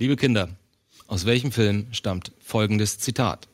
Liebe Kinder, aus welchem Film stammt folgendes Zitat?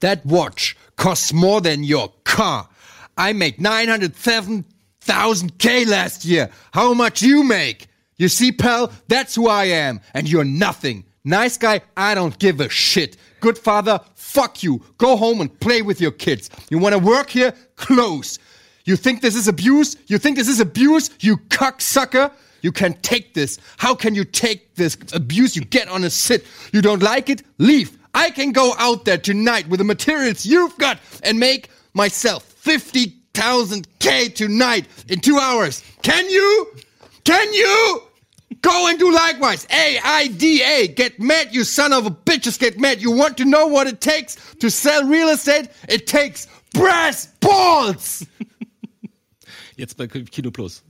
That watch costs more than your car. I made 907,000k last year. How much you make? You see, pal, that's who I am, and you're nothing. Nice guy, I don't give a shit. Good father, fuck you. Go home and play with your kids. You wanna work here? Close. You think this is abuse? You think this is abuse? You cocksucker? You can take this. How can you take this abuse you get on a sit? You don't like it? Leave. I can go out there tonight with the materials you've got and make myself 50,000 K tonight in two hours. Can you? Can you? Go and do likewise. A-I-D-A. Get mad, you son of a bitches. Get mad. You want to know what it takes to sell real estate? It takes brass balls. Jetzt bei Kino Plus.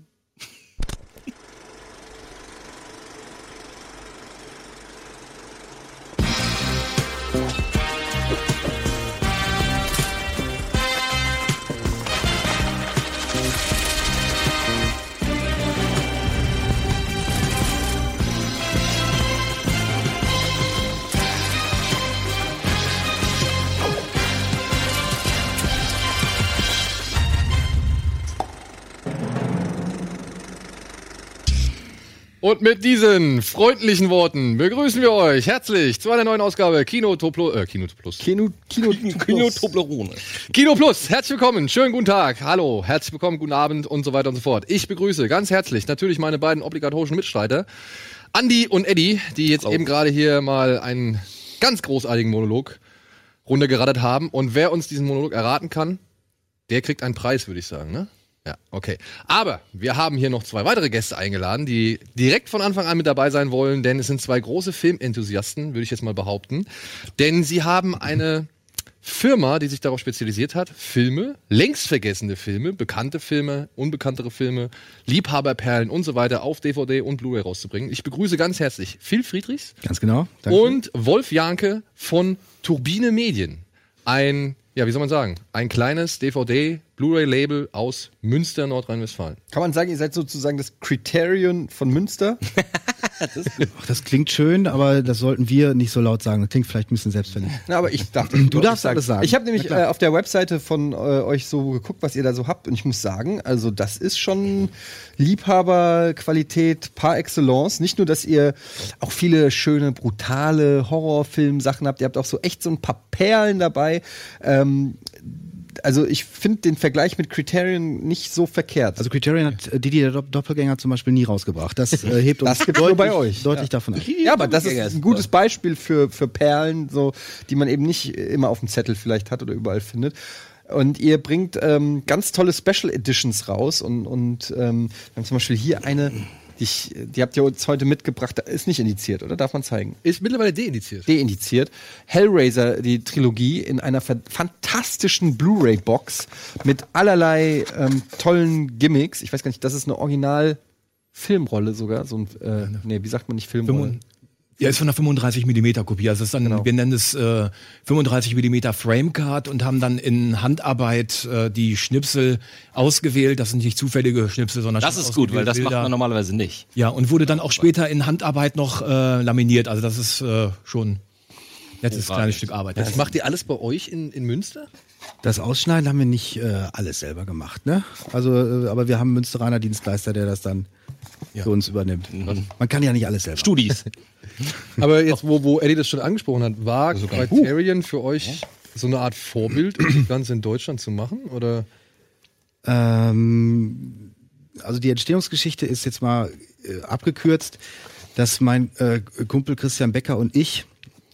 Und mit diesen freundlichen Worten begrüßen wir euch herzlich zu einer neuen Ausgabe Kino Toplo, äh, Kino Plus. Kino, Kino, Kino Toblerone. Kino Plus, herzlich willkommen, schönen guten Tag, hallo, herzlich willkommen, guten Abend und so weiter und so fort. Ich begrüße ganz herzlich natürlich meine beiden obligatorischen Mitstreiter, Andi und Eddie, die jetzt eben gerade hier mal einen ganz großartigen Monolog runtergerattert haben. Und wer uns diesen Monolog erraten kann, der kriegt einen Preis, würde ich sagen, ne? Ja, okay. Aber wir haben hier noch zwei weitere Gäste eingeladen, die direkt von Anfang an mit dabei sein wollen, denn es sind zwei große Filmenthusiasten, würde ich jetzt mal behaupten. Denn sie haben eine Firma, die sich darauf spezialisiert hat, Filme, längst vergessene Filme, bekannte Filme, unbekanntere Filme, Liebhaberperlen und so weiter auf DVD und Blu-ray rauszubringen. Ich begrüße ganz herzlich Phil Friedrichs Ganz genau. und Wolf Janke von Turbine Medien. Ein, ja, wie soll man sagen, ein kleines DVD Blu-ray-Label aus Münster, Nordrhein-Westfalen. Kann man sagen, ihr seid sozusagen das Criterion von Münster? Ach, das klingt schön, aber das sollten wir nicht so laut sagen. Das klingt vielleicht ein bisschen selbstverliebt. Na, aber ich dachte, Du darfst alles sagen. Ich habe nämlich äh, auf der Webseite von äh, euch so geguckt, was ihr da so habt, und ich muss sagen, also das ist schon Liebhaberqualität par excellence. Nicht nur, dass ihr auch viele schöne, brutale Horrorfilm-Sachen habt, ihr habt auch so echt so ein paar Perlen dabei. Ähm, also ich finde den Vergleich mit Criterion nicht so verkehrt. Also Criterion hat äh, Didi der Dopp- Doppelgänger zum Beispiel nie rausgebracht. Das äh, hebt uns Das deutlich, bei euch. deutlich davon ab. Ja, aber das ist ein gutes Beispiel für, für Perlen, so, die man eben nicht immer auf dem Zettel vielleicht hat oder überall findet. Und ihr bringt ähm, ganz tolle Special Editions raus und, und ähm, wir haben zum Beispiel hier eine, ich, die habt ihr uns heute mitgebracht, ist nicht indiziert, oder? Darf man zeigen? Ist mittlerweile deindiziert. Deindiziert. Hellraiser, die Trilogie, in einer fa- fantastischen Blu-ray-Box mit allerlei ähm, tollen Gimmicks. Ich weiß gar nicht, das ist eine Original-Filmrolle sogar. So ein, äh, nee, wie sagt man nicht Filmrolle? Ja, ist von einer 35 mm Kopie. Also ist dann, Genau. wir nennen es äh, 35 mm Framecard und haben dann in Handarbeit äh, die Schnipsel ausgewählt. Das sind nicht zufällige Schnipsel, sondern Das ist gut, weil das ausgewählte macht Bilder. man normalerweise nicht. Ja, und wurde dann auch später in Handarbeit noch äh, laminiert. Also das ist äh, schon ein nettes kleines Stück Arbeit. Das macht ihr alles bei euch in, in Münster? Das Ausschneiden haben wir nicht äh, alles selber gemacht, ne? Also, äh, aber wir haben einen Münsteraner Dienstleister, der das dann für uns übernimmt. Man kann ja nicht alles selber. Studis. Aber jetzt, wo, wo Eddie das schon angesprochen hat, war Criterion für euch so eine Art Vorbild, um das Ganze in Deutschland zu machen? Oder? Ähm, also die Entstehungsgeschichte ist jetzt mal äh, abgekürzt, dass mein äh, Kumpel Christian Becker und ich,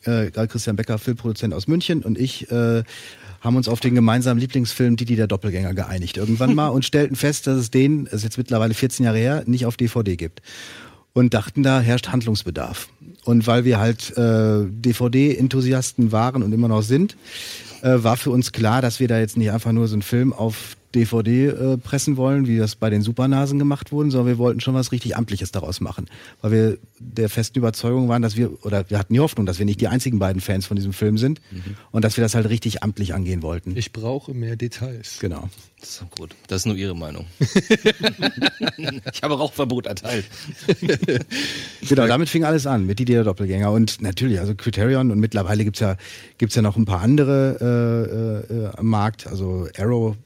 äh, Christian Becker, Filmproduzent aus München und ich, äh, haben uns auf den gemeinsamen Lieblingsfilm Didi der Doppelgänger geeinigt irgendwann mal und stellten fest, dass es den, es ist jetzt mittlerweile 14 Jahre her, nicht auf DVD gibt. Und dachten, da herrscht Handlungsbedarf. Und weil wir halt äh, DVD-Enthusiasten waren und immer noch sind, äh, war für uns klar, dass wir da jetzt nicht einfach nur so einen Film auf DVD äh, pressen wollen, wie das bei den Supernasen gemacht wurden, sondern wir wollten schon was richtig Amtliches daraus machen. Weil wir der festen Überzeugung waren, dass wir, oder wir hatten die Hoffnung, dass wir nicht die einzigen beiden Fans von diesem Film sind und dass wir das halt richtig amtlich angehen wollten. Ich brauche mehr Details. genau. Das ist gut. Das ist nur ihre Meinung. ich habe Rauchverbot erteilt. Genau, damit fing alles an, mit die der Doppelgänger. Und natürlich, also Criterion und mittlerweile gibt's ja, gibt's ja noch ein paar andere äh, äh, am Markt. Also Arrow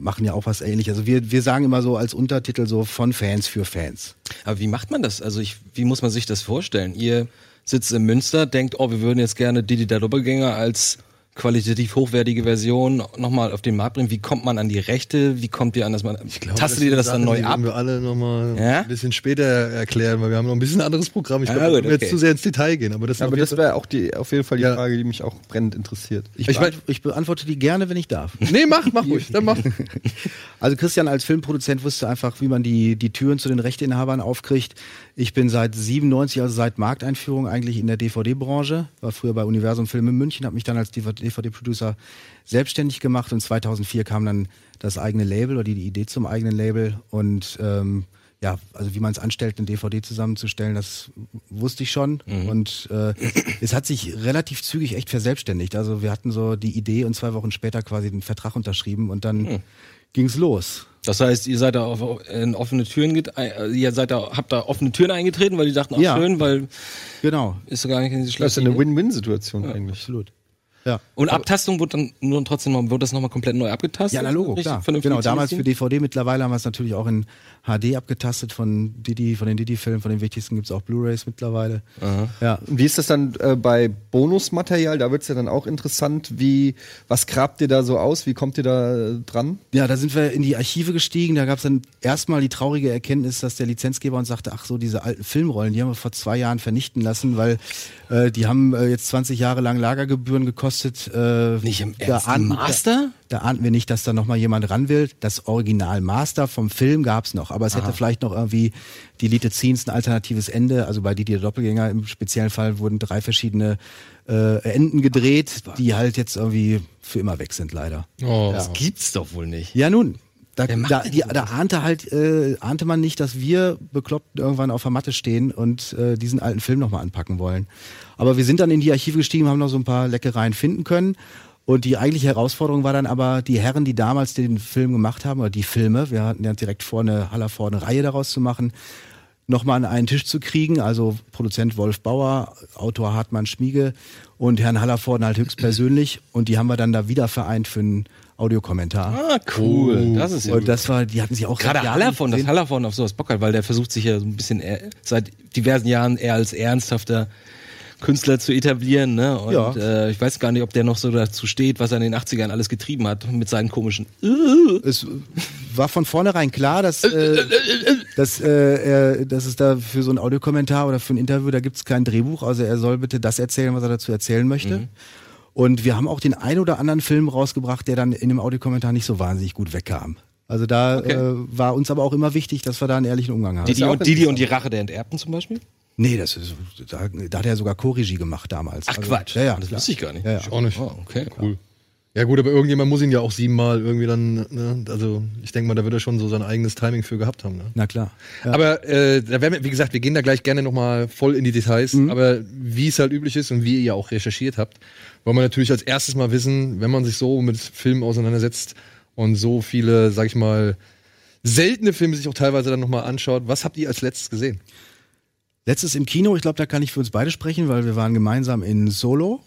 machen ja auch was ähnliches. Also wir, wir sagen immer so als Untertitel so von Fans für Fans. Aber wie macht man das? Also ich, wie muss man sich das vorstellen? Ihr sitzt in Münster, denkt, oh, wir würden jetzt gerne Didi der Doppelgänger als qualitativ hochwertige Version nochmal auf den Markt bringen. Wie kommt man an die Rechte? Wie kommt ihr an das? Man, tastet ihr das dann neu ab? wir alle nochmal Ja? ein bisschen später erklären, weil wir haben noch ein bisschen anderes Programm. Ich glaube, können wir okay. jetzt zu sehr ins Detail gehen, aber das, Aber das wäre auch die, auf jeden Fall die Ja. Frage, die mich auch brennend interessiert. Ich, Ich mein- ich beantworte die gerne, wenn ich darf. Nee, mach, mach ruhig, dann mach. Also Christian als Filmproduzent wusste einfach, wie man die, die Türen zu den Rechteinhabern aufkriegt. Ich bin seit 97, also seit Markteinführung eigentlich in der DVD-Branche, war früher bei Universum Film in München, habe mich dann als DVD-Producer selbstständig gemacht und 2004 kam dann das eigene Label oder die, die Idee zum eigenen Label und ähm, ja, also wie man es anstellt, eine DVD zusammenzustellen, das wusste ich schon. Und äh, es hat sich relativ zügig echt verselbstständigt. Also wir hatten so die Idee und zwei Wochen später quasi den Vertrag unterschrieben und dann ging's los. Das heißt, ihr seid da auf, in offene Türen, äh, ihr seid da, habt da offene Türen eingetreten, weil die dachten, ach Ja. schön, weil Genau, ist doch gar nicht so Das ist schlecht. ja eine Win-Win-Situation eigentlich. absolut. Ja. Und Abtastung wurde dann nur trotzdem noch, wurde das nochmal komplett neu abgetastet? Ja, na Logo, Richtig klar. vernünftig Genau, damals für? DVD, mittlerweile haben wir es natürlich auch in HD abgetastet von Didi, von den Didi-Filmen, von den wichtigsten gibt's auch Blu-Rays mittlerweile. Ja. Und wie ist das dann äh, bei Bonusmaterial? Da wird's ja dann auch interessant, wie, was grabt ihr da so aus? Wie kommt ihr da äh, dran? Ja, da sind wir in die Archive gestiegen. Da gab's dann erstmal die traurige Erkenntnis, dass der Lizenzgeber uns sagte, ach so, diese alten Filmrollen, die haben wir vor zwei Jahren vernichten lassen, weil äh, die haben äh, jetzt 20 Jahre lang Lagergebühren gekostet. Äh, Nicht im Ernst, die ahnten- Master? Da, ahnten wir nicht, dass da noch mal jemand ran will. Das Original Master vom Film gab's noch, aber es hätte vielleicht noch irgendwie die Elite Scenes ein alternatives Ende. Also bei Didi der Doppelgänger im speziellen Fall wurden drei verschiedene äh, Enden gedreht, die halt jetzt irgendwie für immer weg sind leider. Oh. Das gibt's doch wohl nicht. Ja, nun. Da, da, die, da ahnte halt, äh, ahnte man nicht, dass wir bekloppt irgendwann auf der Matte stehen und äh, diesen alten Film nochmal anpacken wollen. Aber wir sind dann in die Archive gestiegen, haben noch so ein paar Leckereien finden können. Und die eigentliche Herausforderung war dann aber, die Herren, die damals den Film gemacht haben, oder die Filme, wir hatten ja direkt vor, eine Haller vor, eine Reihe daraus zu machen, nochmal an einen Tisch zu kriegen. Also Produzent Wolf Bauer, Autor Hartmann Schmiege und Herrn Hallervorden halt höchstpersönlich. Und die haben wir dann da wieder vereint für einen Audiokommentar. Ah, cool. das ist ja Und das war, die hatten sich auch Gerade Hallervorden, dass. Hallervorden auf sowas Bock hat, weil der versucht sich ja so ein bisschen eher, seit diversen Jahren eher als ernsthafter Künstler zu etablieren, ne? Und Ja. äh, ich weiß gar nicht, ob der noch so dazu steht, was er in den 80ern alles getrieben hat mit seinen komischen. Es war von vornherein klar, dass, äh, dass, äh, er, dass es da für so einen Audiokommentar oder für ein Interview, da gibt's kein Drehbuch. Also er soll bitte das erzählen, was er dazu erzählen möchte. Und wir haben auch den ein oder anderen Film rausgebracht, der dann in dem Audiokommentar nicht so wahnsinnig gut wegkam. Also da äh, war uns aber auch immer wichtig, dass wir da einen ehrlichen Umgang haben. Didi und, Didi und die Rache der Enterbten zum Beispiel? Nee, das ist, da, da hat er sogar Co-Regie gemacht damals. Ach also, Quatsch, Ja, ja, das wusste ich gar nicht. Ja, ja. Auch nicht. Oh, okay. Cool. Ja gut, aber irgendjemand muss ihn ja auch siebenmal irgendwie dann, ne? also ich denke mal, da wird er schon so sein eigenes Timing für gehabt haben. Ne? Na klar. Ja. Aber äh, da werden wir, wie gesagt, wir gehen da gleich gerne nochmal voll in die Details. Mhm. Aber wie es halt üblich ist und wie ihr ja auch recherchiert habt, wollen wir natürlich als erstes mal wissen, wenn man sich so mit Filmen auseinandersetzt und so viele, sag ich mal, seltene Filme sich auch teilweise dann nochmal anschaut, was habt ihr als letztes gesehen? Letztes im Kino, ich glaube, da kann ich für uns beide sprechen, weil wir waren gemeinsam in Solo.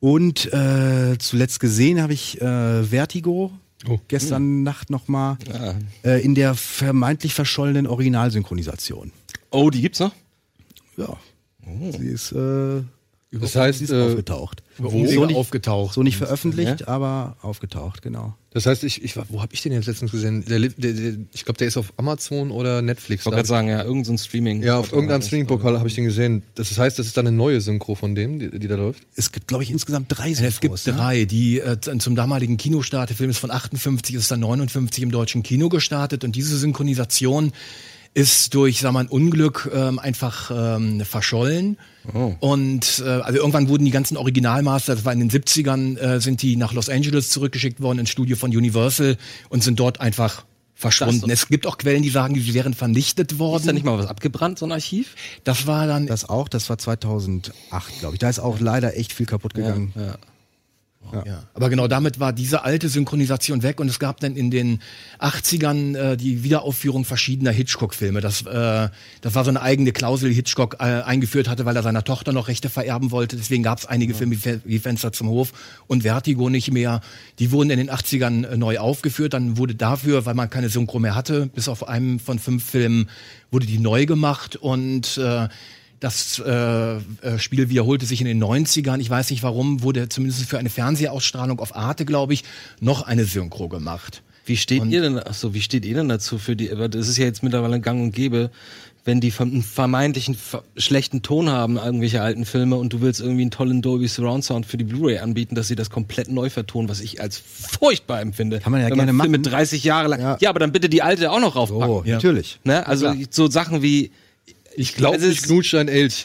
Und äh, zuletzt gesehen habe ich äh, Vertigo Oh. gestern Nacht nochmal äh, in der vermeintlich verschollenen Originalsynchronisation. Oh, die gibt's noch? Ja, sie ist, äh, Das heißt, ist äh, aufgetaucht. Wo So nicht, aufgetaucht. so nicht veröffentlicht, aber aufgetaucht, genau. Das heißt, ich, ich wo habe ich den jetzt letztens gesehen? Der, der, der, ich glaube, der ist auf Amazon oder Netflix. Ich wollte gerade sagen, ja, irgendein so ein Streaming. ja, auf irgendeinem Streaming-Portal habe ich den gesehen. Das heißt, das ist dann eine neue Synchro von dem, die, die da läuft. Es gibt, glaube ich, insgesamt drei Ja, Es gibt Synchros, ne? drei. Die äh, zum damaligen Kinostart, der Film ist von 58, ist dann 59 im deutschen Kino gestartet und diese Synchronisation ist durch, sag mal, ein Unglück ähm, einfach ähm, verschollen. Und äh, also irgendwann wurden die ganzen Originalmaster, das war in den 70ern, äh, sind die nach Los Angeles zurückgeschickt worden ins Studio von Universal und sind dort einfach verschwunden. Es gibt auch Quellen, die sagen, sie wären vernichtet worden. Ist da nicht mal was abgebrannt, so ein Archiv? das war dann Das auch, das war 2008, glaube ich. Da ist auch leider echt viel kaputt gegangen. Ja. Aber genau damit war diese alte Synchronisation weg und es gab dann in den 80ern äh, die Wiederaufführung verschiedener Hitchcock-Filme. Das, äh, das war so eine eigene Klausel, die Hitchcock äh, eingeführt hatte, weil er seiner Tochter noch Rechte vererben wollte. Deswegen gab es einige Filme wie Fe- wie Fenster zum Hof und Vertigo nicht mehr. Die wurden in den 80ern äh, neu aufgeführt. Dann wurde dafür, weil man keine Synchro mehr hatte, bis auf einem von fünf Filmen, wurde die neu gemacht und äh, das äh, äh, Spiel wiederholte sich in den 90ern. Ich weiß nicht warum, wurde zumindest für eine Fernsehausstrahlung auf Arte, glaube ich, noch eine Synchro gemacht. Wie steht ihr denn, ach so, wie steht ihr denn dazu für die, aber das ist ja jetzt mittlerweile gang und gäbe, wenn die vom- einen vermeintlichen ver- schlechten Ton haben, irgendwelche alten Filme, und du willst irgendwie einen tollen Dolby Surround Sound für die Blu-ray anbieten, dass sie das komplett neu vertonen, was ich als furchtbar empfinde. Kann man ja wenn gerne man machen. 30 Jahre lang, ja. Ja. aber dann bitte die alte auch noch raufpacken. Oh, natürlich. Ne? Also so Sachen wie, Ich glaube, Also ich es- knutscht ein Elch.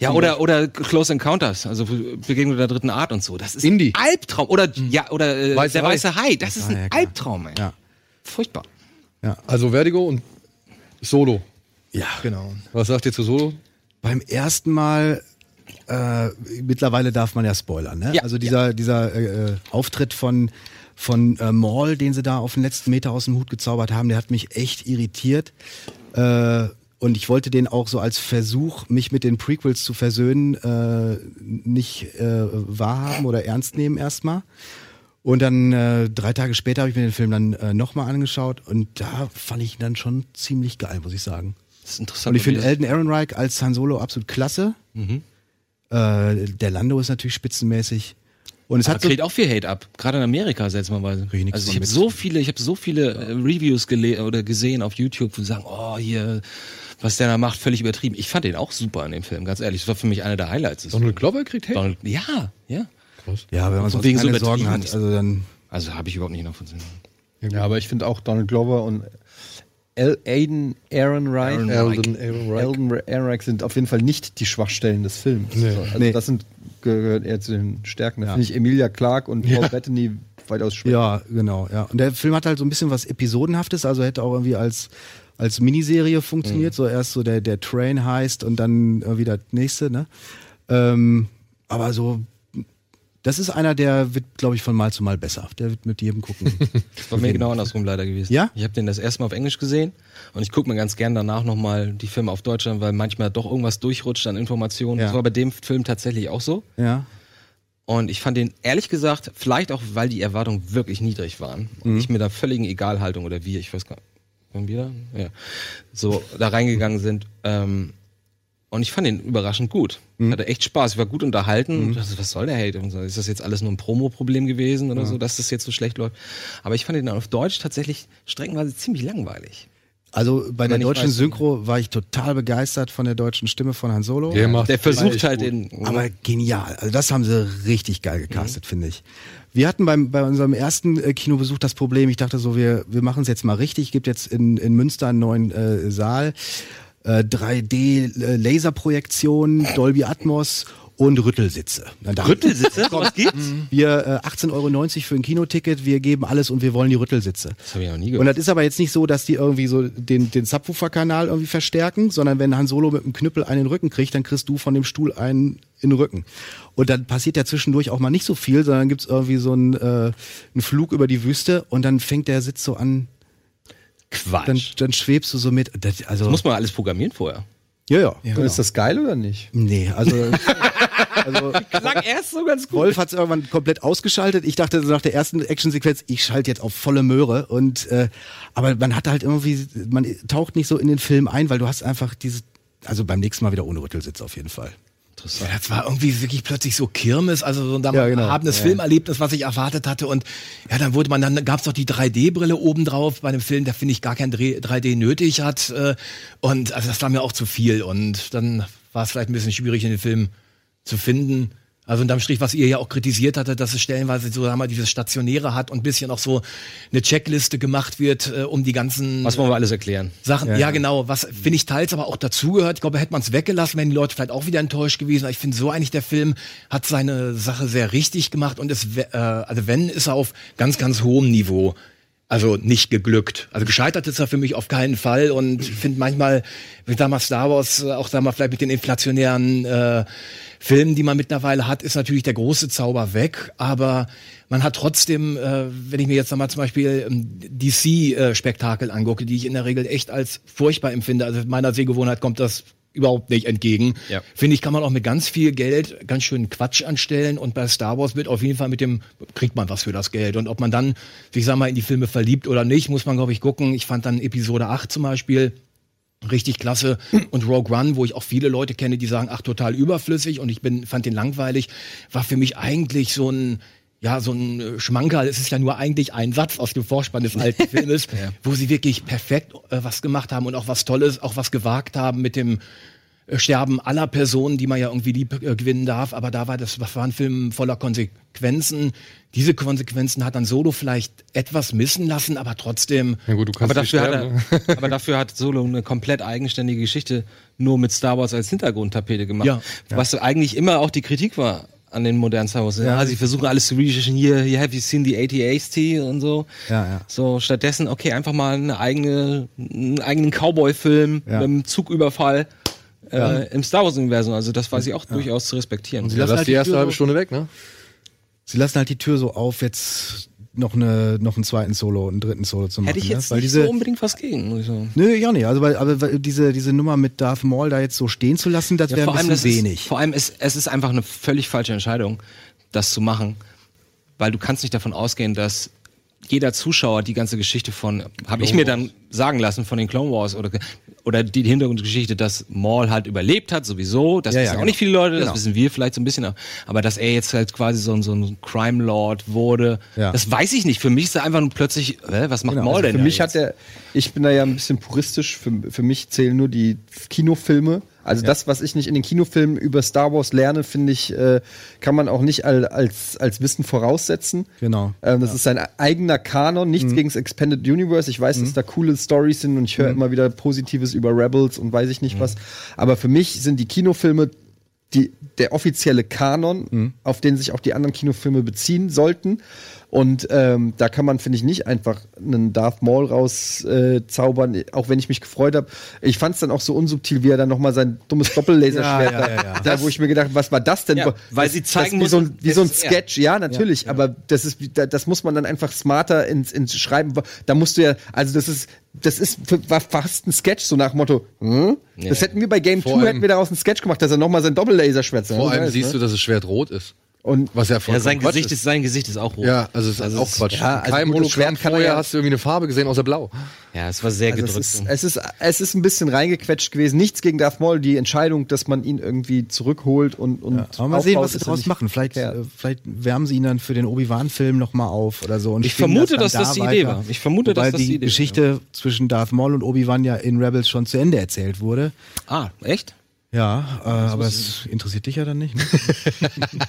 ja, oder, oder Close Encounters, also Begegnung der dritten Art und so. Das ist Indie. ein Albtraum. Oder, ja, oder äh, Weiße der Hai. weiße Hai. Das ist Hai, ein ja. Albtraum, ey. Ja. Furchtbar. Also Vertigo und Solo. Ja. Genau. Was sagt ihr zu Solo? Beim ersten Mal, äh, mittlerweile darf man ja spoilern, ne? Ja, also dieser, dieser äh, äh, Auftritt von, von äh, Maul, den sie da auf den letzten Meter aus dem Hut gezaubert haben, der hat mich echt irritiert. Äh, und ich wollte den auch so als Versuch, mich mit den Prequels zu versöhnen, äh, nicht äh, wahrhaben oder ernst nehmen erstmal. Und dann äh, drei Tage später habe ich mir den Film dann äh, nochmal angeschaut und da fand ich ihn dann schon ziemlich geil, muss ich sagen. Das ist interessant. Und ich finde Elton Ehrenreich als Han Solo absolut klasse. Mhm. Äh, der Lando ist natürlich spitzenmäßig. Und es Aber hat so, kriegt auch viel Hate ab, gerade in Amerika seltsamerweise. Ich Also ich habe so viele, ich habe so viele äh, Reviews gele oder gesehen auf YouTube, wo sie sagen, oh hier, was der da macht, völlig übertrieben. Ich fand den auch super in dem Film, ganz ehrlich. Das war für mich einer der Highlights. Donald Glover kriegt Hate? Donald, ja, ja. ja, wenn man sonst wegen so keine Sorgen übertrieben hat, ist. also dann Also habe ich überhaupt nicht nachvollziehen. Ja, aber ich finde auch Donald Glover und El Aiden Ehrenreich, Elden Ehrenreich. Elden Ehrenreich sind auf jeden Fall nicht die Schwachstellen des Films. Nee. So, also Nee. das sind gehört eher zu den Stärken. Da finde ich Emilia Clarke und Paul Bettany weitaus schwächer. ja, genau, ja. Und der Film hat halt so ein bisschen was Episodenhaftes, also hätte auch irgendwie als als Miniserie funktioniert, so erst so der der Train heißt und dann irgendwie das nächste, ne? Ähm, aber so das ist einer, der wird, glaube ich, von Mal zu Mal besser. Der wird mit jedem gucken. Das war mir genau andersrum leider gewesen. Ja? Ich habe den das erste Mal auf Englisch gesehen und ich gucke mir ganz gern danach nochmal die Filme auf Deutsch an, weil manchmal doch irgendwas durchrutscht an Informationen. Ja. Das war bei dem Film tatsächlich auch so. ja. Und ich fand den ehrlich gesagt, vielleicht auch, weil die Erwartungen wirklich niedrig waren und ich mit der völligen Egalhaltung oder wir, ich weiß gar nicht, wir da? Ja. So da reingegangen sind. Ähm, und ich fand den überraschend gut. Ich hatte echt Spaß, ich war gut unterhalten. Und dachte, was soll der Hate? Und so, ist das jetzt alles nur ein Promo-Problem gewesen oder so, dass das jetzt so schlecht läuft? Aber ich fand den dann auf Deutsch tatsächlich streckenweise ziemlich langweilig. Also bei der deutschen weiß- Synchro war ich total begeistert von der deutschen Stimme von Han Solo. Der macht Der versucht halt den. Aber genial. Also das haben sie richtig geil gecastet, finde ich. Wir hatten beim, bei unserem ersten äh, Kinobesuch das Problem, ich dachte so, wir, wir machen es jetzt mal richtig. Gibt jetzt in, in Münster einen neuen äh, Saal. Äh, 3D-Laserprojektion, Dolby Atmos und Rüttelsitze. Dann dachte ich, Rüttelsitze? Was gibt's? Wir äh, 18,90 Euro für ein Kinoticket, wir geben alles und wir wollen die Rüttelsitze. Das habe ich noch nie Und gehört. das ist aber jetzt nicht so, dass die irgendwie so den, den Subwoofer-Kanal irgendwie verstärken, sondern wenn Han Solo mit dem Knüppel einen in den Rücken kriegt, dann kriegst du von dem Stuhl einen in den Rücken. Und dann passiert ja zwischendurch auch mal nicht so viel, sondern gibt's irgendwie so einen, äh, einen Flug über die Wüste und dann fängt der Sitz so an, Quatsch. dann, dann schwebst du so mit. Das, also, muss man alles programmieren vorher. ja, ja. Und Ist das geil oder nicht? Nee, also, also Klang erst so ganz gut. Wolf hat es irgendwann komplett ausgeschaltet. Ich dachte so nach der ersten Actionsequenz, ich schalte jetzt auf volle Möhre. Und äh, aber man hat halt irgendwie, man taucht nicht so in den Film ein, weil du hast einfach diese, also beim nächsten Mal wieder ohne Rüttelsitz auf jeden Fall. Ja, das war irgendwie wirklich plötzlich so Kirmes, also so ein Ja, genau. erhabenes Filmerlebnis, was ich erwartet hatte. Und ja, dann wurde man, dann gab's doch die 3D-Brille obendrauf bei einem Film, der finde ich gar kein 3D nötig hat. äh, Und also das war mir auch zu viel. Und dann war es vielleicht ein bisschen schwierig, in den Film zu finden. Also unterm Strich, was ihr ja auch kritisiert hattet, dass es stellenweise so, sagen wir, dieses Stationäre hat und ein bisschen auch so eine Checkliste gemacht wird, äh, um die ganzen Was wollen wir alles erklären? Sachen, ja, genau, was finde ich teils aber auch dazugehört. Ich glaube, hätte man es weggelassen, wären die Leute vielleicht auch wieder enttäuscht gewesen. Aber ich finde so eigentlich, der Film hat seine Sache sehr richtig gemacht und es, äh, also wenn, ist er auf ganz, ganz hohem Niveau. Also nicht geglückt. Also gescheitert ist er für mich auf keinen Fall und ich finde manchmal, wie damals Star Wars, äh, auch sagen wir vielleicht mit den inflationären äh, Filmen, die man mittlerweile hat, ist natürlich der große Zauber weg, aber man hat trotzdem, äh, wenn ich mir jetzt nochmal zum Beispiel ähm, DC-Spektakel angucke, die ich in der Regel echt als furchtbar empfinde, also meiner Sehgewohnheit kommt das überhaupt nicht entgegen. Ja. Finde ich, kann man auch mit ganz viel Geld ganz schön Quatsch anstellen und bei Star Wars wird auf jeden Fall mit dem, kriegt man was für das Geld. Und ob man dann, ich sag mal, in die Filme verliebt oder nicht, muss man, glaube ich, gucken. Ich fand dann Episode 8 zum Beispiel richtig klasse und Rogue One, wo ich auch viele Leute kenne, die sagen, ach, total überflüssig und ich bin, fand den langweilig, war für mich eigentlich so ein, ja, so ein Schmankerl. Es ist ja nur eigentlich ein Satz aus dem Vorspann des alten Filmes, wo sie wirklich perfekt äh, was gemacht haben und auch was Tolles, auch was gewagt haben mit dem Sterben aller Personen, die man ja irgendwie lieb äh, gewinnen darf. Aber da war das das war ein Film voller Konsequenzen. Diese Konsequenzen hat dann Solo vielleicht etwas missen lassen, aber trotzdem. Ja gut, du kannst Aber nicht dafür, sterben, hat er, aber dafür hat Solo eine komplett eigenständige Geschichte nur mit Star Wars als Hintergrundtapete gemacht. Ja. Was eigentlich immer auch die Kritik war an den modernen Star Wars. Ja, sie versuchen alles zu researchen. Hier, hier have you seen the AT-AST und so. Ja, ja. So, stattdessen, okay, einfach mal eine eigene, einen eigenen Cowboy-Film Ja. mit einem Zugüberfall äh, im Star Wars-Universum. Also das weiß ich auch durchaus zu respektieren. sie Ja, lassen lass halt die erste Tür halbe Stunde weg, ne? Sie lassen halt die Tür so auf, jetzt noch eine noch einen zweiten Solo, einen dritten Solo zu machen. Hätte ich jetzt ne? Weil nicht diese so unbedingt was gegen, muss ich sagen. Nö, ja nicht. Also weil, aber weil diese diese Nummer mit Darth Maul da jetzt so stehen zu lassen, das wäre ein bisschen das wenig. Ist, vor allem ist es ist einfach eine völlig falsche Entscheidung, das zu machen, weil du kannst nicht davon ausgehen, dass jeder Zuschauer die ganze Geschichte von, habe ich mir dann sagen lassen von den Clone Wars oder oder die Hintergrundgeschichte, dass Maul halt überlebt hat, sowieso. Das Ja, wissen ja, auch genau. nicht viele Leute, das Genau. wissen wir vielleicht so ein bisschen, aber dass er jetzt halt quasi so ein, so ein Crime Lord wurde, Ja. das weiß ich nicht. Für mich ist er einfach nur plötzlich, hä, was macht Genau, Maul also denn Für mich jetzt? hat er, ich bin da ja ein bisschen puristisch, für, für mich zählen nur die Kinofilme. Also das, was ich nicht in den Kinofilmen über Star Wars lerne, finde ich, äh, kann man auch nicht al- als, als Wissen voraussetzen. Genau. Ähm, das ist sein eigener Kanon, nichts gegen das Expanded Universe. Ich weiß, dass da coole Stories sind und ich höre immer wieder Positives über Rebels und weiß ich nicht was. Aber für mich sind die Kinofilme die, der offizielle Kanon, auf den sich auch die anderen Kinofilme beziehen sollten. Und ähm, da kann man, finde ich, nicht einfach einen Darth Maul rauszaubern, äh, auch wenn ich mich gefreut habe. Ich fand es dann auch so unsubtil, wie er dann nochmal sein dummes Doppellaserschwert Ja, ja, ja, ja. da, wo ich mir gedacht habe, was war das denn? Ja, weil das, sie zeigen das, wie so ein, wie so ein. Sketch, ja, natürlich, aber das ist, das muss man dann einfach smarter ins, ins Schreiben. Da musst du ja, also das ist, das ist war fast ein Sketch, so nach dem Motto, hm? Das hätten wir bei Game Vor 2 allem- hätten wir daraus einen Sketch gemacht, dass er nochmal sein Doppellaserschwert Vor allem siehst du, dass das Schwert rot ist. Und Was ja ja, sein Quatsch Gesicht ist, sein Gesicht ist auch rot. Ja, also es ist auch es- Quatsch. ja, also das Hologramm er vorher ja- hast du irgendwie eine Farbe gesehen außer blau. Ja, es war sehr also es, gedrückt. ist, es, ist, es ist ein bisschen reingequetscht gewesen. Nichts gegen Darth Maul, die Entscheidung, dass man ihn irgendwie zurückholt und, und Aber mal sehen, was sie ist ja daraus machen. Vielleicht, äh, vielleicht wärmen sie ihn dann für den Obi-Wan-Film nochmal auf oder so. Und Ich vermute, dann dass das die Idee war. Ich vermute, dass das die die Idee war, Geschichte zwischen Darth Maul und Obi-Wan ja in Rebels schon zu Ende erzählt wurde. ah, echt? Ja, äh, aber es interessiert dich ja dann nicht. Ne?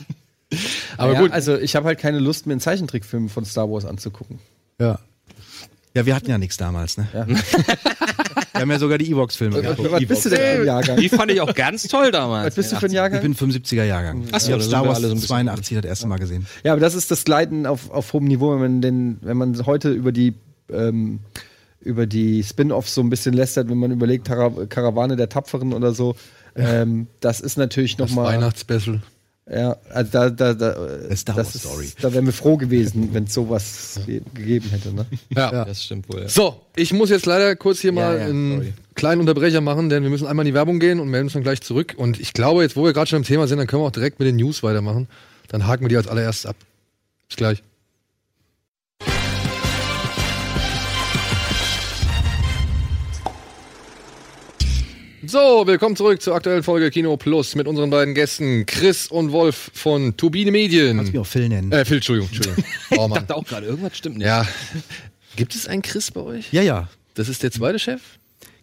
Aber ja, gut, Also ich habe halt keine Lust, mir einen Zeichentrickfilm von Star Wars anzugucken. ja. Ja, wir hatten ja nichts damals, ne? Ja. wir haben ja sogar die Evox-Filme geguckt. Was bist du denn für ein Jahrgang? Die fand ich auch ganz toll damals. Was bist du für ein Ich Jahrgang? bin 75er Jahrgang. Ach so, ich habe Star Wars alle so ein bisschen 82 das erste Mal gesehen. Ja, aber das ist das Gleiten auf, auf hohem Niveau, wenn man den, wenn man heute über die ähm, über die Spin-offs so ein bisschen lästert, wenn man überlegt, Karawane der Tapferen oder so. Ähm, das ist natürlich das nochmal. Weihnachtsspecial. Ja, also da, da, da, Star das ist, Story. da wären wir froh gewesen, wenn es sowas ge gegeben hätte. Ne? Ja. Das stimmt wohl. Ja. So, ich muss jetzt leider kurz hier mal ja, einen sorry. kleinen Unterbrecher machen, denn wir müssen einmal in die Werbung gehen und melden uns dann gleich zurück. Und ich glaube, jetzt, wo wir gerade schon im Thema sind, dann können wir auch direkt mit den News weitermachen. Dann haken wir die als allererstes ab. Bis gleich. So, willkommen zurück zur aktuellen Folge Kino Plus mit unseren beiden Gästen Chris und Wolf von Turbine Kannst mich Medien. auch Phil nennen. Äh, Phil, Entschuldigung, Entschuldigung. Oh Ich Mann. dachte auch gerade, irgendwas stimmt nicht. Ja. Gibt es einen Chris bei euch? Ja, ja. Das ist der zweite Chef?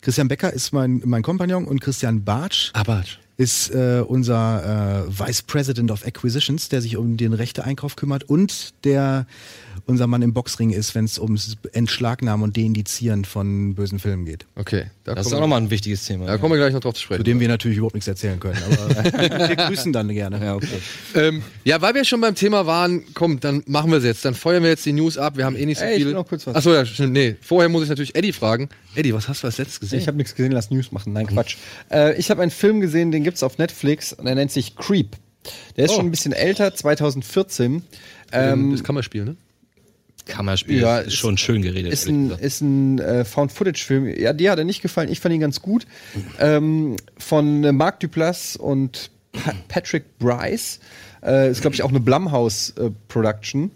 Christian Becker ist mein, mein Kompagnon und Christian Bartsch Aber ist äh, unser äh, Vice President of Acquisitions, der sich um den Rechteeinkauf kümmert und der unser Mann im Boxring ist, wenn es ums Entschlagnahmen und Deindizieren von bösen Filmen geht. Okay, da Das ist auch nochmal ein wichtiges Thema. da kommen wir gleich noch drauf zu sprechen. Zu dem wir natürlich überhaupt nichts erzählen können, aber wir grüßen dann gerne. ja, okay. Ähm, ja, weil wir schon beim Thema waren, komm, dann machen wir es jetzt. Dann feuern wir jetzt die News ab. Wir haben eh nicht so Ey, ich viel. will noch kurz was. Achso, ja, stimmt. Nee, vorher muss ich natürlich Eddie fragen. Eddie, was hast du als letztes gesehen? Ich habe nichts gesehen, lass News machen. Nein, Quatsch. Äh, ich habe einen Film gesehen, den gibt's auf Netflix und der nennt sich Creep. Der ist Oh. schon ein bisschen älter, 2014. ähm, das Kammerspiel, ne? Kammerspiel Ja, ist ist- schon schön geredet. Ist ein, ist ein äh, Found-Footage-Film. Ja, dir hat er nicht gefallen. Ich fand ihn ganz gut. Ähm, von äh, Mark Duplass und pa Patrick Bryce. Äh, ist, glaube ich, auch eine Blumhouse-Production.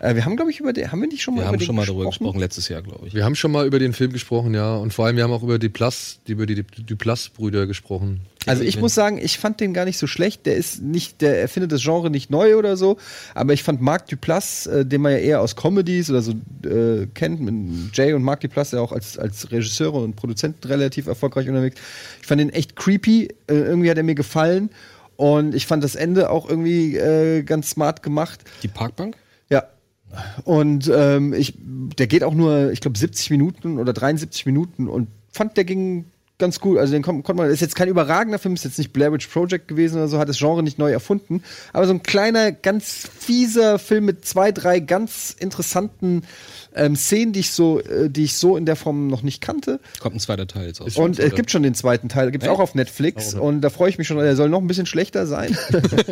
Äh, wir haben, glaube ich, über den, haben wir nicht schon mal Wir über haben den schon mal darüber gesprochen, letztes Jahr, glaube ich. Wir haben schon mal über den Film gesprochen, ja. Und vor allem, wir haben auch über die Plus, die, über die Duplass-Brüder gesprochen. Also ich muss sagen, ich fand den gar nicht so schlecht. Der ist nicht, der erfindet das Genre nicht neu oder so. Aber ich fand Marc Duplass, äh, den man ja eher aus Comedies oder so äh, kennt, mit Jay und Marc Duplass ja auch als, als Regisseure und Produzenten relativ erfolgreich unterwegs. Ich fand den echt creepy. Äh, irgendwie hat er mir gefallen. Und ich fand das Ende auch irgendwie äh, ganz smart gemacht. Die Parkbank? Ja. Und ähm, ich, der geht auch nur, ich glaube, 70 Minuten oder 73 Minuten und fand, der ging ganz gut. Also den kon konnte man, ist jetzt kein überragender Film, ist jetzt nicht Blair Witch Project gewesen oder so, hat das Genre nicht neu erfunden. Aber so ein kleiner, ganz fieser Film mit zwei, drei ganz interessanten ähm, Szenen, die ich so, äh, die ich so in der Form noch nicht kannte. Kommt ein zweiter Teil jetzt aus. Und es gibt schon den zweiten Teil, gibt's auch auf Netflix. Und da freue ich mich schon, der soll noch ein bisschen schlechter sein.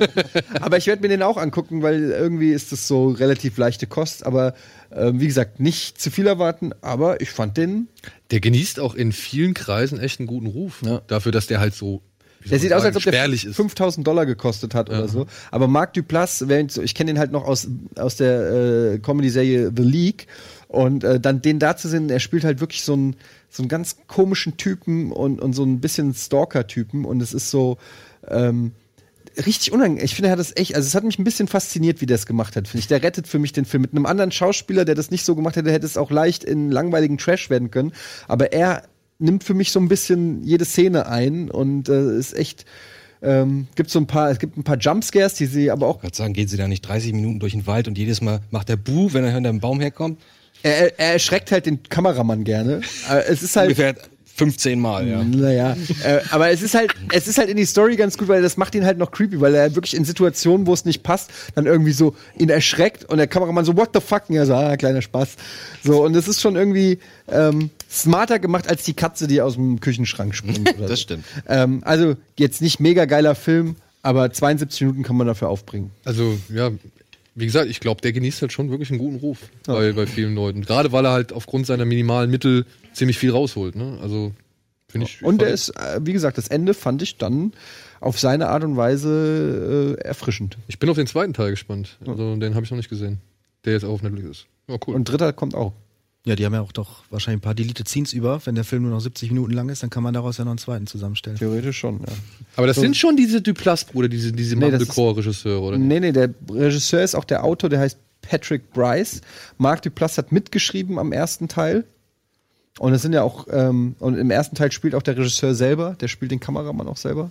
aber ich werde mir den auch angucken, weil irgendwie ist das so relativ leichte Kost. Aber ähm, wie gesagt, nicht zu viel erwarten, aber ich fand den. Der genießt auch in vielen Kreisen echt einen guten Ruf. Dafür, dass der halt so. Der sieht aus, als ob der spärlich ist. 5000 Dollar gekostet hat oder so. Aber Marc Duplass, ich kenne den halt noch aus, aus der äh, Comedy-Serie The League. Und äh, dann den da zu sehen, er spielt halt wirklich so einen, so einen ganz komischen Typen und, und so ein bisschen Stalker-Typen. Und es ist so ähm, richtig unangenehm. Ich finde, er hat das echt, also es hat mich ein bisschen fasziniert, wie der es gemacht hat, finde ich. Der rettet für mich den Film. Mit einem anderen Schauspieler, der das nicht so gemacht hätte, hätte es auch leicht in langweiligen Trash werden können. Aber er nimmt für mich so ein bisschen jede Szene ein und äh, ist echt. Ähm, gibt so ein paar, es gibt ein paar Jumpscares, die sie aber auch. Ich sagen, gehen sie da nicht 30 Minuten durch den Wald und jedes Mal macht der Buh, wenn er hinter dem Baum herkommt? Er, er erschreckt halt den Kameramann gerne. Es ist halt. Ungefähr 15 Mal, ja. Naja, äh, aber es ist halt, es ist halt in die Story ganz gut, weil das macht ihn halt noch creepy, weil er wirklich in Situationen, wo es nicht passt, dann irgendwie so ihn erschreckt und der Kameramann so, what the fuck? Und er so, ah, kleiner Spaß. So, und es ist schon irgendwie ähm, smarter gemacht als die Katze, die aus dem Küchenschrank springt. Oder Das so. stimmt. Ähm, also jetzt nicht mega geiler Film, aber 72 Minuten kann man dafür aufbringen. Also, ja, wie gesagt, ich glaube, der genießt halt schon wirklich einen guten Ruf bei, bei vielen Leuten. Gerade weil er halt aufgrund seiner minimalen Mittel ziemlich viel rausholt. Ne? Also, finde ich. Und der ist, äh, wie gesagt, das Ende fand ich dann auf seine Art und Weise äh, erfrischend. Ich bin auf den zweiten Teil gespannt. Also, den habe ich noch nicht gesehen. Der jetzt auch auf Netflix ist. Ja, cool. Und dritter kommt auch. Ja, die haben ja auch doch wahrscheinlich ein paar Deleted Scenes über. Wenn der Film nur noch 70 Minuten lang ist, dann kann man daraus ja noch einen zweiten zusammenstellen. Theoretisch schon, ja. Aber das sind schon diese Duplass-Brüder, diese, diese Nee, Mumblecore-Regisseure, oder? Nee, nee, der Regisseur ist auch der Autor, der heißt Patrick Bryce. Mark Duplass hat mitgeschrieben am ersten Teil. Und es sind ja auch, ähm, und im ersten Teil spielt auch der Regisseur selber, der spielt den Kameramann auch selber.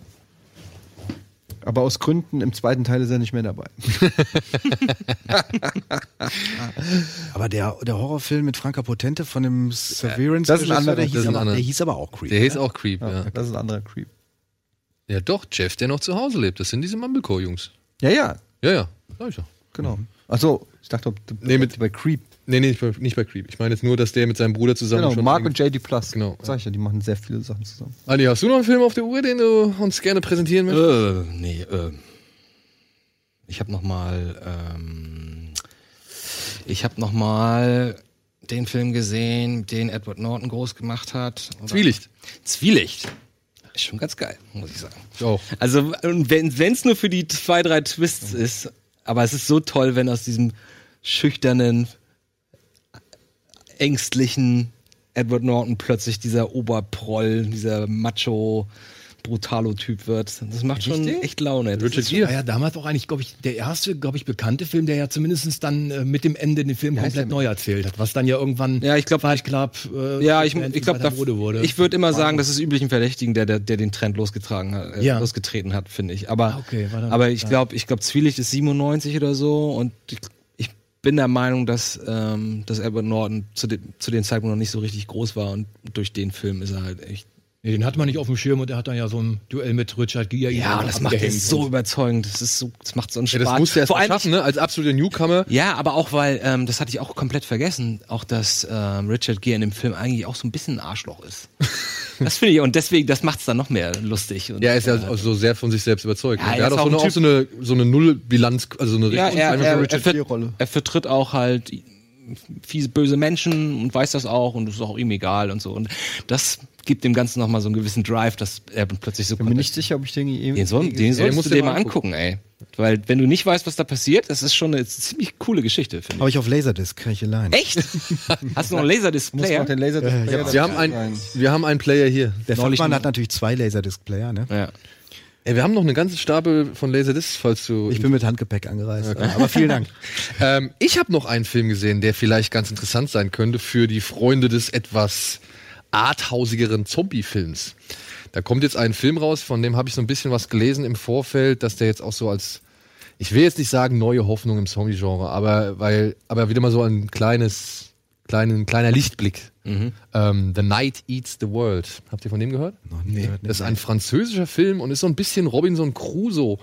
Aber aus Gründen im zweiten Teil ist er nicht mehr dabei. Aber der, der Horrorfilm mit Franka Potente von dem Severance, das ist ein anderer, der, das hieß ist ein aber, der hieß aber auch Creep. Der hieß auch Creep, ja. Das ist ein anderer Creep. Ja, doch, Jeff, der noch zu Hause lebt. Das sind diese Mumblecore-Jungs. Ja, ja, Ja, ja, sag ich doch. genau. Achso, ich dachte, du Nee, mit- bei Creep. Nee, nee, nicht bei, nicht bei Creep. Ich meine jetzt nur, dass der mit seinem Bruder zusammen Genau, schon. Mark und JD Plus. Genau. Sag ich ja, die machen sehr viele Sachen zusammen. Andi, hast du noch einen Film auf der Uhr, den du uns gerne präsentieren möchtest? Äh, nee, äh. Ich habe noch mal, ähm, ich habe noch mal den Film gesehen, den Edward Norton groß gemacht hat. Oder- Zwielicht. Zwielicht. Ist schon ganz geil, muss ich sagen. Ich auch. Also, wenn es nur für die zwei, drei Twists ist, aber es ist so toll, wenn aus diesem schüchternen, ängstlichen Edward Norton plötzlich dieser Oberproll, dieser Macho Brutalo-Typ wird. Das macht schon echt Laune. Das war ja damals auch eigentlich, glaube ich, der erste, glaube ich, bekannte Film, der ja zumindest dann äh, mit dem Ende den Film komplett neu erzählt hat, was dann ja irgendwann Ja, ich glaub- Fight Club äh, Ja, ich, ich Mode wurde. ich würde immer sagen, das ist üblichen Verdächtigen, der, der, der den Trend losgetragen hat, äh, Ja. losgetreten hat, finde ich. Aber, Ah, okay, aber ich ja. glaube, ich glaube, Zwielicht ist 97 oder so und ich, ich bin der Meinung, dass, ähm, dass Edward Norton zu, dem, zu dem Zeitpunkt noch nicht so richtig groß war und durch den Film ist er halt echt. Nee, den hat man nicht auf dem Schirm und der hat dann ja so ein Duell mit Richard Gere. Ja, und das macht er so überzeugend. Das ist so, das macht so einen Ja, Spaß. das musste er erst Vor mal allem, schaffen, ne? Als absoluter Newcomer. Ja, aber auch weil, ähm, das hatte ich auch komplett vergessen, auch dass ähm, Richard Gere in dem Film eigentlich auch so ein bisschen ein Arschloch ist. das finde ich, und deswegen, das macht es dann noch mehr lustig. Und, Ja, er ist ja auch so sehr von sich selbst überzeugt. Ja, ne? er er hat auch so, eine, ein auch so eine, so eine Nullbilanz, also eine ja, er, so er, er, er vertritt auch halt fiese, böse Menschen und weiß das auch und das ist auch ihm egal und so. Und das gibt dem Ganzen nochmal so einen gewissen Drive, dass er plötzlich so Bin mir nicht sicher, ob ich den je Den, soll, den solltest musst du dir mal angucken, ey. Weil wenn du nicht weißt, was da passiert, das ist schon eine ziemlich coole Geschichte, finde Habe ich auf Laserdisc, kann ich allein. ich. Echt? Hast du noch einen Laserdisc-Player? den Laser Wir haben, ein, wir haben einen Player hier. Der Neulich Fachmann hat natürlich zwei Laserdisc-Player, ne? Ja. Ey, wir haben noch eine ganze Stapel von Laserdiscs, falls du. Ich bin mit Handgepäck angereist. Aber vielen Dank. Ähm, ich habe noch einen Film gesehen, der vielleicht ganz interessant sein könnte für die Freunde des etwas arthausigeren Zombie-Films. Da kommt jetzt ein Film raus, von dem habe ich so ein bisschen was gelesen im Vorfeld, dass der jetzt auch so als, ich will jetzt nicht sagen neue Hoffnung im Zombie-Genre, aber weil, aber wieder mal so ein kleines, kleinen, kleiner Lichtblick. Ähm, the Night Eats the World. Habt ihr von dem gehört? Noch nie gehört, ne? Das ist ein französischer Film und ist so ein bisschen Robinson Crusoe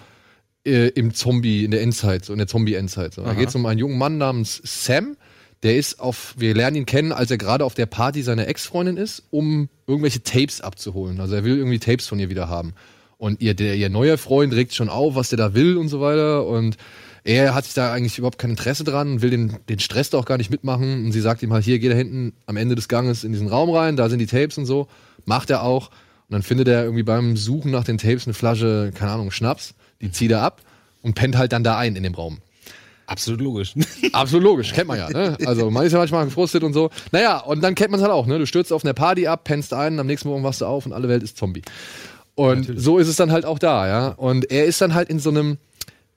äh, im Zombie, in der Endzeit, so in der Zombie-Endzeit. So. Da geht es um einen jungen Mann namens Sam, der ist auf, wir lernen ihn kennen, als er gerade auf der Party seiner Ex-Freundin ist, um irgendwelche Tapes abzuholen. Also er will irgendwie Tapes von ihr wieder haben. Und ihr, der, ihr neuer Freund regt schon auf, was der da will und so weiter. Und er hat sich da eigentlich überhaupt kein Interesse dran, will den, den Stress da auch gar nicht mitmachen. Und sie sagt ihm halt, hier, geh da hinten am Ende des Ganges in diesen Raum rein, da sind die Tapes und so. Macht er auch. Und dann findet er irgendwie beim Suchen nach den Tapes eine Flasche, keine Ahnung, Schnaps. Die zieht er ab und pennt halt dann da ein in dem Raum. Absolut logisch. Absolut logisch, kennt man ja. Ne? Also man ist ja manchmal gefrustet und so. Naja, und dann kennt man es halt auch. Ne? Du stürzt auf einer Party ab, pennst ein, am nächsten Morgen wachst du auf und alle Welt ist Zombie. Und so ist es dann halt auch da, ja. Und er ist dann halt in so einem,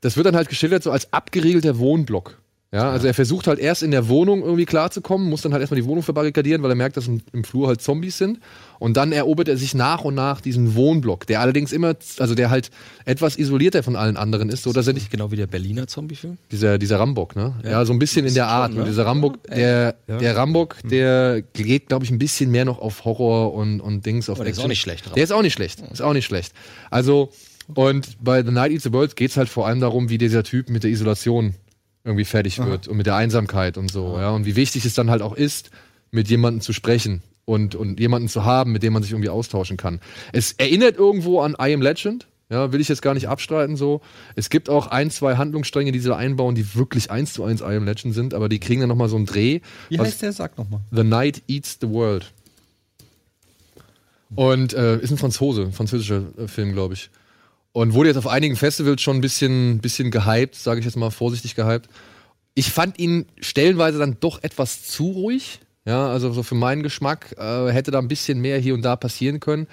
das wird dann halt geschildert so als abgeriegelter Wohnblock. Ja, also er versucht halt erst in der Wohnung irgendwie klarzukommen, muss dann halt erstmal die Wohnung verbarrikadieren, weil er merkt, dass im, Flur halt Zombies sind. Und dann erobert er sich nach und nach diesen Wohnblock, der allerdings immer, also der halt etwas isolierter von allen anderen ist, so dass er nicht genau wie der Berliner Zombie-Film. dieser, dieser Rambock, ne? Ja, so ein bisschen in der Art. schon, Und ne? dieser Rambock, der, der Rambock, der geht, glaube ich, ein bisschen mehr noch auf Horror und, und Dings auf Aber der ist Action. auch nicht schlecht, Der ist auch nicht schlecht. Ist auch nicht schlecht. Also, und bei The Night Eats the World geht es halt vor allem darum, wie dieser Typ mit der Isolation irgendwie fertig wird und mit der Einsamkeit und so, ja. Und wie wichtig es dann halt auch ist, mit jemandem zu sprechen und, und jemanden zu haben, mit dem man sich irgendwie austauschen kann. Es erinnert irgendwo an I Am Legend, ja, will ich jetzt gar nicht abstreiten so. Es gibt auch ein, zwei Handlungsstränge, die sie da einbauen, die wirklich eins zu eins I Am Legend sind, aber die kriegen dann nochmal so einen Dreh. Wie heißt der? Sag nochmal. The Night Eats the World. Und äh, ist ein Franzose, ein französischer äh, Film, glaube ich. Und wurde jetzt auf einigen Festivals schon ein bisschen, bisschen gehypt, sage ich jetzt mal vorsichtig gehypt. Ich fand ihn stellenweise dann doch etwas zu ruhig. Ja, also so für meinen Geschmack äh, hätte da ein bisschen mehr hier und da passieren können.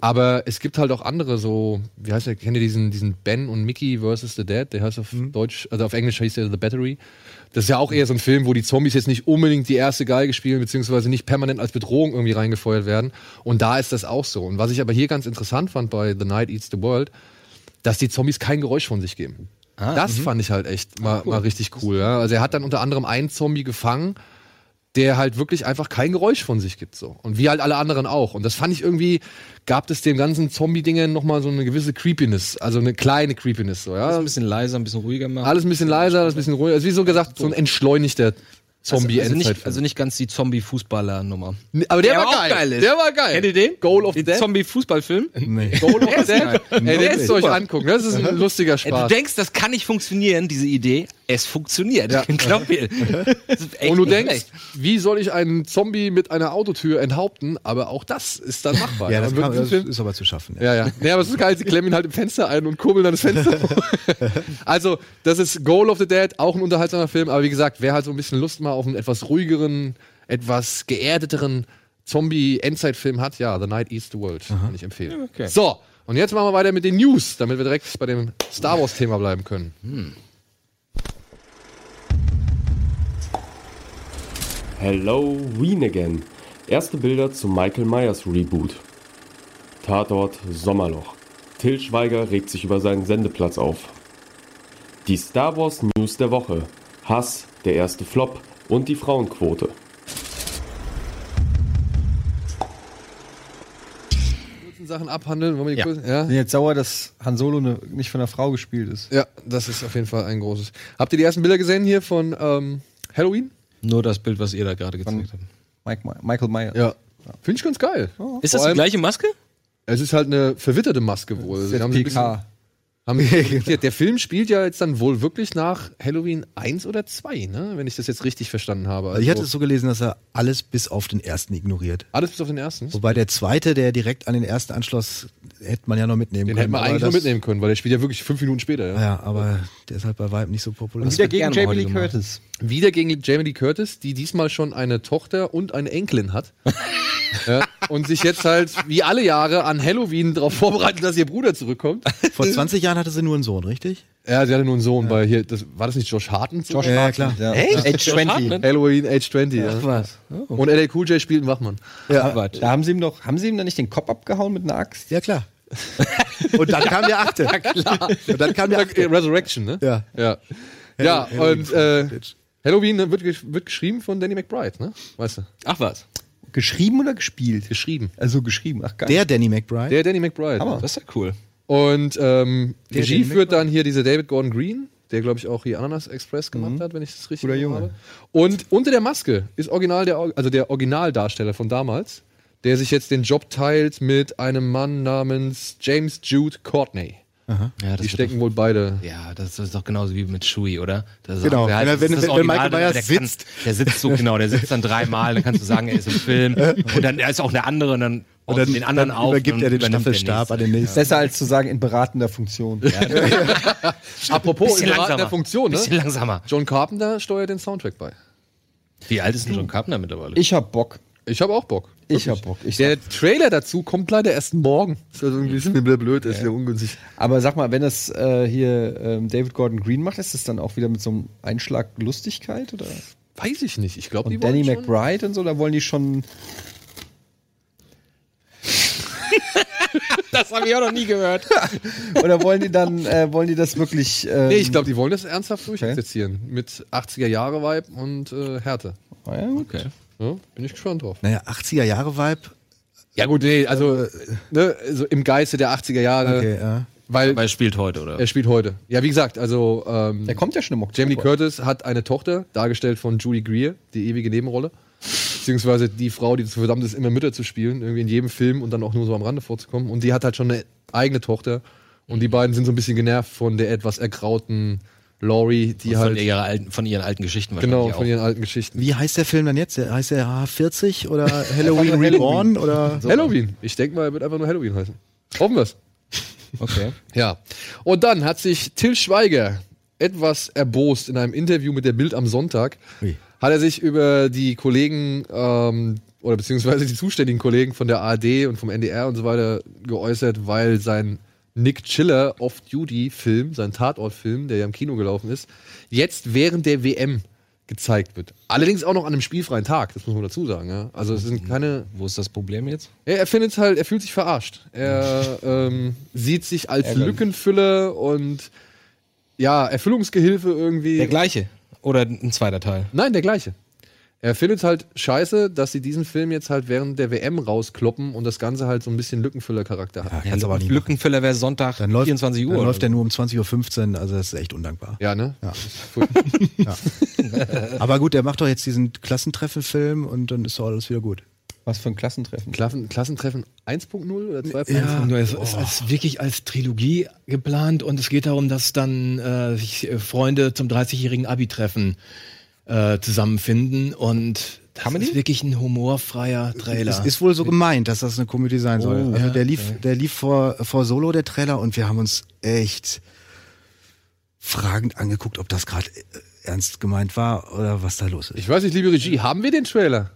Aber es gibt halt auch andere so, wie heißt der, kennt ihr diesen, diesen Ben und Mickey versus the Dead? Der heißt auf Deutsch, also auf Englisch heißt der The Battery. Das ist ja auch eher so ein Film, wo die Zombies jetzt nicht unbedingt die erste Geige spielen, beziehungsweise nicht permanent als Bedrohung irgendwie reingefeuert werden. Und da ist das auch so. Und was ich aber hier ganz interessant fand bei The Night Eats the World, dass die Zombies kein Geräusch von sich geben. das fand ich halt echt mal, mal richtig cool. Ja. Also er hat dann unter anderem einen Zombie gefangen, der halt wirklich einfach kein Geräusch von sich gibt so und wie halt alle anderen auch und das fand ich irgendwie gab es dem ganzen Zombie-Dingen noch mal so eine gewisse Creepiness, also eine kleine Creepiness so ja Ein bisschen leiser, ein bisschen ruhiger machen. alles ein bisschen leiser, alles ein bisschen ruhiger, also wie so gesagt so ein entschleunigter Zombie also, also, nicht, also nicht ganz die Zombie-Fußballer-Nummer. aber der, Der war war auch geil. geil ist. Der war geil. Kennt ihr den? Goal of Den Death. Zombie-Fußballfilm? Nee. Goal of Death. Ey, den Der ist müsst ihr euch angucken. Das ist ein lustiger Ey, du Spaß. denkst, das kann nicht funktionieren, diese Idee. Es funktioniert. Ja. Glaub mir. Und du denkst, schlecht. wie soll ich einen Zombie mit einer Autotür enthaupten? Aber auch das ist dann machbar. Ja, das, kann, das ist aber zu schaffen. Ja, ja. Nee, aber es ist geil, sie klemmen ihn halt im Fenster ein und kurbeln dann das Fenster. also, das ist Goal of the Dead, auch ein unterhaltsamer Film, aber wie gesagt, wer halt so ein bisschen Lust mal auf einen etwas ruhigeren, etwas geerdeteren Zombie-Endzeitfilm hat, ja, The Night Eats the World, kann ich empfehlen. okay. So, Und jetzt machen wir weiter mit den News, damit wir direkt bei dem Star Wars-Thema bleiben können. Halloween again. Erste Bilder zum Michael Myers Reboot. Tatort Sommerloch. Till Schweiger regt sich über seinen Sendeplatz auf. Die Star Wars News der Woche. Hass, der erste Flop und die Frauenquote. Kurzen Sachen abhandeln. Wollen wir die Ja. kurz, ja? bin jetzt sauer, dass Han Solo ne, nicht von einer Frau gespielt ist. Ja, das ist auf jeden Fall ein großes. Habt ihr die ersten Bilder gesehen hier von ähm, Halloween? Nur das Bild, was ihr da gerade gezeigt habt. Mike, Michael Myers. Ja. Finde ich ganz geil. Ist das die gleiche Maske? Es ist halt eine verwitterte Maske wohl. Sie haben. Haben, der, Film spielt ja jetzt dann wohl wirklich nach Halloween 1 oder 2, ne? wenn ich das jetzt richtig verstanden habe. Also ich hatte es so gelesen, dass er alles bis auf den ersten ignoriert. alles bis auf den ersten. Wobei der zweite, der direkt an den ersten anschloss, hätte man ja noch mitnehmen Den können. hätten wir aber eigentlich nur das- mitnehmen können, weil der spielt ja wirklich fünf Minuten später. Ja. Ja, aber der ist halt bei Vibe nicht so populär. Und wieder gegen Jamie Lee gemacht. Curtis. Wieder gegen Jamie Lee Curtis, die diesmal schon eine Tochter und eine Enkelin hat. ja, und sich jetzt halt wie alle Jahre an Halloween darauf vorbereitet, dass ihr Bruder zurückkommt. Vor 20 Jahren hatte sie nur einen Sohn, richtig? Ja, sie hatte nur einen Sohn, weil hier, das, war das nicht Josh Hartnett? Josh Ja, klar. Ja. Echt? Age 20. Halloween Age 20, ja. Was? Und LA Cool J spielt einen Wachmann. Ja, Warte. Da haben sie ihm doch, haben sie ihm da nicht den Kopf abgehauen mit einer Axt? ja klar. Und dann kam der Achte. Ja, klar. Und dann kam der Achte. Resurrection, ne? Ja. Ja, ja und äh. Halloween ne, wird, gesch- wird geschrieben von Danny McBride, ne? Weißt du? Ach was. Geschrieben oder gespielt? Geschrieben. Also geschrieben. Ach geil. Der Danny McBride. Der Danny McBride. Das ist ja cool. Und ähm, Der Regie Danny führt dann hier dieser David Gordon Green, der glaube ich auch hier Ananas Express gemacht hat, wenn ich das richtig Guter Junge. Habe. Und unter der Maske ist original der, also der Originaldarsteller von damals, der sich jetzt den Job teilt mit einem Mann namens James Jude Courtney. Ja, das Die stecken wohl beide. doch, ja, das ist doch genauso wie mit Shui, oder? Das ist Genau. auch- wer Wenn er- wenn- das wenn- Original, Michael Myers der kann- sitzt. Der sitzt so, genau, der sitzt dann dreimal, dann kannst du sagen, er ist im Film. Und dann er ist auch der andere und dann, Und dann, den anderen dann auf. übergibt er den Staffelstab an den nächsten. Besser als zu sagen in beratender Funktion. Apropos Bisschen in beratender langsamer. Funktion, ne? Bisschen langsamer. John Carpenter steuert den Soundtrack bei. Wie alt ist denn John Carpenter mittlerweile? Ich hab Bock. Ich habe auch Bock. Ich hab Bock. Ich Der Trailer dazu kommt leider erst morgen. Ist also irgendwie ist mir blöd, ist ja ungünstig. Aber sag mal, wenn das äh, hier ähm, David Gordon Green macht, ist das dann auch wieder mit so einem Einschlag Lustigkeit? Oder? Weiß ich nicht. Ich glaube, die Und Danny wollen McBride und so, da wollen die schon. Das habe ich auch noch nie gehört. Oder wollen die dann, äh, wollen die das wirklich. Ähm, Nee, ich glaube, die wollen das ernsthaft durchexerzieren. Mit 80er-Jahre-Vibe und äh, Härte. ah, ja. Okay. Ja, bin ich gespannt drauf. Naja, 80er-Jahre-Vibe. Ja, gut, nee, also, ne, also im Geiste der 80er Jahre. Okay, ja. Weil Aber er spielt heute, oder? er spielt heute. Ja, wie gesagt, also ähm, Der kommt ja schon im Oktober. Jamie Lee Curtis hat eine Tochter, dargestellt von Julie Greer, die ewige Nebenrolle. Beziehungsweise die Frau, die zu verdammt ist, immer Mütter zu spielen, irgendwie in jedem Film und dann auch nur so am Rande vorzukommen. Und die hat halt schon eine eigene Tochter. Und die beiden sind so ein bisschen genervt von der etwas ergrauten Laurie, die von, halt. ihrer alten, von ihren alten Geschichten Genau, wahrscheinlich von auch. ihren alten Geschichten. Wie heißt der Film dann jetzt? Heißt der H40 oder Halloween Reborn? Oder Halloween. Ich denke mal, er wird einfach nur Halloween heißen. Hoffen wir's. Okay. Ja. Und dann hat sich Till Schweiger etwas erbost in einem Interview mit der Bild am Sonntag. Ui. Hat er sich über die Kollegen ähm, oder beziehungsweise die zuständigen Kollegen von der ARD und vom NDR und so weiter geäußert, weil sein Nick Chiller Off-Duty-Film, sein Tatort-Film, der ja im Kino gelaufen ist, jetzt während der WM gezeigt wird. Allerdings auch noch an einem spielfreien Tag, das muss man dazu sagen. Ja? Also es sind keine Wo ist das Problem jetzt? ja, er findet halt, er fühlt sich verarscht. Er ähm, sieht sich als Ärgerlich. Lückenfüller und ja, Erfüllungsgehilfe irgendwie. Der gleiche. Oder ein zweiter Teil. Nein, der gleiche. Er findet halt scheiße, dass sie diesen Film jetzt halt während der WM rauskloppen und das Ganze halt so ein bisschen Lückenfüller-Charakter hat. kannst aber nicht machen. Lückenfüller wäre Sonntag Dann läuft, 24 Uhr. Dann läuft so. der nur um 20.15 Uhr, also das ist echt undankbar. Ja, ne? Ja. Voll- Aber gut, der macht doch jetzt diesen Klassentreffen-Film und dann ist doch alles wieder gut. Was für ein Klassentreffen. Klassen, Klassentreffen 1.0 oder 2.0? Ja. Nur es ist als, wirklich als Trilogie geplant und es geht darum, dass dann äh, sich äh, Freunde zum 30-jährigen Abi-Treffen äh, zusammenfinden und das ist wirklich ein humorfreier Trailer. Es ist wohl so gemeint, dass das eine Komödie sein soll. Oh, also ja, der lief, der lief vor, vor Solo, der Trailer, und wir haben uns echt fragend angeguckt, ob das gerade äh, ernst gemeint war oder was da los ist. Ich weiß nicht, liebe Regie, haben wir den Trailer?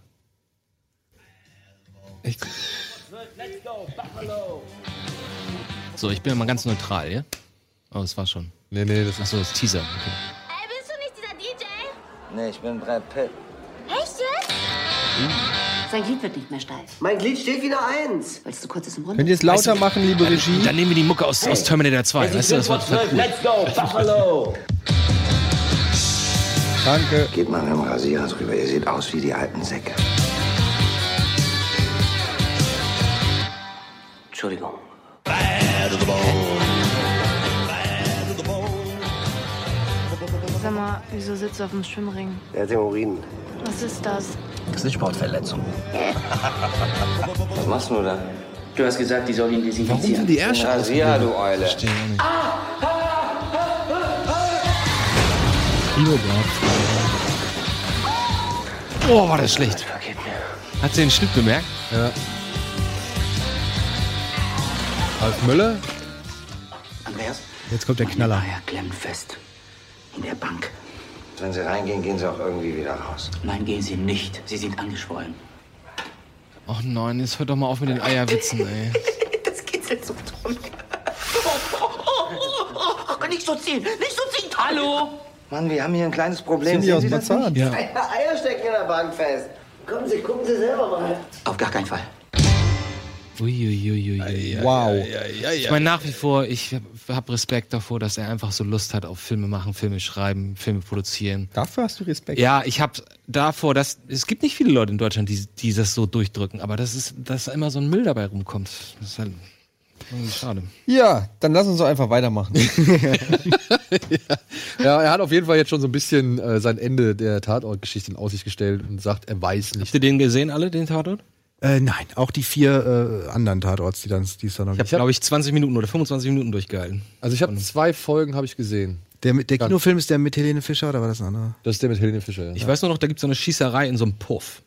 So, ich bin ja mal ganz neutral, ja? Oh, das war schon. Nee, nee, das ist Achso, das ist Teaser. Okay. Nee, ich bin Brad Pitt. Echt jetzt? Sein Glied wird nicht mehr steif. Mein Glied steht wieder eins. Willst du kurzes im Runde? Könnt ihr es lauter machen, liebe Regie? Dann nehmen wir die Mucke aus, aus Terminator 2. Weißt du, das war total cool. Let's go, Buffalo! Danke. Geht mal mit dem Rasierer drüber, ihr seht aus wie die alten Säcke. Entschuldigung. Sag mal, wieso sitzt du auf dem Schwimmring? Der hat Hämorrhoiden. Was ist das? Das ist eine Sportverletzung. Was machst du da? Du hast gesagt, die soll ihn desinfizieren. Warum sind die Ärsche Rasierer, du Eule. Oh, war das schlecht. Hat sie den Schnitt bemerkt? Ralf Möller. Andreas? Jetzt kommt der Knaller. Eier klemmt fest. In der Bank. Wenn Sie reingehen, gehen Sie auch irgendwie wieder raus. Nein, gehen Sie nicht. Sie sind angeschwollen. Ach nein, jetzt hört doch mal auf mit den Eierwitzen, ey. Das kitzelt so drum. Nicht so ziehen! Nicht so ziehen! Hallo! Mann, wir haben hier ein kleines Problem. Sind Sehen aus Sie das Marzahn? nicht? Eier stecken in der Bank fest. Kommen Sie, gucken Sie selber mal. Auf gar keinen Fall. Uiuiuiui. Wow. Ich meine nach wie vor, ich habe Respekt davor, dass er einfach so Lust hat auf Filme machen, Filme schreiben, Filme produzieren. Dafür hast du Respekt. Ja, ich habe davor, dass es gibt nicht viele Leute in Deutschland, die, die das so durchdrücken, aber das ist, dass immer so ein Müll dabei rumkommt. Das ist halt schade. Ja, dann lass uns doch einfach weitermachen. Ja, er hat auf jeden Fall jetzt schon so ein bisschen äh, sein Ende der Tatortgeschichte in Aussicht gestellt und sagt, er weiß nicht. Habt ihr den gesehen, alle, den Tatort? Äh, nein, auch die vier äh, anderen Tatorts, die dann, die es dann noch Ich habe, glaube ich, 20 Minuten oder 25 Minuten durchgehalten. Also ich habe zwei Folgen habe ich gesehen. Der, mit- der Kinofilm ist der mit Helene Fischer oder war das ein anderer? Das ist der mit Helene Fischer. Ja. Ich weiß nur noch, da gibt es so eine Schießerei in so einem Puff.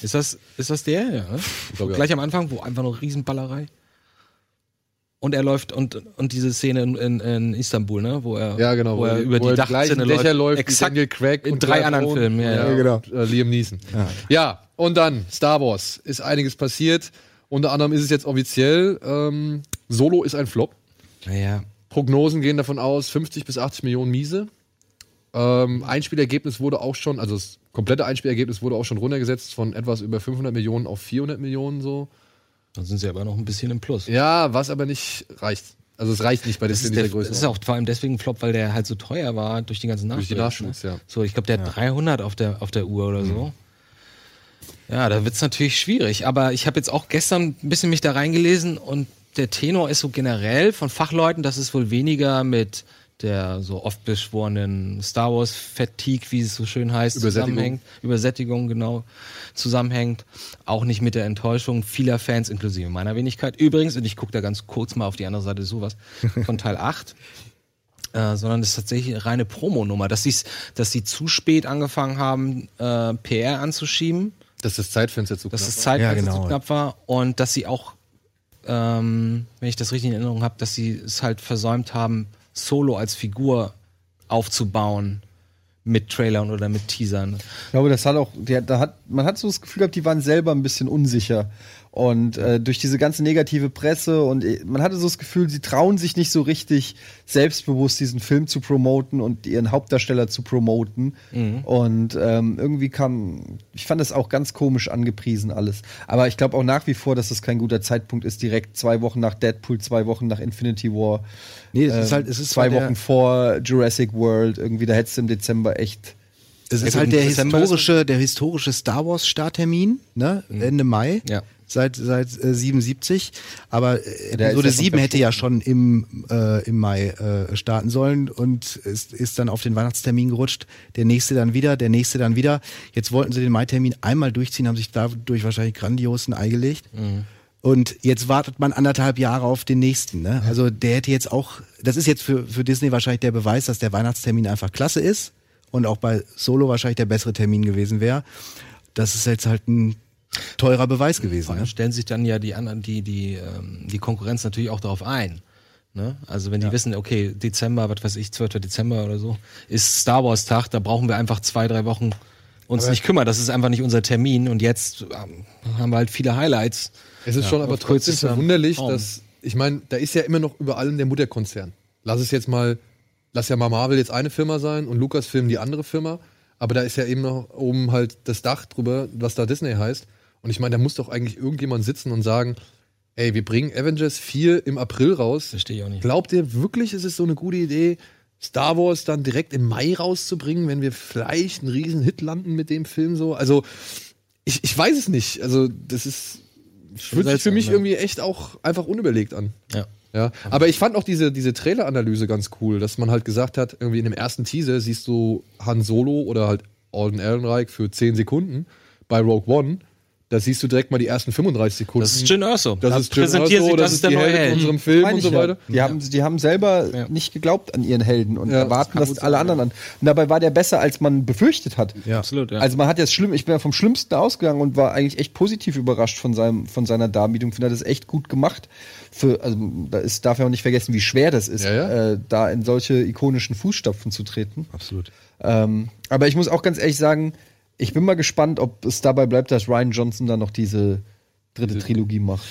Ist das, ist das der? Ja. Ne? glaub, ja. Gleich am Anfang, wo einfach nur Riesenballerei. Und er läuft und, und diese Szene in, in, in Istanbul, ne? Wo er, ja, genau. wo er über die gleichen Dachzinne Dächer läuft, wie Exakt. Daniel Craig in und drei Brad anderen. Filmen, ja, ja. genau. Äh, Liam Neeson. Ja. Und dann Star Wars. Ist einiges passiert. Unter anderem ist es jetzt offiziell, ähm, Solo ist ein Flop. Naja. Prognosen gehen davon aus, 50 bis 80 Millionen Miese. Ähm, Einspielergebnis wurde auch schon, also das komplette Einspielergebnis wurde auch schon runtergesetzt von etwas über 500 Millionen auf 400 Millionen so. Dann sind sie aber noch ein bisschen im Plus. Ja, was aber nicht reicht. Also es reicht nicht bei Das das der, dieser das Größe. ist auch vor allem deswegen ein Flop, weil der halt so teuer war durch die ganzen Durch die Nachschüsse. Nachschüsse, ja. So, ich glaube, der hat 300 auf der, auf der Uhr oder so. Ja, da wird's natürlich schwierig. Aber ich habe jetzt auch gestern ein bisschen mich da reingelesen und der Tenor ist so generell von Fachleuten, dass es wohl weniger mit der so oft beschworenen Star Wars Fatigue, wie es so schön heißt, Übersättigung. zusammenhängt. Übersättigung, genau, zusammenhängt. Auch nicht mit der Enttäuschung vieler Fans, inklusive meiner Wenigkeit. Übrigens, und ich gucke da ganz kurz mal auf die andere Seite sowas, von Teil 8 äh, sondern es ist tatsächlich eine reine Promonummer, dass sie dass sie zu spät angefangen haben, äh, PR anzuschieben, Dass das Zeitfenster zu dass knapp das war. Zeitfenster Ja, genau. zu knapp war und dass sie auch, ähm, wenn ich das richtig in Erinnerung habe, dass sie es halt versäumt haben, Solo als Figur aufzubauen mit Trailern oder mit Teasern. Ich glaube, das hat auch, der, da hat, man hat so das Gefühl gehabt, die waren selber ein bisschen unsicher. Und äh, durch diese ganze negative Presse und äh, man hatte so das Gefühl, sie trauen sich nicht so richtig selbstbewusst diesen Film zu promoten und ihren Hauptdarsteller zu promoten. Und ähm, irgendwie kam, ich fand das auch ganz komisch angepriesen alles. Aber ich glaube auch nach wie vor, dass das kein guter Zeitpunkt ist, direkt zwei Wochen nach Deadpool, zwei Wochen nach Infinity War. Nee, es ist ähm, halt, es ist zwei der- Wochen vor Jurassic World. Irgendwie, da hättest du im Dezember echt Es ist Ja, halt der Dezember ist- historische, der historische Star Wars Starttermin, ne? Ende Mai. Ja. Seit, seit äh, 77. Aber äh, Episode ja schon 7 hätte ja schon im, äh, im Mai äh, starten sollen und ist, ist dann auf den Weihnachtstermin gerutscht. Der nächste dann wieder, der nächste dann wieder. Jetzt wollten sie den Mai-Termin einmal durchziehen, haben sich dadurch wahrscheinlich grandios ein Ei gelegt. Und jetzt wartet man anderthalb Jahre auf den nächsten. Ne? Also der hätte jetzt auch, das ist jetzt für, für Disney wahrscheinlich der Beweis, dass der Weihnachtstermin einfach klasse ist und auch bei Solo wahrscheinlich der bessere Termin gewesen wäre. Das ist jetzt halt ein teurer Beweis gewesen. Ne? Dann stellen sich dann ja die anderen, die, die, ähm, die Konkurrenz natürlich auch darauf ein. Ne? Also wenn die wissen, okay, Dezember, was weiß ich, 12. Dezember oder so, ist Star Wars Tag, da brauchen wir einfach zwei, drei Wochen uns nicht kümmern. Das ist einfach nicht unser Termin und jetzt ähm, haben wir halt viele Highlights. Es ist Ja, schon aber trotzdem verwunderlich, Raum. dass ich meine, da ist ja immer noch über allem der Mutterkonzern. Lass es jetzt mal, lass ja mal Marvel jetzt eine Firma sein und Lucasfilm die andere Firma. Aber da ist ja eben noch oben halt das Dach drüber, was da Disney heißt. Und ich meine, da muss doch eigentlich irgendjemand sitzen und sagen, ey, wir bringen Avengers 4 im April raus. Verstehe ich auch nicht. Glaubt ihr wirklich, ist es so eine gute Idee, Star Wars dann direkt im Mai rauszubringen, wenn wir vielleicht einen riesen Hit landen mit dem Film so? Also, ich, ich weiß es nicht. Also, das ist, fühlt sich für mich ja. irgendwie echt auch einfach unüberlegt an. Ja. Ja, aber ich fand auch diese, diese Trailer-Analyse ganz cool, dass man halt gesagt hat, irgendwie in dem ersten Teaser siehst du Han Solo oder halt Alden Ehrenreich für 10 Sekunden. Bei Rogue One, da siehst du direkt mal die ersten 35 Sekunden. Das ist Jyn Erso. Das Da ist präsentieren Erso, das das ist der die neue Held in unserem Film und ich so ja. weiter. Die, haben, die haben selber nicht geglaubt an ihren Helden und Ja, erwarten das alle anderen an. Und dabei war der besser, als man befürchtet hat. Ja. Absolut, ja. Also man hat jetzt schlimm, ich bin ja vom Schlimmsten ausgegangen und war eigentlich echt positiv überrascht von seinem, von seiner Darbietung. Finde das echt gut gemacht. Für, also da ist, darf ja auch nicht vergessen, wie schwer das ist, Ja, ja. Äh, da in solche ikonischen Fußstapfen zu treten. Absolut. Ähm, aber ich muss auch ganz ehrlich sagen, ich bin mal gespannt, ob es dabei bleibt, dass Ryan Johnson dann noch diese dritte Trilogie macht.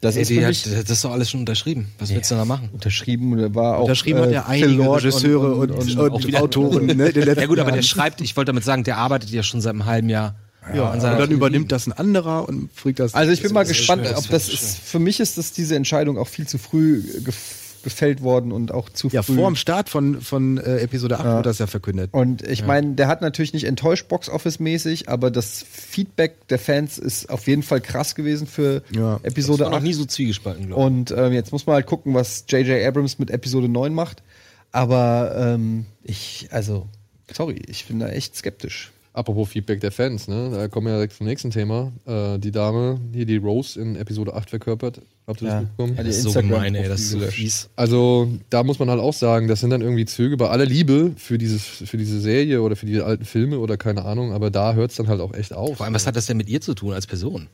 Das Ey, ist die hat, das ist doch alles schon unterschrieben. Was willst du da machen? unterschrieben und er war auch Unterschrieben hat äh, er Phil einige Lord Regisseure und, und, und, Autoren. Ne, Ja gut, aber der schreibt, ich wollte damit sagen, der arbeitet ja schon seit einem halben Jahr Ja, und dann übernimmt das ein anderer und fliegt das. Also ich bin mal gespannt, ob das ist ist. Für mich ist das diese Entscheidung auch viel zu früh gef gefällt worden und auch zu ja, früh. vor dem Start von, von äh, Episode 8 Ja. wird das ja verkündet. Und ich meine, der hat natürlich nicht enttäuscht Box-Office-mäßig, aber das Feedback der Fans ist auf jeden Fall krass gewesen für Ja. Das Episode war noch 8. nie so zwiegespalten, glaube ich. Und ähm, jetzt muss man halt gucken, was J.J. Abrams mit Episode 9 macht. Aber ähm, ich, also, sorry, ich bin da echt skeptisch. Apropos Feedback der Fans, ne? Da kommen wir direkt zum nächsten Thema. Äh, die Dame, die die Rose in Episode 8 verkörpert. Habt ihr das Ja. mitbekommen? Ja, das ist so Instagram gemein, ey, das ist so fies. Also, da muss man halt auch sagen, das sind dann irgendwie Züge bei aller Liebe für, dieses, für diese Serie oder für die alten Filme oder keine Ahnung, aber da hört es dann halt auch echt auf. Vor allem, was hat das denn mit ihr zu tun als Person?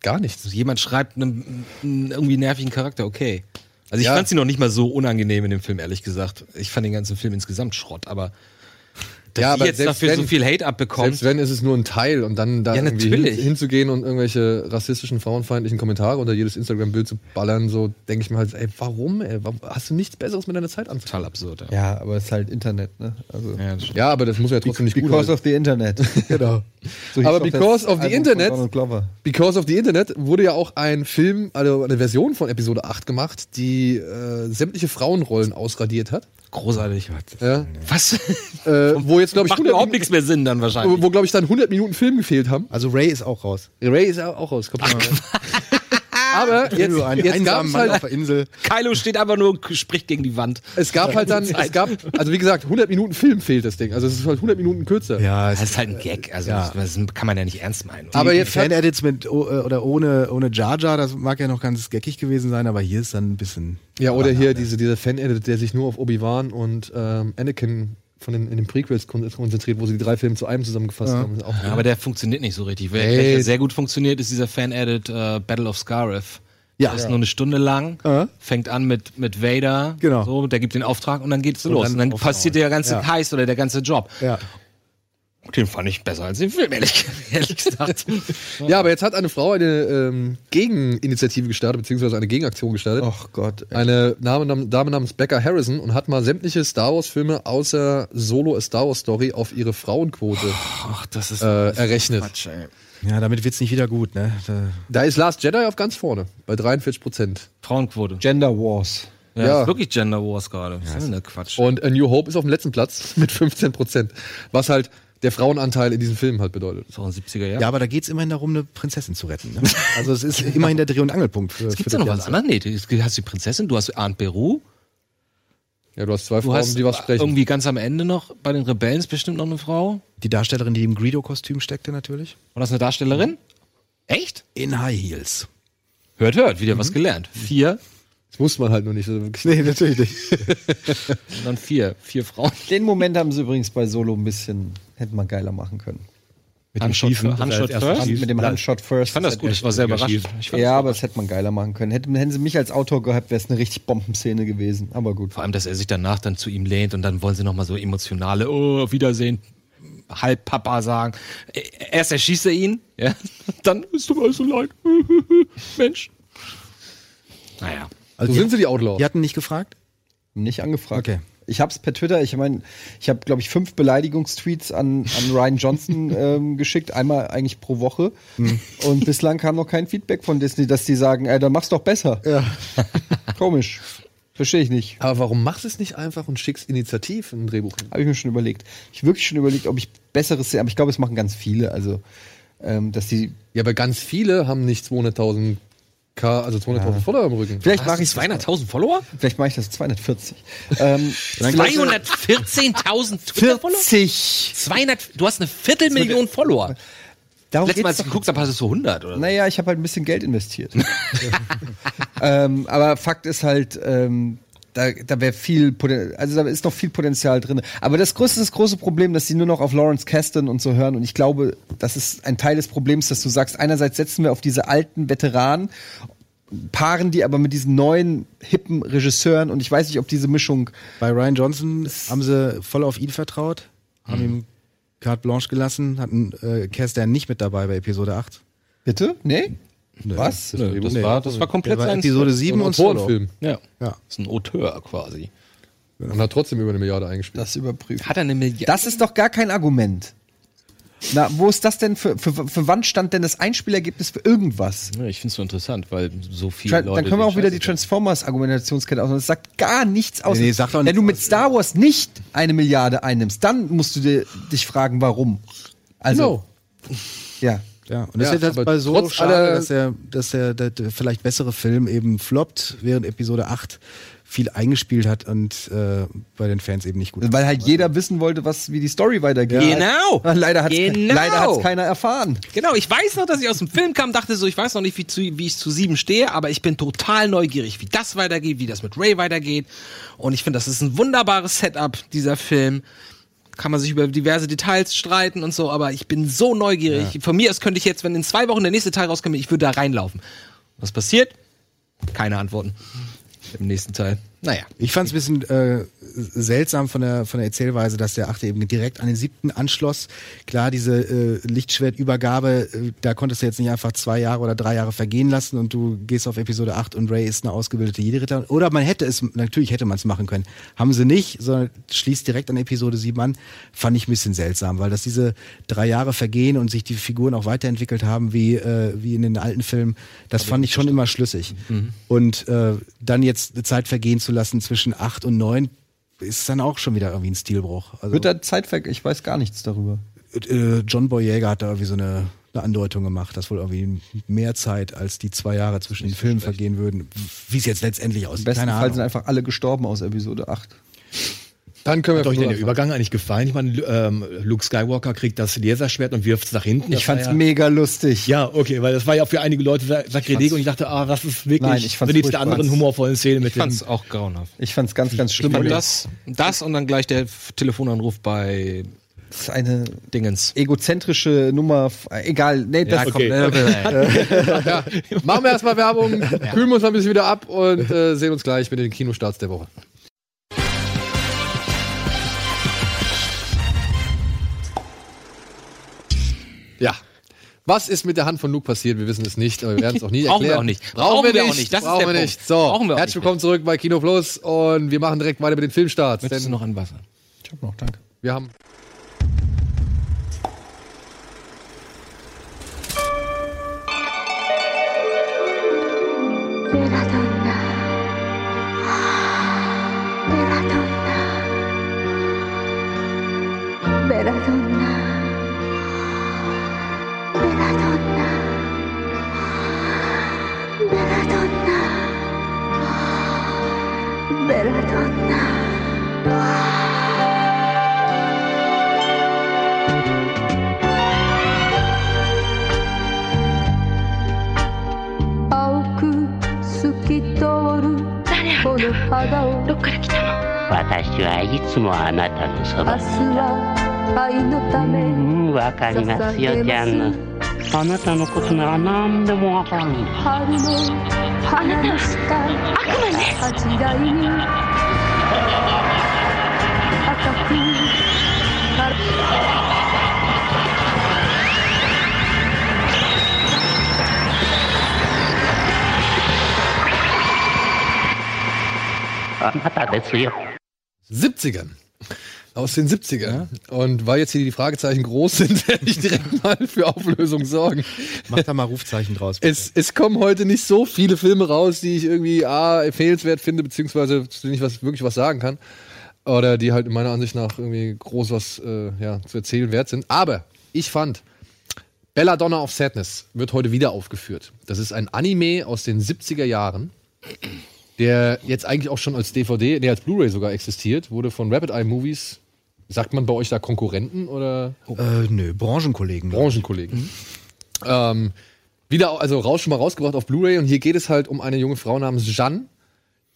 Gar nichts. Also jemand schreibt einen, einen irgendwie nervigen Charakter, okay. Also ich Ja. fand sie noch nicht mal so unangenehm in dem Film, ehrlich gesagt. Ich fand den ganzen Film insgesamt Schrott, aber dass Ja, die aber jetzt selbst dafür wenn- so viel Hate abbekommt. Selbst wenn, ist es nur ein Teil und dann da Ja, hin, hinzugehen und irgendwelche rassistischen, frauenfeindlichen Kommentare unter jedes Instagram-Bild zu ballern, so denke ich mir halt, ey, warum, ey? Warum, hast du nichts Besseres mit deiner Zeit anzufangen? Total absurd, ja. Ja, aber es ist halt Internet, ne? Also, Ja. Ja, aber das muss ja trotzdem nicht gut because halten. of the Internet. Genau. So Aber because of the Internet-. Because of the Internet wurde ja auch ein Film, also eine Version von Episode 8 gemacht, die äh, sämtliche Frauenrollen ausradiert hat. Großartig. Ja. Was? Äh, wo jetzt, glaube ich, Macht 100 überhaupt nichts mehr Sinn dann wahrscheinlich. wo, wo glaube ich, dann 100 Minuten Film gefehlt haben. Also Ray ist auch raus. Ray ist auch raus. Kommt mal. Aber jetzt, jetzt gab es Mann auf halt, der Insel. Kylo steht einfach nur und spricht gegen die Wand. es gab halt dann, es gab, also wie gesagt, 100 Minuten Film fehlt das Ding. Also es ist halt 100 Minuten kürzer. Ja, Das ist halt ein Gag. Also Ja. das, kann man ja nicht ernst meinen. Aber die jetzt hat, Fan-Edits mit oh, äh, oder ohne, ohne Jar Jar, das mag ja noch ganz geckig gewesen sein, aber hier ist dann ein bisschen. ja, oder hier diese, dieser Fan-Edit, der sich nur auf Obi-Wan und ähm, Anakin von den, in den Prequels kon konzentriert, wo sie die drei Filme zu einem zusammengefasst haben. Ist auch Ja, aber der funktioniert nicht so richtig. Wer, Ey. welcher sehr gut funktioniert, ist dieser Fan-Edit äh, Battle of Scarif. Ja. Der ist nur eine Stunde lang, Ja. fängt an mit, mit Vader, Genau. so, der gibt den Auftrag und dann geht's so Und los. dann und dann passiert der ganze Ja. Heist oder der ganze Job. Ja. Den fand ich besser als den Film, ehrlich, ehrlich gesagt. Ja, aber jetzt hat eine Frau eine ähm, Gegeninitiative gestartet, beziehungsweise eine Gegenaktion gestartet. Och Gott. ey. Eine Dame, Dame namens Becca Harrison und hat mal sämtliche Star Wars-Filme außer Solo A Star Wars Story auf ihre Frauenquote Ach, das ist äh, errechnet. Quatsch, ey. Ja, damit wird's nicht wieder gut, ne? Da, Da ist Last Jedi auf ganz vorne, bei 43 Prozent. Frauenquote. Gender Wars. Ja, Ja. ist wirklich Gender Wars gerade. Was ist denn der Quatsch? Und A New Hope ist auf dem letzten Platz mit 15 Prozent. Was halt der Frauenanteil in diesem Film halt bedeutet. ein 70er Jahr. ja, aber da geht's immerhin darum, eine Prinzessin zu retten. Ne? Also es ist immerhin der Dreh- und Angelpunkt für, Gibt's für da noch was anderes? Nee, du hast die Prinzessin, du hast Arndt Beru, Ja, du hast zwei du Frauen, hast die was sprechen. irgendwie ganz am Ende noch, bei den Rebellen ist bestimmt noch eine Frau. Die Darstellerin, die im Greedo-Kostüm steckte natürlich. War das eine Darstellerin? Echt? In High Heels. Hört, hört, wieder was gelernt. Vier, Das wusste man halt nur nicht so wirklich. Nee, natürlich nicht. und dann vier, vier Frauen. Den Moment haben sie übrigens bei Solo ein bisschen, hätte man geiler machen können. Mit Handshot, Schiefen, Handshot das heißt, first? Mit dem Handshot First. Ich fand das gut, ich war sehr überrascht. Ja, das aber das hätte man geiler machen können. Hätten, hätten sie mich als Autor gehabt, wäre es eine richtig Bombenszene gewesen. Aber gut. Vor allem, dass er sich danach dann zu ihm lehnt und dann wollen sie noch mal so emotionale, oh, auf Wiedersehen, halb Papa sagen. Ä- Erst erschießt er ihn, ja, dann ist tut mir alles so leid. Mensch. Naja. Also so sind sie die Outlaws. Die hatten nicht gefragt? Nicht angefragt. Okay. Ich hab's per Twitter, ich meine, ich habe, glaube ich, fünf Beleidigungstweets an, an Ryan Johnson ähm, geschickt, einmal eigentlich pro Woche. Und bislang kam noch kein Feedback von Disney, dass die sagen, ey, dann mach's doch besser. Ja. Komisch. Verstehe ich nicht. Aber warum machst du es nicht einfach und schickst initiativ ein Drehbuch hin? Habe ich mir schon überlegt. Ich wirklich schon überlegt, ob ich besseres sehe, aber ich glaube, es machen ganz viele. Also, ähm, dass die. Ja, aber ganz viele haben nicht 200.000 K, also 200.000 Follower im Rücken. Vielleicht mache du ich 200.000 Follower? Vielleicht mache ich das 240. ähm, 214.000 Twitter-Follower? 40. 200, du hast eine Viertelmillion Follower. Darum Letztes Mal, als doch geguckt habe, hast du so 100 oder. Naja, ich habe halt ein bisschen Geld investiert. ähm, aber Fakt ist halt, ähm, da, da wäre viel, also da ist noch viel Potenzial drin. Aber das größte, das große Problem, dass sie nur noch auf Lawrence Kasdan und so hören. Und ich glaube, das ist ein Teil des Problems, dass du sagst, einerseits setzen wir auf diese alten Veteranen, paaren die aber mit diesen neuen, hippen Regisseuren. Und ich weiß nicht, ob diese Mischung Bei Ryan Johnson haben sie voll auf ihn vertraut, haben ihm carte blanche gelassen, hatten äh, Castan nicht mit dabei bei Episode 8. Bitte? Nee? Was? Nö, das, Nee. war, das war komplett Der war sein Episode 7 und. Autorenfilm. Ja. Ja. Das ist ein Auteur quasi. Und hat trotzdem über eine Milliarde eingespielt. Das überprüfen. Hat er eine Milliarde? Das ist doch gar kein Argument. Na, wo ist das denn für, für, für wann stand denn das Einspielergebnis für irgendwas? Ja, ich finde es so interessant, weil so viele Tra Leute. dann können wir auch wieder die Transformers-Argumentationskette aus. Das sagt gar nichts aus. Nee, nee, sagt doch Wenn du mit aus. Star Wars nicht eine Milliarde einnimmst, dann musst du dir, dich fragen, warum. Also, ja. Ja, und das Ja, ist jetzt bei trotz schade, dass der, dass der, der, der vielleicht bessere Film eben floppt, während Episode 8 viel eingespielt hat und äh, bei den Fans eben nicht gut. Weil halt jeder wissen wollte, was, wie die Story weitergeht. Genau. Leider hat es Genau. leider hat's keiner erfahren. Genau, ich weiß noch, dass ich aus dem Film kam, dachte so, ich weiß noch nicht, wie, zu, wie ich zu sieben stehe, aber ich bin total neugierig, wie das weitergeht, wie das mit Ray weitergeht. Und ich finde, das ist ein wunderbares Setup, dieser Film. Kann man sich über diverse Details streiten und so, aber ich bin so neugierig. Von mir aus könnte ich jetzt, wenn in zwei Wochen der nächste Teil rauskommt, ich würde da reinlaufen. Was passiert? Keine Antworten. Im nächsten Teil. Naja. Ich fand es ein bisschen äh, seltsam von der, von der Erzählweise, dass der achte eben direkt an den siebten anschloss. Klar, diese äh, Lichtschwertübergabe, äh, da konntest du jetzt nicht einfach zwei Jahre oder drei Jahre vergehen lassen und du gehst auf Episode 8 und Ray ist eine ausgebildete Jedi-Ritter. Oder man hätte es, natürlich hätte man es machen können. Haben sie nicht, sondern schließt direkt an Episode 7 an. Fand ich ein bisschen seltsam, weil dass diese drei Jahre vergehen und sich die Figuren auch weiterentwickelt haben, wie, äh, wie in den alten Filmen, das fand ich schon immer schlüssig. Und äh, dann jetzt eine Zeit vergehen zu lassen zwischen 8 und 9 ist dann auch schon wieder irgendwie ein Stilbruch. Also, Wird da Zeitverk? Ich weiß gar nichts darüber. äh, John Boyega hat da irgendwie so eine, eine Andeutung gemacht, dass wohl irgendwie mehr Zeit als die zwei Jahre zwischen den Filmen vergehen würden. Wie es jetzt letztendlich Im aussieht, besten keine Fall sind einfach alle gestorben aus Episode 8. Dann können wir Hat euch denn der Übergang eigentlich gefallen? Ich meine, ähm, Luke Skywalker kriegt das Laserschwert und wirft es nach hinten. Das Ich fand's war ja, mega lustig. Ja, okay, weil das war ja auch für einige Leute Sa- Sakrileg und ich dachte, ah, das ist wirklich Nein, ich fand's die furchtbar. anderen humorvollen Szene mit Ich fand's dem. auch grauenhaft. Ich fand's ganz, ganz schlimm. Und das, das und dann gleich der Telefonanruf bei Das ist eine Dingens. egozentrische Nummer. äh, Egal, nee, das okay. ja. Machen wir erstmal Werbung, kühlen wir uns ein bisschen wieder ab und äh, sehen uns gleich mit den Kinostarts der Woche. Was ist mit der Hand von Luke passiert? Wir wissen es nicht, aber wir werden es auch nie Brauchen wir erklären. auch nicht. Brauchen, wir auch nicht. nicht. Das ist Brauchen der wir Punkt. nicht. So, Brauchen wir auch herzlich nicht. willkommen zurück bei Kino Plus und wir machen direkt weiter mit den Filmstarts. Möchtest du noch ein Wasser? Ich hab noch, danke. wir haben ベラドンナ青く透き通るこの肌をどっから来たの私はいつもあなた？のそ明ば日は愛のためうんわかりますよジャンヌあなたのことなら何でもわかる春の花の下悪魔ね恥じらいに赤くからですよ。70ern. Aus den 70ern. Und weil jetzt hier die Fragezeichen groß sind, werde ich direkt mal für Auflösung sorgen. Mach da mal Rufzeichen draus. Es, es kommen heute nicht so viele Filme raus, die ich irgendwie A, empfehlenswert finde, beziehungsweise zu denen ich was, wirklich was sagen kann. Oder die halt in meiner Ansicht nach irgendwie groß was äh, ja, zu erzählen wert sind. Aber ich fand, Belladonna of Sadness wird heute wieder aufgeführt. Das ist ein Anime aus den 70er Jahren, der jetzt eigentlich auch schon als DVD, nee, als Blu-ray sogar existiert, wurde von Rapid Eye Movies. Sagt man bei euch da Konkurrenten oder? Äh, nö, Branchenkollegen. Branchenkollegen. Ähm, wieder, also raus, schon mal rausgebracht auf Blu-ray und hier geht es halt um eine junge Frau namens Jeanne,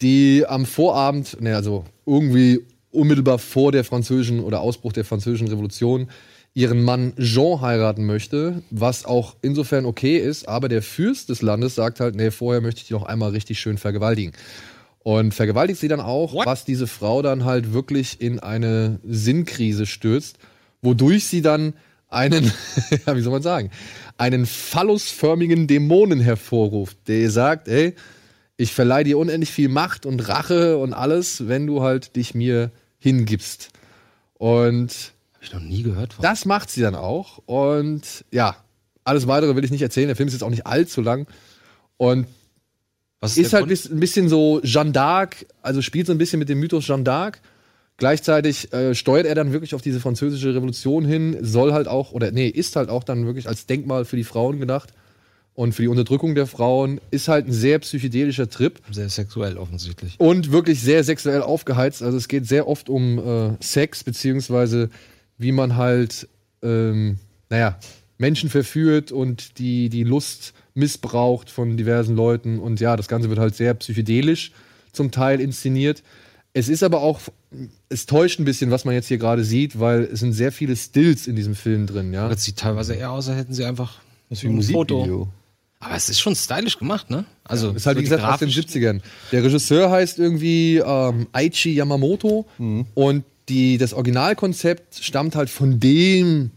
die am Vorabend, ne, also irgendwie unmittelbar vor der französischen oder Ausbruch der französischen Revolution ihren Mann Jean heiraten möchte, was auch insofern okay ist, aber der Fürst des Landes sagt halt, nee, vorher möchte ich die noch einmal richtig schön vergewaltigen. Und vergewaltigt sie dann auch, was diese Frau dann halt wirklich in eine Sinnkrise stürzt, wodurch sie dann einen, ja, wie soll man sagen, einen phallusförmigen Dämonen hervorruft, der sagt, ey, ich verleihe dir unendlich viel Macht und Rache und alles, wenn du halt dich mir hingibst. Und Hab ich noch nie gehört von. das macht sie dann auch. Und ja, alles weitere will ich nicht erzählen. Der Film ist jetzt auch nicht allzu lang. Und Was ist der halt Grund? ein bisschen so Jeanne d'Arc, also spielt so ein bisschen mit dem Mythos Jeanne d'Arc. Gleichzeitig äh, steuert er dann wirklich auf diese französische Revolution hin, soll halt auch, oder nee, ist halt auch dann wirklich als Denkmal für die Frauen gedacht und für die Unterdrückung der Frauen, ist halt ein sehr psychedelischer Trip Sehr sexuell offensichtlich. und wirklich sehr sexuell aufgeheizt. Also es geht sehr oft um äh, Sex, beziehungsweise wie man halt, ähm, naja, Menschen verführt und die, die Lust missbraucht von diversen Leuten. Und ja, das Ganze wird halt sehr psychedelisch zum Teil inszeniert. Es ist aber auch, es täuscht ein bisschen, was man jetzt hier gerade sieht, weil es sind sehr viele Stills in diesem Film drin, ja. Das sieht teilweise eher aus, als hätten sie einfach Das wie ein Musikvideo. Aber es ist schon stylisch gemacht, ne? Also Ist halt, wie so gesagt, aus den grafisch- 70ern. Der Regisseur heißt irgendwie ähm, Aichi Yamamoto und die, das Originalkonzept stammt halt von dem,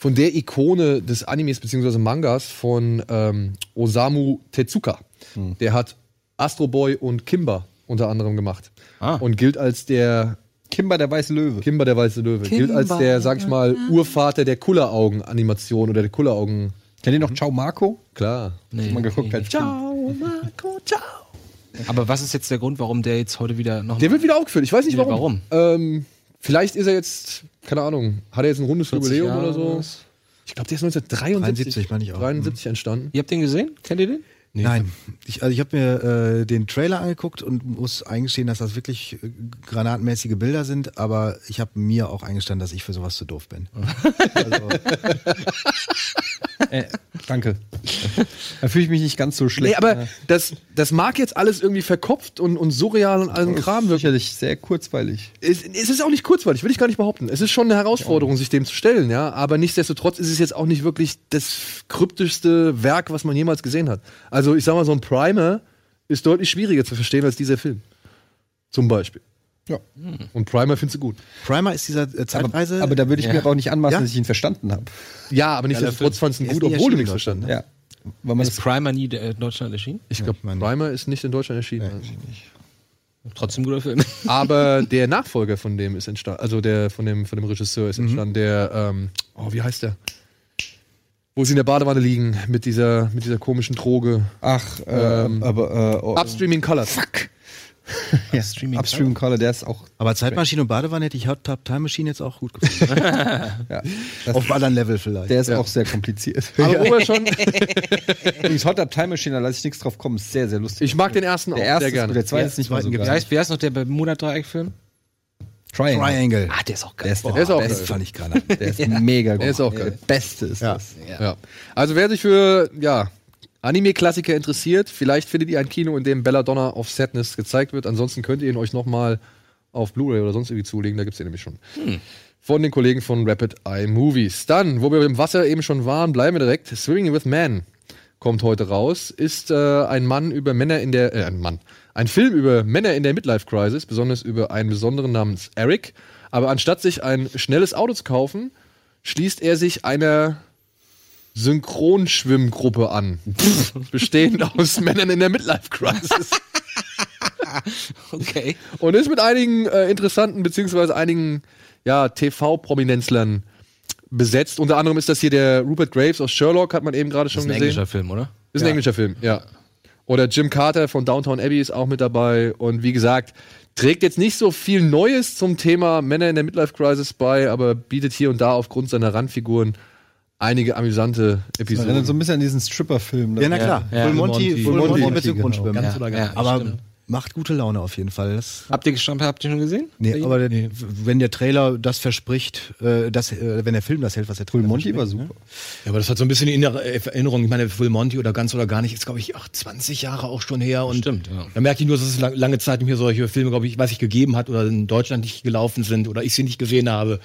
von der Ikone des Animes bzw. Mangas von ähm, Osamu Tezuka. Der hat Astro Boy und Kimba unter anderem gemacht. Ah. Und gilt als der Kimber, der weiße Löwe. Kimba der weiße Löwe. Gilt als der, sag ich mal, Urvater der Kulleraugen-Animation oder der Kulleraugen. Kennt ihr noch Ciao Marco? Klar. Nee, mal geguckt als Kind. Aber was ist jetzt der Grund, warum der jetzt heute wieder noch Der wird wieder aufgeführt. Ich weiß nicht warum. warum? Ähm, vielleicht ist er jetzt, keine Ahnung, hat er jetzt ein rundes 40 Jubiläum Jahre oder so? was? Ich glaube, der ist 1973 73 meine ich auch. 73 entstanden. Ihr habt den gesehen? Kennt ihr den? Nein, ich, also ich habe mir äh, den Trailer angeguckt und muss eingestehen, dass das wirklich äh, granatenmäßige Bilder sind, aber ich habe mir auch eingestanden, dass ich für sowas zu doof bin. also, Äh, danke. da fühle ich mich nicht ganz so schlecht. Nee, aber das, das mag jetzt alles irgendwie verkopft und, und surreal und allen Kram wirken. sicherlich sehr kurzweilig. Es, es ist auch nicht kurzweilig, will ich gar nicht behaupten. Es ist schon eine Herausforderung, sich dem zu stellen, ja. Aber nichtsdestotrotz ist es jetzt auch nicht wirklich das kryptischste Werk, was man jemals gesehen hat. Also ich sag mal, so ein Primer ist deutlich schwieriger zu verstehen als dieser Film. Zum Beispiel. Ja. Und Primer findest du gut. Primer ist dieser äh, Zeitreise. Aber da würde ich Ja. mir aber auch nicht anmaßen, Ja? dass ich ihn verstanden habe. Ja, aber nichtsdestotrotz fandst du ihn gut, obwohl du nichts in verstanden hast. Ja. Weil man Ist das Primer nie äh, in Deutschland erschienen? Ich glaube, meine- Primer ist nicht in Deutschland erschienen. Trotzdem guter Film. Aber der Nachfolger von dem ist entstanden, also der von dem, von dem Regisseur Mhm. ist entstanden, der, ähm, oh, wie heißt der? Wo sie in der Badewanne liegen mit dieser, mit dieser komischen Droge. Ach, äh, Ähm, aber äh, oh, Upstreaming Colors. ja, Upstreaming Upstream Color, der ist auch. aber Zeitmaschine und Badewanne hätte ich Hot Tub Time Machine jetzt auch gut gefunden. Ja, das, Auf einem anderen Level vielleicht. der ist Ja. auch sehr kompliziert. Aber wo wir schon, Übrigens, Hot Up Time Machine, da lasse ich nichts drauf kommen, ist sehr, sehr lustig. ich mag den ersten der auch erste sehr ist gerne. gut, der zweite Ja, ist nicht mal so geil. Wie heißt, wie heißt noch der Bermuda-Dreieck-Film? Triangle. Triangle. Ah, der ist auch geil. Der ist, Der ist auch beste. geil. fand ich gerade. Der ist mega gut. Der ist auch Der geil. Beste ist Ja. das. Ja. Also wer sich für ja, Anime-Klassiker interessiert, vielleicht findet ihr ein Kino, in dem Belladonna of Sadness gezeigt wird. Ansonsten könnt ihr ihn euch nochmal auf Blu-ray oder sonst irgendwie zulegen. Da gibt's den nämlich schon. Von den Kollegen von Rapid Eye Movies. Dann, wo wir im Wasser eben schon waren, bleiben wir direkt. Swimming with Man kommt heute raus. Ist äh, ein Mann über Männer in der, äh, ein Mann. Ein Film über Männer in der Midlife Crisis, besonders über einen besonderen namens Eric. Aber anstatt sich ein schnelles Auto zu kaufen, schließt er sich einer Synchronschwimmgruppe an. bestehend aus Männern in der Midlife Crisis. okay. Und ist mit einigen äh, interessanten, beziehungsweise einigen ja, TV-Prominenzlern besetzt. Unter anderem ist das hier der Rupert Graves aus Sherlock, hat man eben gerade schon ist ein gesehen. englischer Film, oder? Ist ein englischer Film, ja. Oder Jim Carter von Downtown Abbey ist auch mit dabei. Und wie gesagt, trägt jetzt nicht so viel Neues zum Thema Männer in der Midlife Crisis bei, aber bietet hier und da aufgrund seiner Randfiguren einige amüsante Das Episoden. erinnert so ein bisschen an diesen Stripper-Film. Ja, na klar. Ja, Full Monty, Monty, Full Full Monty, Monty, mit Synchron genau. schwimmen. Ganz oder gar nicht. Aber stimmt. Macht gute Laune auf jeden Fall. Das, Habt ihr schon, habt ihr schon gesehen? nee, aber der, wenn der Trailer das verspricht, äh, das, äh, wenn der Film das hält, was der Trailer Full Monty war verspricht, super. Ja, aber das hat so ein bisschen die innere Erinnerung. Ich meine, Full Monty oder ganz oder gar nicht ist, glaube ich, ach, 20 Jahre auch schon her. Und Stimmt, ja. Da merke ich nur, dass es lang, lange Zeit mir solche Filme, glaube ich, weiß ich, gegeben hat oder in Deutschland nicht gelaufen sind oder ich sie nicht gesehen habe.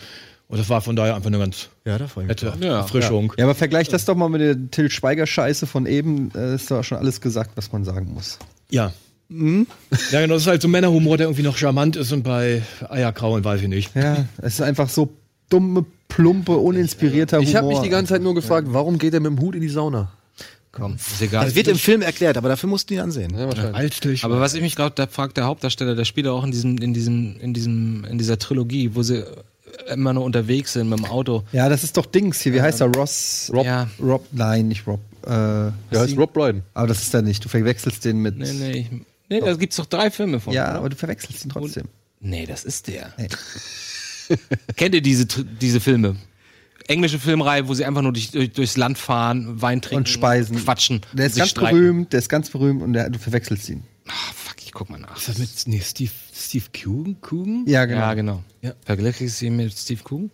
Und das war von daher einfach eine ganz Ja, da nette. Ja. Erfrischung. Ja, aber vergleich das doch mal mit der Till Schweiger-Scheiße von eben. Äh, ist doch schon alles gesagt, was man sagen muss. Ja. Ja, genau, das ist halt so Männerhumor, der irgendwie noch charmant ist und bei Eierkrauen weiß ich nicht. Ja, es ist einfach so dumme, plumpe, uninspirierter Humor. Ich habe mich die ganze Zeit nur gefragt, warum geht er mit dem Hut in die Sauna? Komm, ist egal. Das wird im Film erklärt, aber dafür musst du ihn ansehen. Ja, wahrscheinlich. Altstill. Aber was ich mich gerade, da fragt der Hauptdarsteller, der spielt auch in diesem, in diesem, in diesem, in dieser Trilogie, wo sie immer nur unterwegs sind mit dem Auto. Ja, das ist doch Dings hier. Wie heißt er? Ross? Rob. Ja. Rob? Nein, nicht Rob. Äh, Der heißt Rob Brydon. aber das ist er nicht. Du verwechselst den mit. Nee, nee, ich, nee, da gibt's doch drei Filme von. Ja, oder? aber du verwechselst ihn trotzdem. Nee, das ist der. Nee. Kennt ihr diese, diese Filme? Englische Filmreihe, wo sie einfach nur durch, durch, durchs Land fahren, Wein trinken, Und speisen. quatschen. Der und ist sich ganz streiten. berühmt, der ist ganz berühmt und der, du verwechselst ihn. Ah, fuck, ich guck mal nach. ist das mit nee, Steve, Steve Coogan? Coogan? Ja, genau. Ja, genau. Ja. Vergleichst du ihn mit Steve Coogan?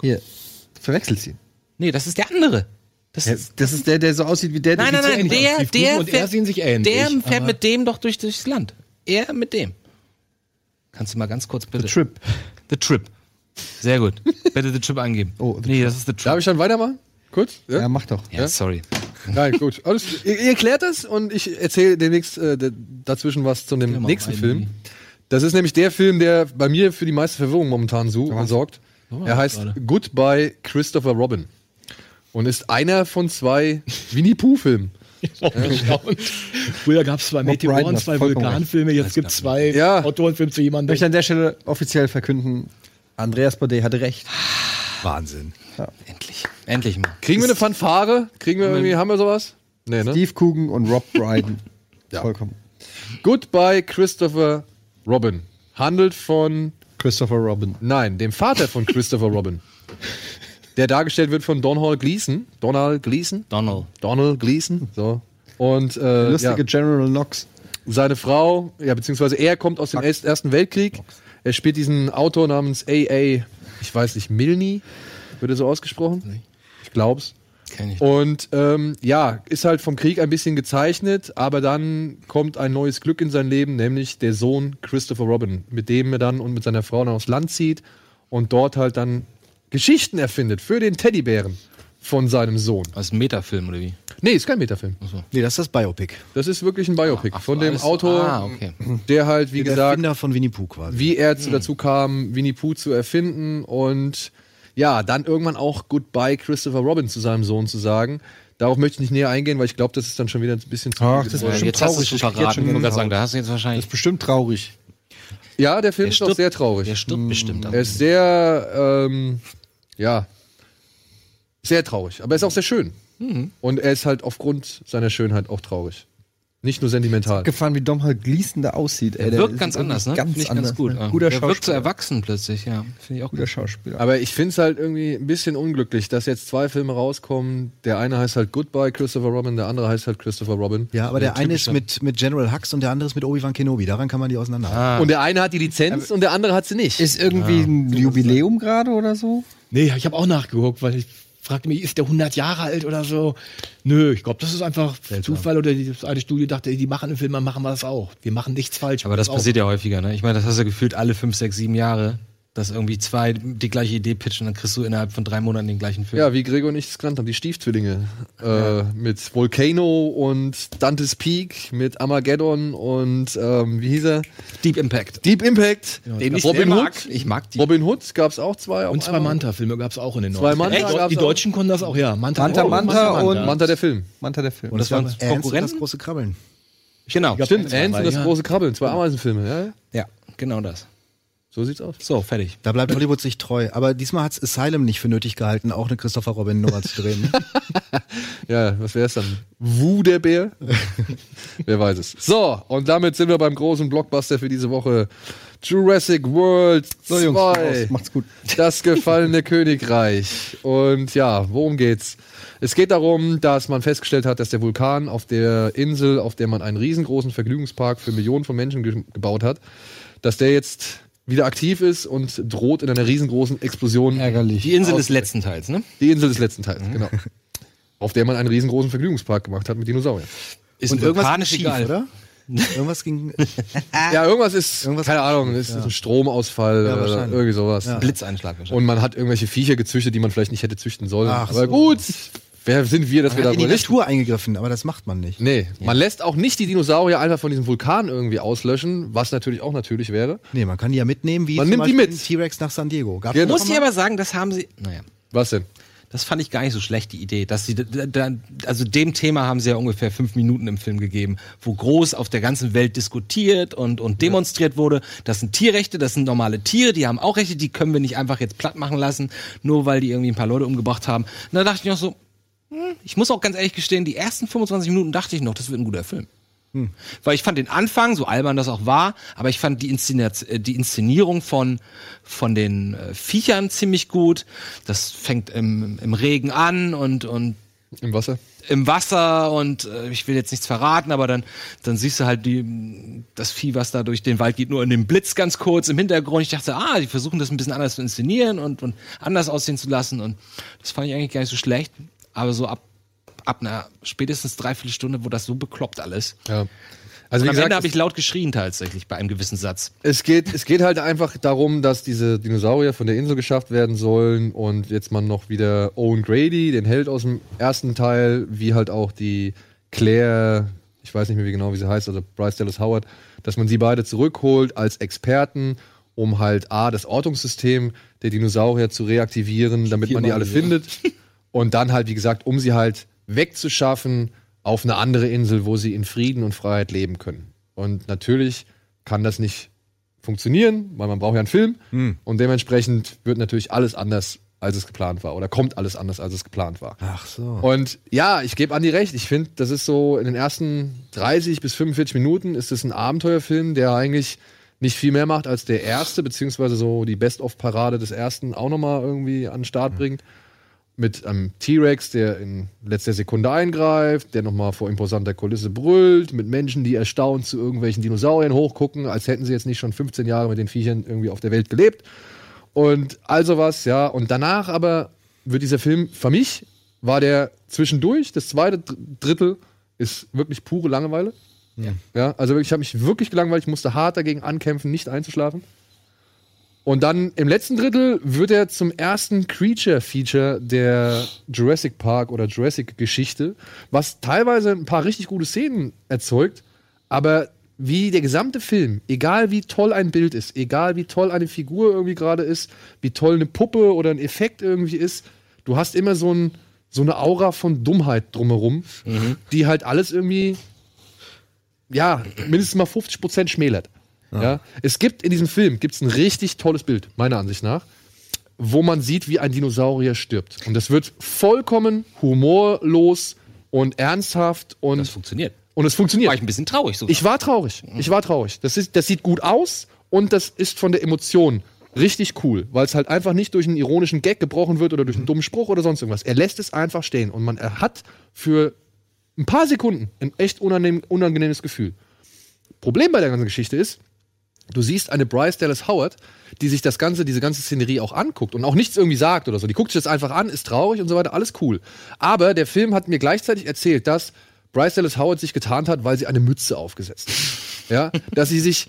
Hier. Du verwechselst ihn. Nee, das ist der andere. Das Ja, ist, das ist der, der so aussieht wie der, nein, der nein, nein, ähnlich aus. der, Steve der, und er fährt- sehen sich ähnlich, der fährt mit dem doch durch, durchs Land. Er mit dem. Kannst du mal ganz kurz bitte. The Trip. The Trip. Sehr gut. Bitte The Trip angeben. Oh, The nee, das ist The Trip. Darf ich dann weitermachen? Kurz? Ja, mach doch. ja, sorry. Nein, gut. Alles, ihr, ihr klärt das und ich erzähle demnächst äh, dazwischen was zu dem nächsten Film. Das ist nämlich der Film, der bei mir für die meiste Verwirrung momentan so sorgt. Er heißt Goodbye Christopher Robin und ist einer von zwei Winnie Pooh Filmen. Auch erstaunt. Früher gab es zwei Meteoren, zwei Vulkanfilme, jetzt gibt es zwei Ja. Autorenfilme zu Ich jemandem. möchte an der Stelle offiziell verkünden, Andreas Baudet hatte recht. Wahnsinn. Endlich. Endlich mal. Kriegen wir eine Fanfare? Kriegen wir irgendwie, haben wir sowas? Nee, ne? Steve Coogan und Rob Brydon. Vollkommen. Goodbye Christopher Robin handelt von Christopher Robin. Nein, dem Vater von Christopher Robin. Der dargestellt wird von Donald Gleason. Donald Gleason? Donald. Donald Gleason. So. Und äh, Lustige ja, General Knox. seine Frau, ja, beziehungsweise er kommt aus dem Erst- Ersten Weltkrieg. Er spielt diesen Autor namens A.A., ich weiß nicht, Milne, wird er so ausgesprochen? Ich glaub's. Kenn ich. Und ähm, ja, ist halt vom Krieg ein bisschen gezeichnet, aber dann kommt ein neues Glück in sein Leben, nämlich der Sohn Christopher Robin, mit dem er dann und mit seiner Frau dann aufs Land zieht und dort halt dann Geschichten erfindet für den Teddybären von seinem Sohn. Das ist ein Metafilm, oder wie? Nee, ist kein Metafilm. Nee, das ist das Biopic. Das ist wirklich ein Biopic Ach, von dem alles- Autor, Ah, okay. der halt, wie der gesagt, Erfinder von Winnie Pooh quasi. wie er zu, dazu kam, Winnie Pooh zu erfinden und ja, dann irgendwann auch Goodbye Christopher Robin zu seinem Sohn zu sagen. Darauf möchte ich nicht näher eingehen, weil ich glaube, das ist dann schon wieder ein bisschen zu Ach, das geworden. bestimmt jetzt hast du traurig. Ich schon jetzt verraten. schon Ich gerade Gänsehaut. sagen, da hast du jetzt Das wahrscheinlich. ist bestimmt traurig. Ja, der Film Der ist auch stirbt- sehr traurig. Der stirbt bestimmt. am Er ist sehr, ähm, ja, sehr traurig. Aber er ist auch sehr schön. Mhm. Und er ist halt aufgrund seiner Schönheit auch traurig. Nicht nur sentimental. Gefahren, wie Dom halt da aussieht. Er der wirkt ganz anders, ne? Ganz ich anders. ganz gut. ne? ja. Guter der wirkt so erwachsen plötzlich, ja. Finde ich auch Guter gut. Schauspieler. Aber ich finde es halt irgendwie ein bisschen unglücklich, dass jetzt zwei Filme rauskommen. Der eine heißt halt Goodbye Christopher Robin, der andere heißt halt Christopher Robin. Ja, aber der, eine ist mit, mit General Hux und der andere ist mit Obi-Wan Kenobi. Daran kann man die auseinander. Ah, Und der eine hat die Lizenz und der andere hat sie nicht. Ist irgendwie ein Jubiläum gerade oder so? Nee, ich habe auch nachgeguckt, weil ich fragte mich, ist der 100 Jahre alt oder so? Nö, ich glaube, das ist einfach Zufall oder die, eine Studio dachte, die machen einen Film, dann machen wir das auch. Wir machen nichts falsch. aber das auch. passiert ja häufiger, ne? Ich meine, das hast du gefühlt alle fünf, sechs, sieben Jahre, dass irgendwie zwei die gleiche Idee pitchen, dann kriegst du innerhalb von drei Monaten den gleichen Film. Ja, wie Gregor und ich es genannt haben, die Stiefzwillinge. Äh, mit Volcano und Dante's Peak, mit Armageddon und ähm, wie hieß er? Deep Impact. Deep Impact. Den ich Robin sehr Hood. mag. Ich mag die. Robin Hood gab es auch zwei. Und zwei. Manta-Filme gab es auch in den Zwei 90ern. Manta Echt? gab's Die auch. Deutschen konnten das auch, ja. Manta, Manta, oh, Manta und- Manta der Film. Manta der Film. Und das waren Ernst und Konkurrenten? das große Krabbeln. Genau. Stimmt, Ants und das ja. große Krabbeln, zwei Ameisenfilme. Ja, ja. Ja, genau das. So sieht's aus. So, fertig. Da bleibt Hollywood sich treu. Aber diesmal hat's Asylum nicht für nötig gehalten, auch eine Christopher Robin Nummer zu drehen. Ja, was wäre es dann? Wu der Bär? Wer weiß es. So, und damit sind wir beim großen Blockbuster für diese Woche. Jurassic World 2. Jungs, raus. Macht's gut. Das gefallene Königreich. Und ja, worum geht's? Es geht darum, dass man festgestellt hat, dass der Vulkan auf der Insel, auf der man einen riesengroßen Vergnügungspark für Millionen von Menschen ge gebaut hat, dass der jetzt wieder aktiv ist und droht in einer riesengroßen Explosion. Ärgerlich. Die Insel des letzten Teils, ne? Die Insel des letzten Teils, genau. Auf der man einen riesengroßen Vergnügungspark gemacht hat mit Dinosauriern. Ist Und irgendwas ging schief, egal. oder? Irgendwas ging. Ja, irgendwas ist, Irgendwas- keine Ahnung, ist ein Stromausfall Ja, oder wahrscheinlich. irgendwie sowas. Blitzeinschlag wahrscheinlich. Und man hat irgendwelche Viecher gezüchtet, die man vielleicht nicht hätte züchten sollen. Ach aber so. gut, wer sind wir, dass wir Man hat in die nicht Natur eingegriffen, aber das macht man nicht. Nee, man lässt auch nicht die Dinosaurier einfach von diesem Vulkan irgendwie auslöschen, was natürlich auch natürlich wäre. Nee, man kann die ja mitnehmen, wie Man zum nimmt die Beispiel mit. den T-Rex nach San Diego. Gab's Genau. das Muss ich aber sagen, das haben sie. Naja. Was denn? Das fand ich gar nicht so schlecht, die Idee, dass sie, da, da, also dem Thema haben sie ja ungefähr fünf Minuten im Film gegeben, wo groß auf der ganzen Welt diskutiert und, und demonstriert wurde. Das sind Tierrechte, das sind normale Tiere, die haben auch Rechte, die können wir nicht einfach jetzt platt machen lassen, nur weil die irgendwie ein paar Leute umgebracht haben. Und da dachte ich noch so, ich muss auch ganz ehrlich gestehen, die ersten 25 Minuten dachte ich noch, das wird ein guter Film. Weil ich fand den Anfang, so albern das auch war, aber ich fand die, äh, die Inszenierung von, von den äh, Viechern ziemlich gut. Das fängt im, im Regen an und, und Im Wasser? im Wasser und äh, ich will jetzt nichts verraten, aber dann, dann siehst du halt die, das Vieh, was da durch den Wald geht, nur in dem Blitz ganz kurz im Hintergrund. Ich dachte, ah, die versuchen das ein bisschen anders zu inszenieren und, und anders aussehen zu lassen und das fand ich eigentlich gar nicht so schlecht. Aber so ab, ab einer spätestens dreiviertel Stunde, wo das so bekloppt alles. Ja. Also Und wie am gesagt, Ende habe ich laut geschrien tatsächlich bei einem gewissen Satz. es geht, es geht halt einfach darum, dass diese Dinosaurier von der Insel geschafft werden sollen und jetzt man noch wieder Owen Grady, den Held aus dem ersten Teil, wie halt auch die Claire, ich weiß nicht mehr wie genau, wie sie heißt, also Bryce Dallas Howard, dass man sie beide zurückholt als Experten, um halt A, das Ortungssystem der Dinosaurier zu reaktivieren, damit man die alle findet. Und dann halt, wie gesagt, um sie halt wegzuschaffen auf eine andere Insel, wo sie in Frieden und Freiheit leben können. Und natürlich kann das nicht funktionieren, weil man braucht ja einen Film. Und dementsprechend wird natürlich alles anders, als es geplant war. Oder kommt alles anders, als es geplant war. Ach so. Und ja, ich gebe Andi recht. Ich finde, das ist so in den ersten 30 bis 45 Minuten ist es ein Abenteuerfilm, der eigentlich nicht viel mehr macht als der erste, beziehungsweise so die Best-of-Parade des ersten auch nochmal irgendwie an den Start bringt. Mit einem T-Rex, der in letzter Sekunde eingreift, der nochmal vor imposanter Kulisse brüllt, mit Menschen, die erstaunt zu irgendwelchen Dinosauriern hochgucken, als hätten sie jetzt nicht schon 15 Jahre mit den Viechern irgendwie auf der Welt gelebt. Und all sowas, ja. Und danach aber wird dieser Film, für mich, war der zwischendurch, das zweite Dr- Drittel ist wirklich pure Langeweile. Ja. also wirklich, ich habe mich wirklich gelangweilt, ich musste hart dagegen ankämpfen, nicht einzuschlafen. Und dann im letzten Drittel wird er zum ersten Creature-Feature der Jurassic Park oder Jurassic-Geschichte, was teilweise ein paar richtig gute Szenen erzeugt, aber wie der gesamte Film, egal wie toll ein Bild ist, egal wie toll eine Figur irgendwie gerade ist, wie toll eine Puppe oder ein Effekt irgendwie ist, du hast immer so, ein, so eine Aura von Dummheit drumherum, die halt alles irgendwie, ja, mindestens mal 50% schmälert. Ja. Es gibt in diesem Film gibt's ein richtig tolles Bild, meiner Ansicht nach, wo man sieht, wie ein Dinosaurier stirbt. Und das wird vollkommen humorlos und ernsthaft und Das funktioniert. und es funktioniert. War ich ein bisschen traurig sogar. Ich war traurig. Ich war traurig. Das, ist, das sieht gut aus und das ist von der Emotion richtig cool, weil es halt einfach nicht durch einen ironischen Gag gebrochen wird oder durch einen dummen Spruch oder sonst irgendwas. Er lässt es einfach stehen und man er hat für ein paar Sekunden ein echt unangenehm, unangenehmes Gefühl. Problem bei der ganzen Geschichte ist, du siehst eine Bryce Dallas Howard, die sich das ganze, diese ganze Szenerie auch anguckt und auch nichts irgendwie sagt oder so. Die guckt sich das einfach an, ist traurig und so weiter, alles cool. Aber der Film hat mir gleichzeitig erzählt, dass Bryce Dallas Howard sich getarnt hat, weil sie eine Mütze aufgesetzt hat. Ja, dass sie sich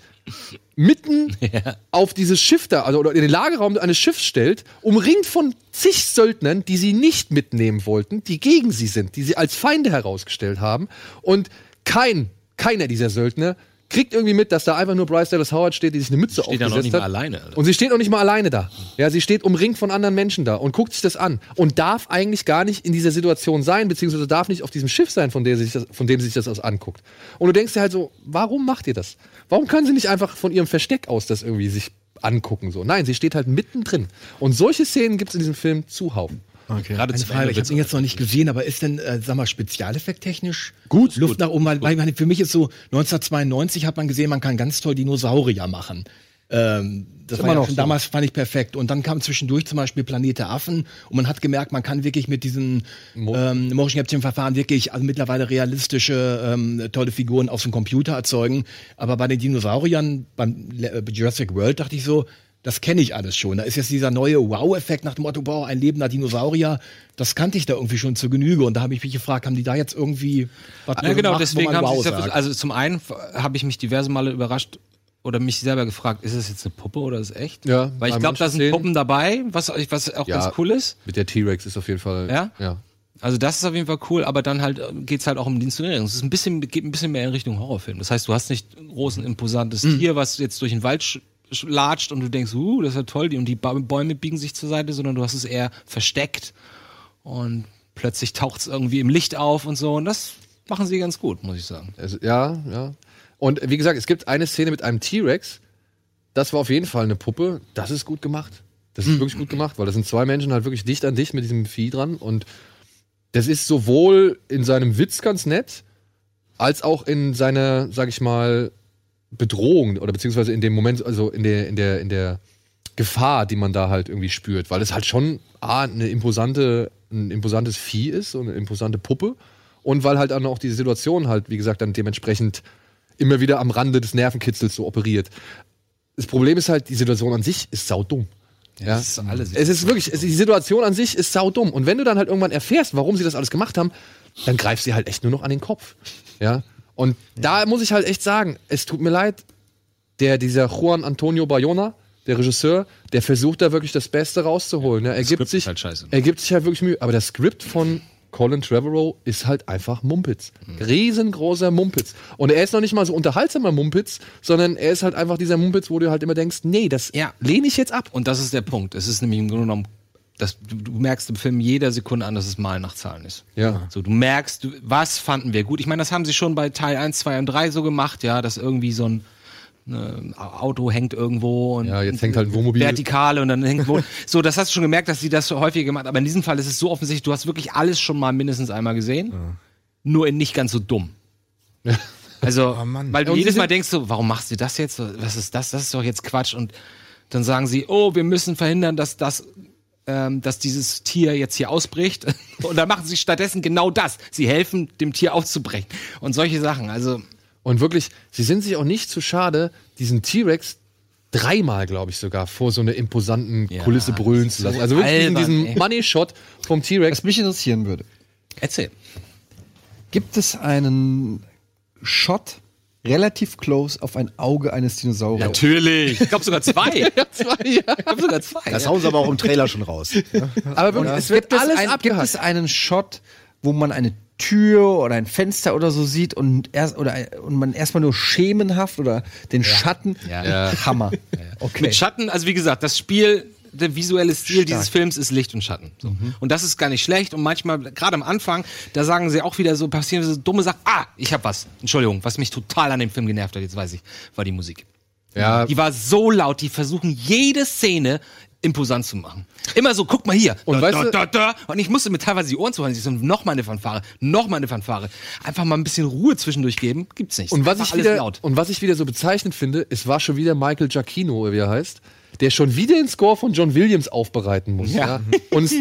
mitten auf dieses Schiff da, also oder in den Lagerraum eines Schiffs stellt, umringt von zig Söldnern, die sie nicht mitnehmen wollten, die gegen sie sind, die sie als Feinde herausgestellt haben. Und kein, keiner dieser Söldner kriegt irgendwie mit, dass da einfach nur Bryce Dallas Howard steht, die sich eine Mütze Steht aufgesetzt nicht hat. mal alleine. Alter. Und sie steht noch nicht mal alleine da. Ja, sie steht umringt von anderen Menschen da und guckt sich das an und darf eigentlich gar nicht in dieser Situation sein, beziehungsweise darf nicht auf diesem Schiff sein, von, der sich das, von dem sie sich das aus anguckt. Und du denkst dir halt so, warum macht ihr das? Warum kann sie nicht einfach von ihrem Versteck aus das irgendwie sich angucken? So, nein, sie steht halt mittendrin. Und solche Szenen gibt es in diesem Film zuhauf. Okay. Gerade Eine Frage, ich habe ihn jetzt noch nicht gesehen, aber ist denn, äh, sag mal, spezialeffekttechnisch Gut, Luft gut, nach oben? Weil, weil für mich ist so, 1992 hat man gesehen, man kann ganz toll Dinosaurier machen. Ähm, das war ja schon so. damals fand ich perfekt. Und dann kam zwischendurch zum Beispiel Planet der Affen und man hat gemerkt, man kann wirklich mit diesem ähm, Motion Capture Verfahren wirklich also mittlerweile realistische ähm, tolle Figuren aus dem Computer erzeugen. Aber bei den Dinosauriern beim äh, Jurassic World dachte ich so, das kenne ich alles schon. Da ist jetzt dieser neue Wow-Effekt nach dem Motto, wow, ein lebender Dinosaurier. Das kannte ich da irgendwie schon zur Genüge. Und da habe ich mich gefragt, haben die da jetzt irgendwie was Ja, genau, gemacht, wo deswegen man haben wow sie es ja sagt? also zum einen habe ich mich diverse Male überrascht oder mich selber gefragt, ist es jetzt eine Puppe oder ist es echt? Ja, Weil ich glaube, da sind Puppen dabei, was, was auch Ja. ganz cool ist. Mit der T-Rex ist auf jeden Fall. Ja? ja. Also das ist auf jeden Fall cool, aber dann halt äh, geht's halt auch um die Inszenierung. Es ist ein bisschen, geht ein bisschen mehr in Richtung Horrorfilm. Das heißt, du hast nicht ein großen, imposantes Mhm. Tier, was jetzt durch den Wald latscht und du denkst, uh, das ist ja toll, die- und die Bäume biegen sich zur Seite, sondern du hast es eher versteckt und plötzlich taucht's irgendwie im Licht auf und so. Und das machen sie ganz gut, muss ich sagen. Also, ja, ja. Und wie gesagt, es gibt eine Szene mit einem T-Rex. Das war auf jeden Fall eine Puppe. Das ist gut gemacht. Das ist wirklich gut gemacht, weil das sind zwei Menschen halt wirklich dicht an dicht mit diesem Vieh dran. Und das ist sowohl in seinem Witz ganz nett, als auch in seiner, sag ich mal, Bedrohung oder beziehungsweise in dem Moment, also in der, in der, in der Gefahr, die man da halt irgendwie spürt, weil es halt schon A, eine imposante, ein imposantes Vieh ist, so eine imposante Puppe. Und weil halt dann auch diese Situation halt, wie gesagt, dann dementsprechend immer wieder am Rande des Nervenkitzels so operiert. Das Problem ist halt, die Situation an sich ist saudumm. Ja, das ist alles- es ist wirklich, die Situation an sich ist saudumm. Und wenn du dann halt irgendwann erfährst, warum sie das alles gemacht haben, dann greifst du halt echt nur noch an den Kopf. Ja. Und da muss ich halt echt sagen, es tut mir leid, der, dieser Juan Antonio Bayona, der Regisseur, der versucht da wirklich das Beste rauszuholen. Ja, er, gibt sich, halt scheiße. er gibt sich halt wirklich Mühe. Aber das Skript von Colin Trevorrow ist halt einfach Mumpitz. Riesengroßer Mumpitz. Und er ist noch nicht mal so unterhaltsamer Mumpitz, sondern er ist halt einfach dieser Mumpitz, wo du halt immer denkst, nee, das Ja. lehne ich jetzt ab. Und das ist der Punkt. Es ist nämlich im Grunde genommen, dass du, du merkst im Film jeder Sekunde an, dass es Mal nach Zahlen ist. Ja. So, du merkst, du, was fanden wir gut. Ich meine, das haben sie schon bei Teil 1, 2 und 3 so gemacht, ja, dass irgendwie so ein ne, Auto hängt irgendwo und Ja, jetzt hängt halt ein Wohnmobil. Vertikale und dann hängt wo. so, das hast du schon gemerkt, dass sie das so häufig gemacht. Aber in diesem Fall ist es so offensichtlich, du hast wirklich alles schon mal mindestens einmal gesehen. Nur in nicht ganz so dumm. Also, weil du Und jedes Mal denkst so, warum machst du das jetzt? Was ist das? Das ist doch jetzt Quatsch. Und dann sagen sie, oh, wir müssen verhindern, dass das, ähm, dass dieses Tier jetzt hier ausbricht. Und dann machen sie stattdessen genau das. Sie helfen, dem Tier auszubrechen. Und solche Sachen. Also, Und wirklich, sie sind sich auch nicht zu schade, diesen T-Rex dreimal, glaube ich, sogar vor so einer imposanten Kulisse brüllen zu lassen. Also wirklich albern, diesen ey. Money-Shot vom T-Rex. Was mich interessieren würde, erzähl. gibt es einen Shot relativ close auf ein Auge eines Dinosauriers? Natürlich. Ich glaube sogar zwei. Ich glaube sogar zwei. Das hauen sie aber auch im Trailer schon raus. Aber wirklich, es wird gibt, es alles ein, gibt es einen Shot, wo man eine Tür oder ein Fenster oder so sieht und erst oder und man erstmal nur schemenhaft oder den Schatten Ja. Hammer. Okay. Mit Schatten, also wie gesagt, das Spiel, der visuelle Stil dieses Films ist Licht und Schatten. So. Und das ist gar nicht schlecht. Und manchmal, gerade am Anfang, da sagen sie auch wieder so, passieren so dumme Sachen. Ah, ich hab was. Entschuldigung, was mich total an dem Film genervt hat, jetzt weiß ich, war die Musik. Ja, Die war so laut, die versuchen jede Szene imposant zu machen. Immer so, guck mal hier. Und da, weißt da, du- da, da. Und ich musste mir teilweise die Ohren zuhalten. Ich so, noch mal eine Fanfare, noch mal eine Fanfare. Einfach mal ein bisschen Ruhe zwischendurch geben, gibt's nicht. Und was, ich wieder, laut. und was ich wieder so bezeichnend finde, es war schon wieder Michael Giacchino, wie er heißt, der schon wieder den Score von John Williams aufbereiten muss. Ja. Und es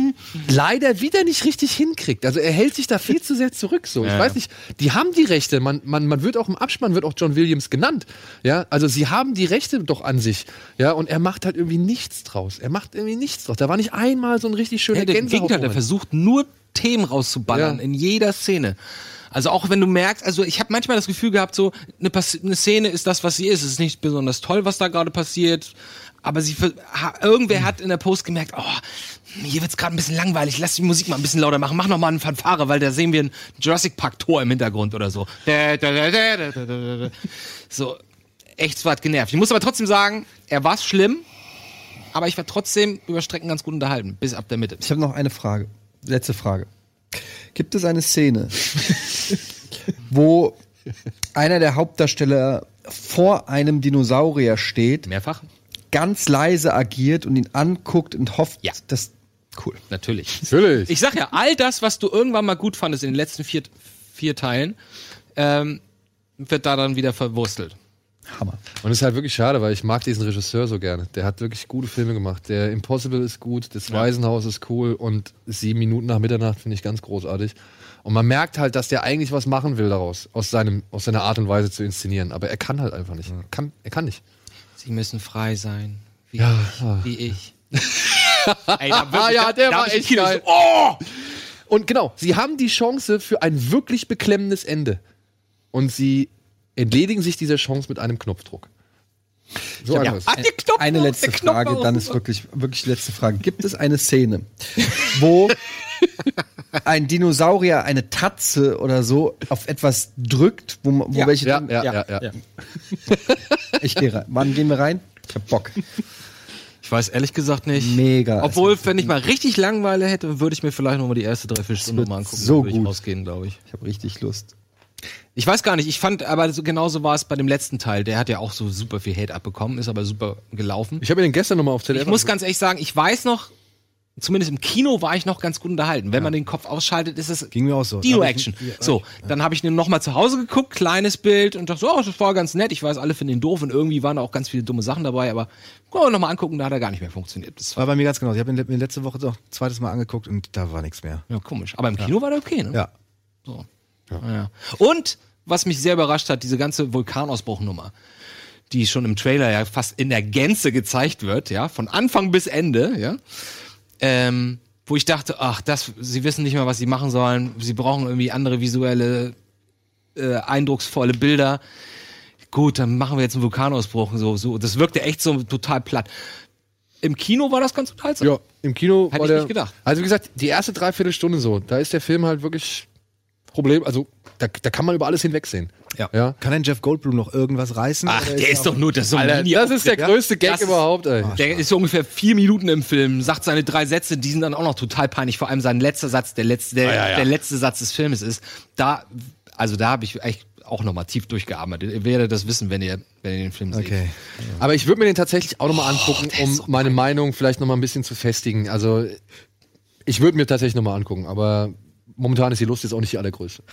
leider wieder nicht richtig hinkriegt. Also er hält sich da viel zu sehr zurück. So. Ich Ja. weiß nicht, die haben die Rechte. Man, man, man wird auch im Abspann wird auch John Williams genannt. Ja, also sie haben die Rechte doch an sich. Ja, und er macht halt irgendwie nichts draus. Er macht irgendwie nichts draus. Da war nicht einmal so ein richtig schöner Ja, der Gänsehaut. Gegenteil, der versucht nur Themen rauszuballern Ja. in jeder Szene. Also auch wenn du merkst, also ich habe manchmal das Gefühl gehabt, so eine, eine Szene ist das, was sie ist. Es ist nicht besonders toll, was da gerade passiert. Aber sie, irgendwer hat in der Post gemerkt, oh, hier wird's gerade ein bisschen langweilig, lass die Musik mal ein bisschen lauter machen, mach noch mal einen Fanfare, weil da sehen wir ein Jurassic Park Tor im Hintergrund oder so. So, echt so hat genervt. Ich muss aber trotzdem sagen, er war schlimm, aber ich war trotzdem über Strecken ganz gut unterhalten, bis ab der Mitte. Ich habe noch eine Frage. Letzte Frage. Gibt es eine Szene, wo einer der Hauptdarsteller vor einem Dinosaurier steht, Mehrfach? Ganz leise agiert und ihn anguckt und hofft, Ja. dass cool. Natürlich. Natürlich. Ich sag ja, all das, was du irgendwann mal gut fandest in den letzten vier, vier Teilen, ähm, wird da dann wieder verwurstelt. Hammer. Und es ist halt wirklich schade, weil ich mag diesen Regisseur so gerne. Der hat wirklich gute Filme gemacht. Der Impossible ist gut, das Waisenhaus ist cool und sieben Minuten nach Mitternacht finde ich ganz großartig. Und man merkt halt, dass der eigentlich was machen will daraus, aus, seinem, aus seiner Art und Weise zu inszenieren. Aber er kann halt einfach nicht. Kann, er kann nicht. Sie müssen frei sein. Wie Ja. ich. Wie ich. Ey, da Ah wirklich- ja, der da war echt Kino geil. so, oh! Und genau, sie haben die Chance für ein wirklich beklemmendes Ende. Und sie entledigen sich dieser Chance mit einem Knopfdruck. So. Ah, der Knopf Eine noch, letzte Frage, dann ist wirklich, wirklich letzte Frage. Gibt es eine Szene, wo ein Dinosaurier eine Tatze oder so auf etwas drückt, wo, wo Ja. welche Ja, dann- ja, ja, ja. Ich gehe rein. Wann gehen wir rein? Ich hab Bock. Ich weiß ehrlich gesagt nicht. Mega. Obwohl, wenn ich mal richtig Langeweile hätte, würde ich mir vielleicht noch mal die erste Dreiviertelstunde mal angucken. so würde ich gut. rausgehen, glaube ich. Ich habe richtig Lust. Ich weiß gar nicht, ich fand, aber so, genauso war es bei dem letzten Teil. Der hat ja auch so super viel Hate abbekommen, ist aber super gelaufen. Ich habe ihn gestern nochmal auf Ich Telefon. muss ganz ehrlich sagen, ich weiß noch, zumindest im Kino war ich noch ganz gut unterhalten. Wenn man den Kopf ausschaltet, ist es Ging mir auch so. Dino-Action. So, dann habe ich den noch mal zu Hause geguckt, kleines Bild und dachte, so, oh, das war ganz nett. Ich weiß, alle finden ihn doof und irgendwie waren da auch ganz viele dumme Sachen dabei, aber können wir noch mal angucken, da hat er gar nicht mehr funktioniert. Das war bei mir ganz genau. Ich habe ihn mir letzte Woche doch zweites Mal angeguckt und da war nichts mehr. ja, komisch. Aber im Kino war der okay, ne? Ja. So. Ja. Und was mich sehr überrascht hat, diese ganze Vulkanausbruchnummer, die schon im Trailer ja fast in der Gänze gezeigt wird, ja, von Anfang bis Ende, ja. Ähm, wo ich dachte, ach, das, sie wissen nicht mehr, was sie machen sollen. Sie brauchen irgendwie andere visuelle, äh, eindrucksvolle Bilder. Gut, dann machen wir jetzt einen Vulkanausbruch. So, so. Das wirkte echt so total platt. Im Kino war das ganz unterhaltsam. Ja, im Kino Hätte war ich der, nicht gedacht. Also wie gesagt, die erste Dreiviertelstunde so, da ist der Film halt wirklich Problem, also da, da kann man über alles hinwegsehen. Ja. ja. Kann denn Jeff Goldblum noch irgendwas reißen? Ach, der ist doch nur das so ein Alter, das ist der größte Gag Das ist- überhaupt, ey. Der ist so ungefähr vier Minuten im Film, sagt seine drei Sätze, die sind dann auch noch total peinlich. Vor allem sein letzter Satz, der letzte, der, Ah, ja, ja. der letzte Satz des Filmes ist. Da, also da habe ich echt auch noch mal tief durchgearbeitet. Ihr werdet das wissen, wenn ihr, wenn ihr den Film seht. Okay. Aber ich würde mir den tatsächlich auch nochmal angucken, um meine Meinung vielleicht nochmal ein bisschen zu festigen. Also ich würde mir tatsächlich nochmal angucken, aber momentan ist die Lust jetzt auch nicht die allergrößte.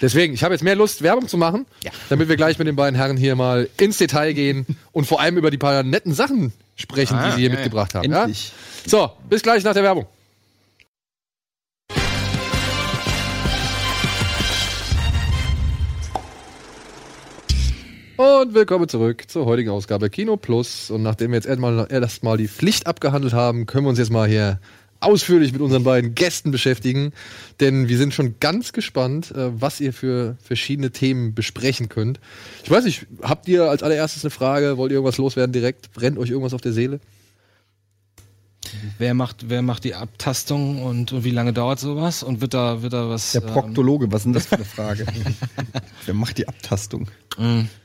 Deswegen, ich habe jetzt mehr Lust, Werbung zu machen, Ja. damit wir gleich mit den beiden Herren hier mal ins Detail gehen und vor allem über die paar netten Sachen sprechen, die sie hier ja. mitgebracht haben. Endlich. Ja? So, bis gleich nach der Werbung. Und willkommen zurück zur heutigen Ausgabe Kino Plus. Und nachdem wir jetzt erstmal, erstmal die Pflicht abgehandelt haben, können wir uns jetzt mal hier ausführlich mit unseren beiden Gästen beschäftigen. Denn wir sind schon ganz gespannt, äh, was ihr für verschiedene Themen besprechen könnt. Ich weiß nicht, habt ihr als allererstes eine Frage? Wollt ihr irgendwas loswerden direkt? Brennt euch irgendwas auf der Seele? Wer macht, wer macht die Abtastung und, und wie lange dauert sowas? Und wird da, wird da was? Der Proktologe, was ist denn das für eine Frage? Wer macht die Abtastung? Ähm, ja,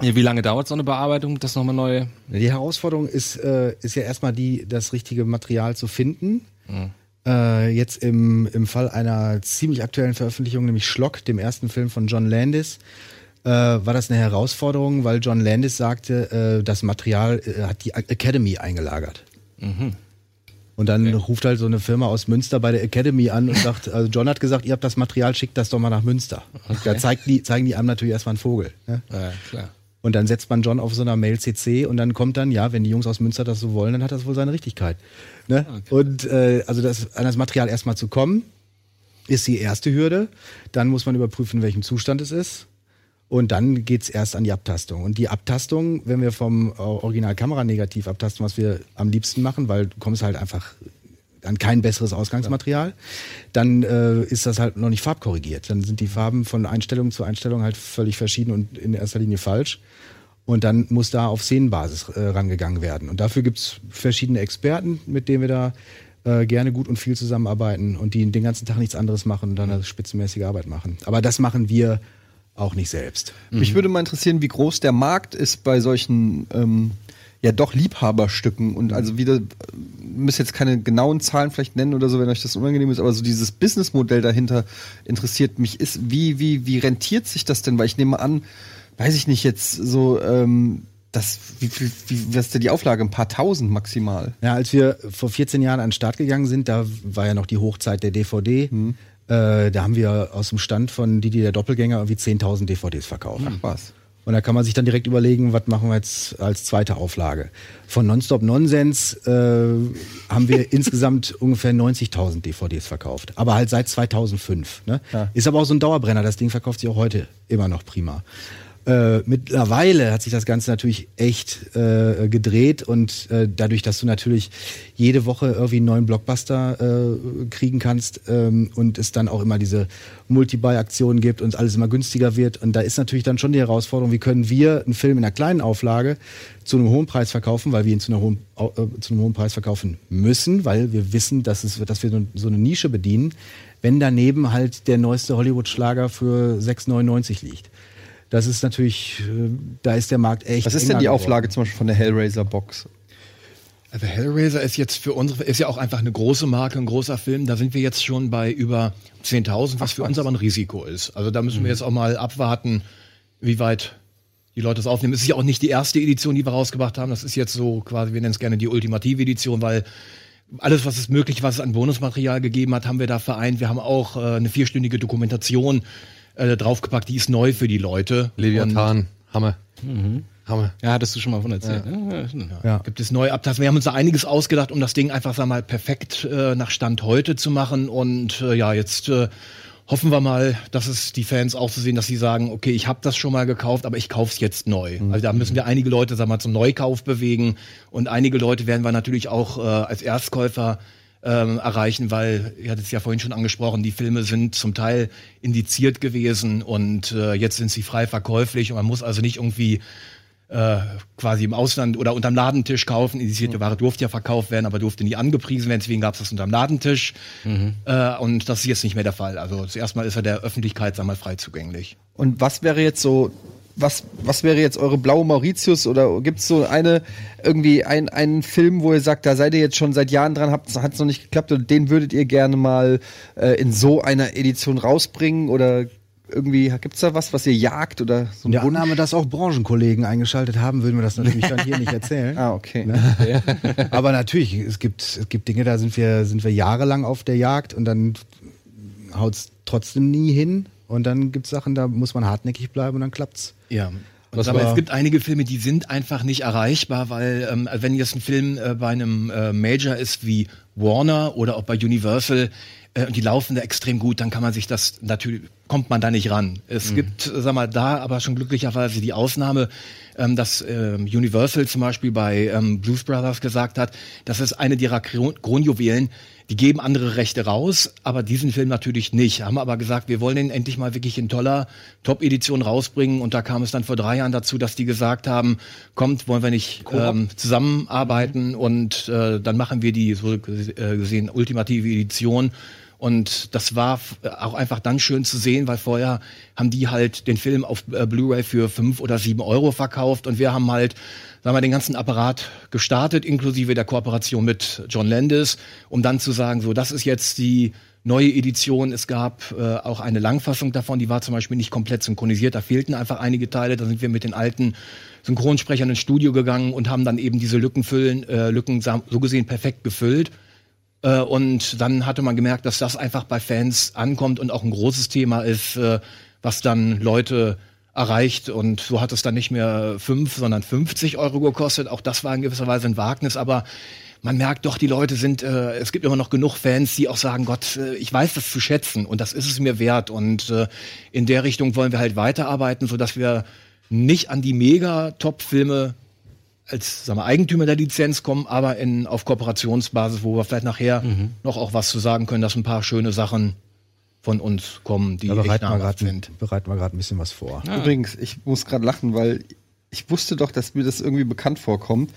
wie lange dauert so eine Bearbeitung, das nochmal neu? Die Herausforderung ist, äh, ist ja erstmal die, das richtige Material zu finden. Äh, jetzt im, im Fall einer ziemlich aktuellen Veröffentlichung, nämlich Schlock, dem ersten Film von John Landis, äh, war das eine Herausforderung, weil John Landis sagte, äh, das Material äh, hat die Academy eingelagert. Und dann ruft halt so eine Firma aus Münster bei der Academy an und sagt, also John hat gesagt, ihr habt das Material, schickt das doch mal nach Münster. Da zeigt die, zeigen die einem natürlich erstmal einen Vogel. Ne? Ja, klar. Und dann setzt man John auf so einer Mail CC und dann kommt dann, ja, wenn die Jungs aus Münster das so wollen, dann hat das wohl seine Richtigkeit. Ne? Und äh, also das, an das Material erstmal zu kommen, ist die erste Hürde. Dann muss man überprüfen, in welchem Zustand es ist. Und dann geht's erst an die Abtastung. Und die Abtastung, wenn wir vom äh, Original Kameranegativ abtasten, was wir am liebsten machen, weil du kommst halt einfach an kein besseres Ausgangsmaterial, dann äh, ist das halt noch nicht farbkorrigiert. Dann sind die Farben von Einstellung zu Einstellung halt völlig verschieden und in erster Linie falsch. Und dann muss da auf Szenenbasis äh, rangegangen werden. Und dafür gibt's verschiedene Experten, mit denen wir da äh, gerne gut und viel zusammenarbeiten und die den ganzen Tag nichts anderes machen und dann eine spitzenmäßige Arbeit machen. Aber das machen wir auch nicht selbst. Mich würde mal interessieren, wie groß der Markt ist bei solchen ähm, ja doch Liebhaberstücken und also wieder müsst jetzt keine genauen Zahlen vielleicht nennen oder so, wenn euch das unangenehm ist, aber so dieses Businessmodell dahinter interessiert mich. Ist wie wie wie rentiert sich das denn? Weil ich nehme an, weiß ich nicht jetzt so ähm, das wie viel wie was ist denn die Auflage ein paar tausend maximal. Ja, als wir vor 14 Jahren an den Start gegangen sind, da war ja noch die Hochzeit der DVD. Äh, da haben wir aus dem Stand von Didi der Doppelgänger irgendwie 10.000 DVDs verkauft. Ach was. Und da kann man sich dann direkt überlegen, was machen wir jetzt als zweite Auflage. Von Nonstop Nonsens äh, haben wir insgesamt ungefähr 90.000 DVDs verkauft. Aber halt seit 2005. Ne? Ja. Ist aber auch so ein Dauerbrenner. Das Ding verkauft sich auch heute immer noch prima. Äh, mittlerweile hat sich das Ganze natürlich echt äh, gedreht und äh, dadurch, dass du natürlich jede Woche irgendwie einen neuen Blockbuster äh, kriegen kannst ähm, und es dann auch immer diese Multi-Buy-Aktionen gibt und alles immer günstiger wird und da ist natürlich dann schon die Herausforderung, wie können wir einen Film in einer kleinen Auflage zu einem hohen Preis verkaufen, weil wir ihn zu, hohen, äh, zu einem hohen Preis verkaufen müssen, weil wir wissen, dass, es, dass wir so eine Nische bedienen, wenn daneben halt der neueste Hollywood-Schlager für 6,99 liegt. Das ist natürlich, äh, da ist der Markt echt. Was ist denn die geworden. Auflage zum Beispiel von der Hellraiser Box? Also Hellraiser ist jetzt für uns, ist ja auch einfach eine große Marke, ein großer Film. Da sind wir jetzt schon bei über 10.000, was für uns aber ein Risiko ist. Also da müssen wir jetzt auch mal abwarten, wie weit die Leute es aufnehmen. Es ist ja auch nicht die erste Edition, die wir rausgebracht haben. Das ist jetzt so quasi, wir nennen es gerne die ultimative Edition, weil alles, was es möglich, was es an Bonusmaterial gegeben hat, haben wir da vereint. Wir haben auch äh, eine vierstündige Dokumentation äh, draufgepackt, die ist neu für die Leute. Leviathan, Hammer. Mhm. Hammer. Ja, hattest du schon mal von erzählt. ne? Ja. Ja. gibt es neue Abtasten. Wir haben uns da einiges ausgedacht, um das Ding einfach sag mal perfekt äh, nach Stand heute zu machen. Und äh, ja, jetzt äh, hoffen wir mal, dass es die Fans auch so sehen, dass sie sagen, okay, ich habe das schon mal gekauft, aber ich kaufe es jetzt neu. Also da müssen wir einige Leute sag mal zum Neukauf bewegen und einige Leute werden wir natürlich auch äh, als Erstkäufer ähm, erreichen, weil, ihr hattet es ja vorhin schon angesprochen, die Filme sind zum Teil indiziert gewesen und äh, jetzt sind sie frei verkäuflich und man muss also nicht irgendwie äh, quasi im Ausland oder unterm Ladentisch kaufen. Indizierte Ware durfte ja verkauft werden, aber durfte nie angepriesen werden. Deswegen gab es das unterm Ladentisch. Äh, und das ist jetzt nicht mehr der Fall. Also zuerst mal ist er der Öffentlichkeit sag mal, frei zugänglich. Und was wäre jetzt so, was, was wäre jetzt eure blaue Mauritius oder gibt es so eine, irgendwie ein, einen Film, wo ihr sagt, da seid ihr jetzt schon seit Jahren dran, hat es noch nicht geklappt und den würdet ihr gerne mal äh, in so einer Edition rausbringen oder irgendwie, gibt's da was, was ihr jagt oder so In der Wunsch? Annahme, dass auch Branchenkollegen eingeschaltet haben, würden wir das natürlich dann hier nicht erzählen. Ah, okay. Ne? Aber natürlich, es gibt, es gibt Dinge, da sind wir, sind wir jahrelang auf der Jagd und dann haut's trotzdem nie hin. Und dann gibt's Sachen, da muss man hartnäckig bleiben und dann klappt's. Ja. Was aber es gibt einige Filme, die sind einfach nicht erreichbar, weil ähm, wenn jetzt ein Film äh, bei einem äh, Major ist wie Warner oder auch bei Universal äh, und die laufen da extrem gut, dann kann man sich das natürlich kommt man da nicht ran. Es gibt, äh, sag mal, da aber schon glücklicherweise die Ausnahme, ähm, dass ähm, Universal zum Beispiel bei ähm, Blues Brothers gesagt hat, das ist eine ihrer Kron Kronjuwelen. Die geben andere Rechte raus, aber diesen Film natürlich nicht. Haben aber gesagt, wir wollen den endlich mal wirklich in toller Top-Edition rausbringen. Und da kam es dann vor drei Jahren dazu, dass die gesagt haben, kommt, wollen wir nicht ähm, zusammenarbeiten und äh, dann machen wir die so ges- äh, gesehen ultimative Edition. Und das war f- auch einfach dann schön zu sehen, weil vorher haben die halt den Film auf äh, Blu-ray für fünf oder sieben Euro verkauft und wir haben halt, sagen wir, den ganzen Apparat gestartet, inklusive der Kooperation mit John Landis, um dann zu sagen, so, das ist jetzt die neue Edition. Es gab äh, auch eine Langfassung davon, die war zum Beispiel nicht komplett synchronisiert, da fehlten einfach einige Teile, da sind wir mit den alten Synchronsprechern ins Studio gegangen und haben dann eben diese Lücken füllen, äh, Lücken so gesehen perfekt gefüllt. Äh, und dann hatte man gemerkt, dass das einfach bei Fans ankommt und auch ein großes Thema ist, äh, was dann Leute erreicht. Und so hat es dann nicht mehr fünf, sondern 50 Euro gekostet. Auch das war in gewisser Weise ein Wagnis, aber man merkt doch, die Leute sind, äh, es gibt immer noch genug Fans, die auch sagen, Gott, äh, ich weiß das zu schätzen und das ist es mir wert. Und äh, in der Richtung wollen wir halt weiterarbeiten, sodass wir nicht an die mega-Top-Filme als sagen wir, Eigentümer der Lizenz kommen, aber in, auf Kooperationsbasis, wo wir vielleicht nachher noch auch was zu sagen können, dass ein paar schöne Sachen von uns kommen, die Da echt bereiten wir namhaft gerade sind. bereiten wir gerade ein bisschen was vor. Übrigens, ich muss gerade lachen, weil ich wusste doch, dass mir das irgendwie bekannt vorkommt.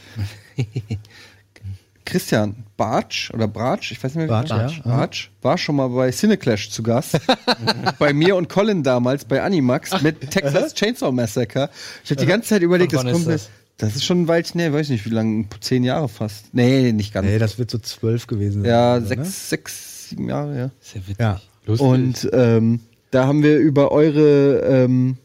Christian Bartsch oder Bratsch, ich weiß nicht mehr, Bartsch, Bartsch, ja. Bartsch war schon mal bei Cineclash zu Gast. bei mir und Colin damals bei Animax mit Texas Chainsaw Massacre. Ich habe die ganze Zeit überlegt, das kommt ist das? ist schon ein Weilchen her, weiß nicht wie lange, zehn Jahre fast. Nee, nicht ganz. Nee, das wird so zwölf gewesen sein. ja, oder, sechs, ne? sechs, sieben Jahre, ja. Sehr witzig. Ja. Und ähm, da haben wir über eure ähm,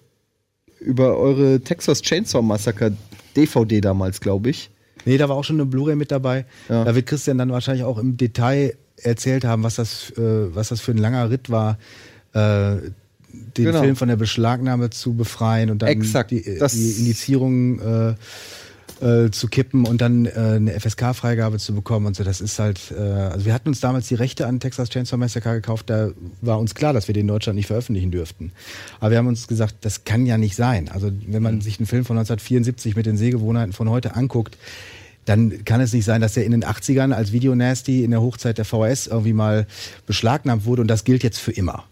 über eure Texas Chainsaw Massacre DVD damals, glaube ich. Nee, da war auch schon eine Blu-ray mit dabei. Ja. Da wird Christian dann wahrscheinlich auch im Detail erzählt haben, was das, äh, was das für ein langer Ritt war, äh, den Genau. Film von der Beschlagnahme zu befreien und dann Exakt. die, Das- die Indizierung äh, äh, zu kippen und dann äh, eine FSK-Freigabe zu bekommen und so. Das ist halt, äh, also wir hatten uns damals die Rechte an Texas Chainsaw Massacre gekauft, da war uns klar, dass wir den in Deutschland nicht veröffentlichen dürften. Aber wir haben uns gesagt, das kann ja nicht sein. Also wenn man sich einen Film von 1974 mit den Sehgewohnheiten von heute anguckt, dann kann es nicht sein, dass er in den 80ern als Videonasty in der Hochzeit der VHS irgendwie mal beschlagnahmt wurde und das gilt jetzt für immer.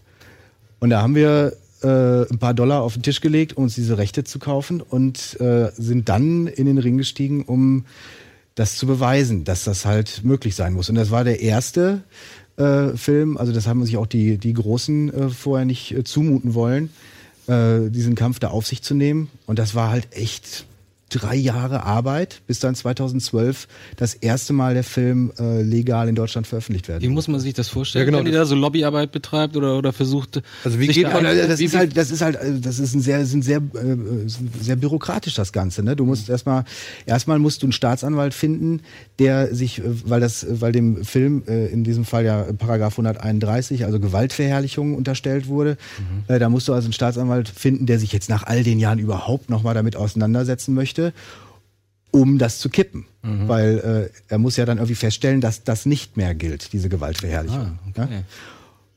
Und da haben wir äh, ein paar Dollar auf den Tisch gelegt, um uns diese Rechte zu kaufen und äh, sind dann in den Ring gestiegen, um das zu beweisen, dass das halt möglich sein muss. Und das war der erste äh, Film, also das haben sich auch die, die Großen äh, vorher nicht äh, zumuten wollen, äh, diesen Kampf da auf sich zu nehmen. Und das war halt echt drei Jahre Arbeit, bis dann 2012 das erste Mal der Film äh, legal in Deutschland veröffentlicht werden Wie muss man sich das vorstellen, Ja, genau, wenn ihr da so Lobbyarbeit betreibt oder, oder versucht? Also wie sich geht da man- das wie- ist halt, das ist halt, äh, das ist ein sehr, sind sehr, äh, sehr bürokratisch das Ganze. Ne? Du musst erstmal, erstmal musst du einen Staatsanwalt finden, der sich, äh, weil das, weil dem Film äh, in diesem Fall ja Paragraph 131, also Gewaltverherrlichung unterstellt wurde. Äh, da musst du also einen Staatsanwalt finden, der sich jetzt nach all den Jahren überhaupt noch mal damit auseinandersetzen möchte um das zu kippen. Weil äh, er muss ja dann irgendwie feststellen, dass das nicht mehr gilt, diese Gewaltverherrlichung. Ah, okay. ja?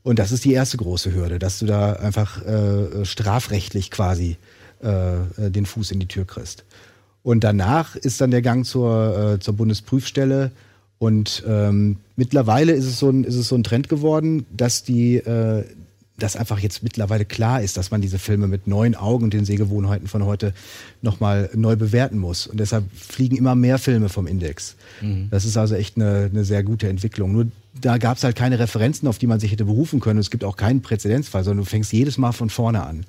Und das ist die erste große Hürde, dass du da einfach äh, strafrechtlich quasi äh, äh, den Fuß in die Tür kriegst. Und danach ist dann der Gang zur, äh, zur Bundesprüfstelle. Und ähm, mittlerweile ist es, so ein, ist es so ein Trend geworden, dass die, äh, dass einfach jetzt mittlerweile klar ist, dass man diese Filme mit neuen Augen und den Sehgewohnheiten von heute nochmal neu bewerten muss. Und deshalb fliegen immer mehr Filme vom Index. Das ist also echt eine, eine sehr gute Entwicklung. Nur da gab es halt keine Referenzen, auf die man sich hätte berufen können. Es gibt auch keinen Präzedenzfall, sondern du fängst jedes Mal von vorne an.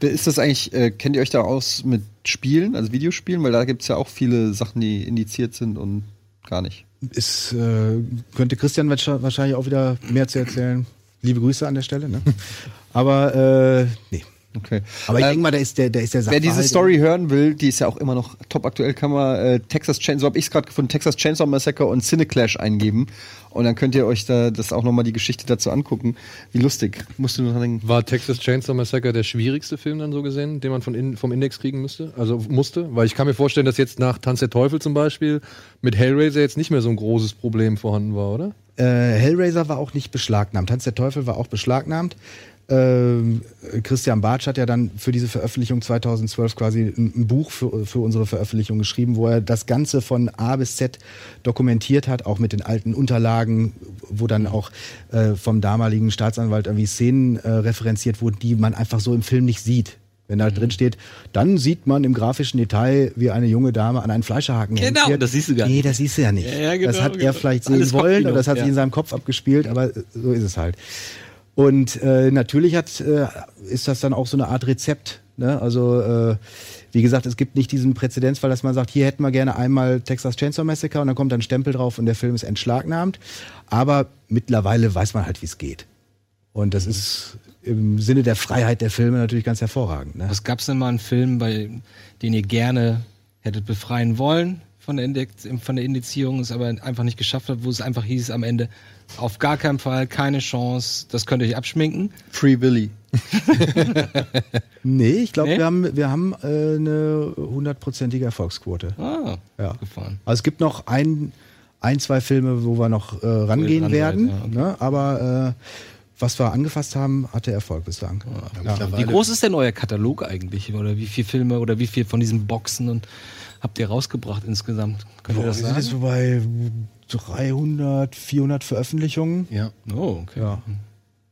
Ist das eigentlich, äh, kennt ihr euch da aus mit Spielen, also Videospielen? Weil da gibt es ja auch viele Sachen, die indiziert sind und gar nicht. Ist, äh, könnte Christian wahrsch- wahrscheinlich auch wieder mehr zu erzählen. Liebe Grüße an der Stelle. Ne? Aber äh, nee. Okay. Aber ich Ähm, denke mal, da ist der, da ist der Wer diese Sachverhalt- Story hören will, die ist ja auch immer noch top aktuell, kann man äh, Texas Chainsaw, so habe ich es gerade gefunden, Texas Chainsaw Massacre und Cineclash eingeben. Und dann könnt ihr euch da das auch nochmal die Geschichte dazu angucken. Wie lustig. Musst du nur dran denken. War Texas Chainsaw Massacre der schwierigste Film dann so gesehen, den man von in, vom Index kriegen müsste? Also musste? Weil ich kann mir vorstellen, dass jetzt nach Tanz der Teufel zum Beispiel mit Hellraiser jetzt nicht mehr so ein großes Problem vorhanden war, oder? Äh, Hellraiser war auch nicht beschlagnahmt. Tanz der Teufel war auch beschlagnahmt. Ähm, Christian Bartsch hat ja dann für diese Veröffentlichung 2012 quasi ein, ein Buch für, für unsere Veröffentlichung geschrieben, wo er das Ganze von A bis Z dokumentiert hat, auch mit den alten Unterlagen, wo dann auch äh, vom damaligen Staatsanwalt irgendwie Szenen äh, referenziert wurden, die man einfach so im Film nicht sieht. Wenn da drin steht, dann sieht man im grafischen Detail, wie eine junge Dame an einen Fleischerhaken hängt. Genau, das siehst du gar Nee, nicht. das siehst du ja nicht. Ja, ja, genau, das hat er genau. vielleicht sehen Alles wollen oder das hat ja. sich in seinem Kopf abgespielt, aber so ist es halt. Und äh, natürlich hat, äh, ist das dann auch so eine Art Rezept. Ne? Also äh, wie gesagt, es gibt nicht diesen Präzedenzfall, dass man sagt, hier hätten wir gerne einmal Texas Chainsaw Massacre und dann kommt ein Stempel drauf und der Film ist entschlagnahmt. Aber mittlerweile weiß man halt, wie es geht. Und das ist im Sinne der Freiheit der Filme natürlich ganz hervorragend. Ne? Was gab's denn mal einen Film, bei den ihr gerne hättet befreien wollen von der, Index, von der Indizierung, es aber einfach nicht geschafft habt, wo es einfach hieß am Ende, auf gar keinen Fall, keine Chance, das könnt ihr euch abschminken. Free Willy. Nee, ich glaube, Nee? wir haben, wir haben äh, eine hundertprozentige Erfolgsquote. Ah, Ja. gefahren. Also es gibt noch ein, ein zwei Filme, wo wir noch äh, rangehen dran werden, ja, okay. ne? aber äh, was wir angefasst haben, hatte Erfolg bislang. ja. Wie groß ist denn euer Katalog eigentlich? Oder wie viele Filme oder wie viel von diesen Boxen und habt ihr rausgebracht insgesamt? Könnt ihr Boah, wir das sind sagen? jetzt so bei 300, 400 Veröffentlichungen. Ja. Oh, okay. Ja.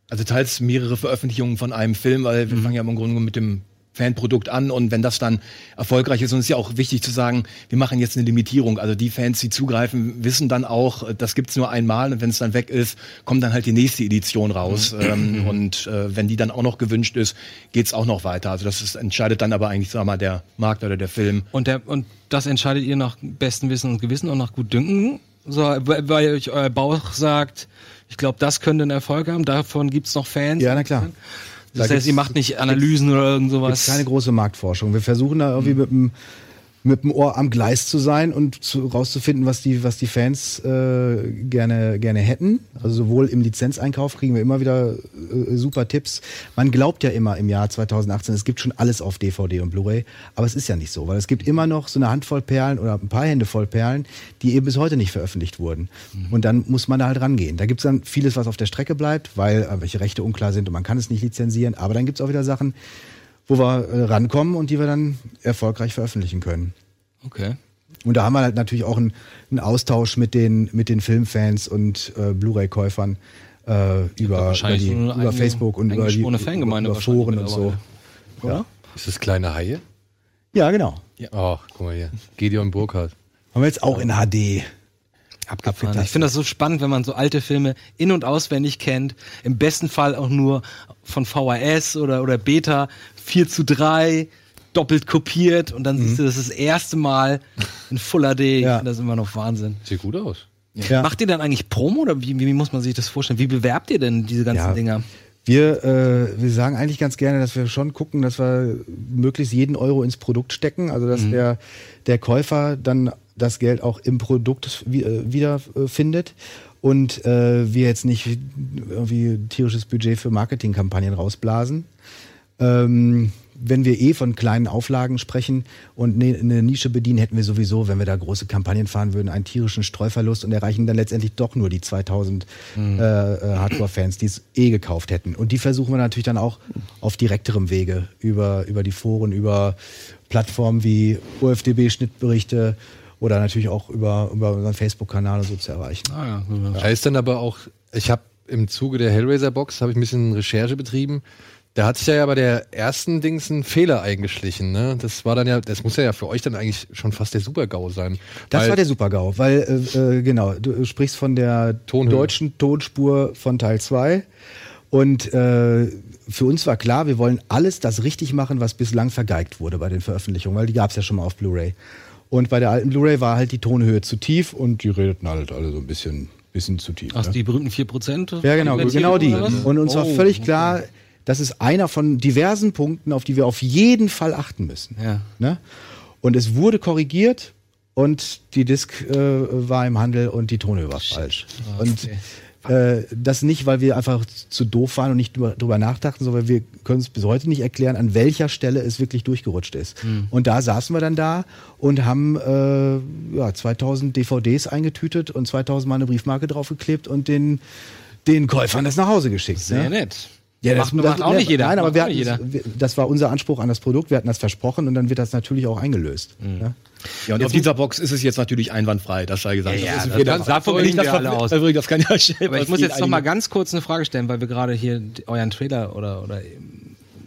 Also teils mehrere Veröffentlichungen von einem Film, weil wir fangen ja im Grunde mit dem Fanprodukt an und wenn das dann erfolgreich ist, und es ist ja auch wichtig zu sagen, wir machen jetzt eine Limitierung. Also die Fans, die zugreifen, wissen dann auch, das gibt's nur einmal und wenn es dann weg ist, kommt dann halt die nächste Edition raus. ähm, und äh, wenn die dann auch noch gewünscht ist, geht's auch noch weiter. Also das ist, entscheidet dann aber eigentlich, sag mal, der Markt oder der Film. Und, der, und das entscheidet ihr nach bestem Wissen und Gewissen und nach Gutdünken? So, weil weil euch euer Bauch sagt, ich glaube, das könnte einen Erfolg haben, davon gibt's noch Fans. Ja, na klar. Das Da heißt, ihr macht nicht Analysen oder irgend sowas. keine große Marktforschung. Wir versuchen da irgendwie mit dem mit dem Ohr am Gleis zu sein und zu, rauszufinden, was die, was die Fans äh, gerne, gerne hätten. Also sowohl im Lizenzeinkauf kriegen wir immer wieder äh, super Tipps. Man glaubt ja immer im Jahr 2018, es gibt schon alles auf DVD und Blu-ray, aber es ist ja nicht so, weil es gibt immer noch so eine Handvoll Perlen oder ein paar Hände voll Perlen, die eben bis heute nicht veröffentlicht wurden. Und dann muss man da halt rangehen. Da gibt's dann vieles, was auf der Strecke bleibt, weil äh, welche Rechte unklar sind und man kann es nicht lizenzieren. Aber dann gibt's auch wieder Sachen, wo wir äh, rankommen und die wir dann erfolgreich veröffentlichen können. Okay. Und da haben wir halt natürlich auch einen, einen Austausch mit den, mit den Filmfans und äh, Blu-ray-Käufern äh, über, über, die, über eigene- Facebook und über, die, Fangemeinde über Foren und so. Ja? Ist das kleine Haie? ja, genau. Ach, guck mal hier. Gideon Burkhardt. Haben wir jetzt auch in HD. Abgefahren. Ich finde das so spannend, wenn man so alte Filme in- und auswendig kennt. Im besten Fall auch nur von VHS oder, oder Beta 4 zu 3 doppelt kopiert und dann siehst du das das erste Mal in Full HD. Ich Ja. finde das immer noch Wahnsinn. Sieht gut aus. Ja. Macht ihr dann eigentlich Promo oder wie, wie muss man sich das vorstellen? Wie bewerbt ihr denn diese ganzen Ja. Dinger? Wir, äh, wir sagen eigentlich ganz gerne, dass wir schon gucken, dass wir möglichst jeden Euro ins Produkt stecken. Also dass der, der Käufer dann das Geld auch im Produkt äh, wiederfindet. Und äh, wir jetzt nicht irgendwie tierisches Budget für Marketingkampagnen rausblasen. Ähm, wenn wir eh von kleinen Auflagen sprechen und ne, eine Nische bedienen, hätten wir sowieso, wenn wir da große Kampagnen fahren würden, einen tierischen Streuverlust und erreichen dann letztendlich doch nur die 2000 äh, äh, Hardcore-Fans, die es eh gekauft hätten. Und die versuchen wir natürlich dann auch auf direkterem Wege über, über die Foren, über Plattformen wie OFDB-Schnittberichte oder natürlich auch über, über unseren Facebook-Kanal und so zu erreichen. Ah, ja. Da ist dann aber auch, ich habe im Zuge der Hellraiser-Box, habe ich ein bisschen Recherche betrieben. Da hat sich ja bei der ersten Dings ein Fehler eingeschlichen. Ne? Das war dann ja, das muss ja für euch dann eigentlich schon fast der Super-GAU sein. Das war der Super-GAU, weil, äh, äh, genau, du sprichst von der Tonhöhe. deutschen Tonspur von Teil 2. Und äh, für uns war klar, wir wollen alles das richtig machen, was bislang vergeigt wurde bei den Veröffentlichungen, weil die gab es ja schon mal auf Blu-ray. Und bei der alten Blu-ray war halt die Tonhöhe zu tief und die redeten halt alle so ein bisschen, bisschen zu tief. Ach, ne? die berühmten 4%? Ja, genau, genau die. Und uns war Oh, völlig okay. Das ist einer von diversen Punkten, auf die wir auf jeden Fall achten müssen. Ja. Ne? Und es wurde korrigiert und die Disk äh, war im Handel und die Tonhöhe war falsch. Und äh, das nicht, weil wir einfach zu doof waren und nicht drüber, nachdachten, sondern wir können es bis heute nicht erklären, an welcher Stelle es wirklich durchgerutscht ist. Und da saßen wir dann da und haben äh, ja, 2000 DVDs eingetütet und 2000 Mal eine Briefmarke draufgeklebt und den, den Käufern das nach Hause geschickt. Sehr ne? nett. Ja, macht, macht auch nicht jeder. Nein, aber wir hatten, jeder. das war unser Anspruch an das Produkt. Wir hatten das versprochen und dann wird das natürlich auch eingelöst. Ne? Ja, und auf dieser Box ist es jetzt natürlich einwandfrei, das sei gesagt. Ja, ja, das das- das- davon Wenn ich das alle aus. Also, das kann ja Aber ich muss jetzt noch mal ganz kurz eine Frage stellen, weil wir gerade hier euren Trailer oder, oder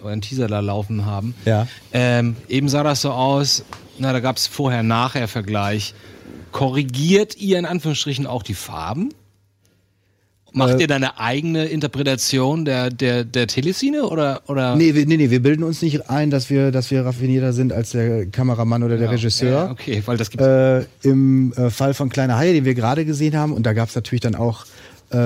euren Teaser da laufen haben. Ja. Ähm, eben sah das so aus, na, da gab es Vorher-Nachher-Vergleich. Korrigiert ihr in Anführungsstrichen auch die Farben? Macht Äh, ihr da eine eigene Interpretation der, der, der Teleszene oder, oder? Nee, wir, nee, nee, wir bilden uns nicht ein, dass wir, dass wir raffinierter sind als der Kameramann oder der Regisseur. Ja, okay, weil das gibt Äh, Im äh, Fall von Kleiner Haie, den wir gerade gesehen haben, und da gab es natürlich dann auch äh,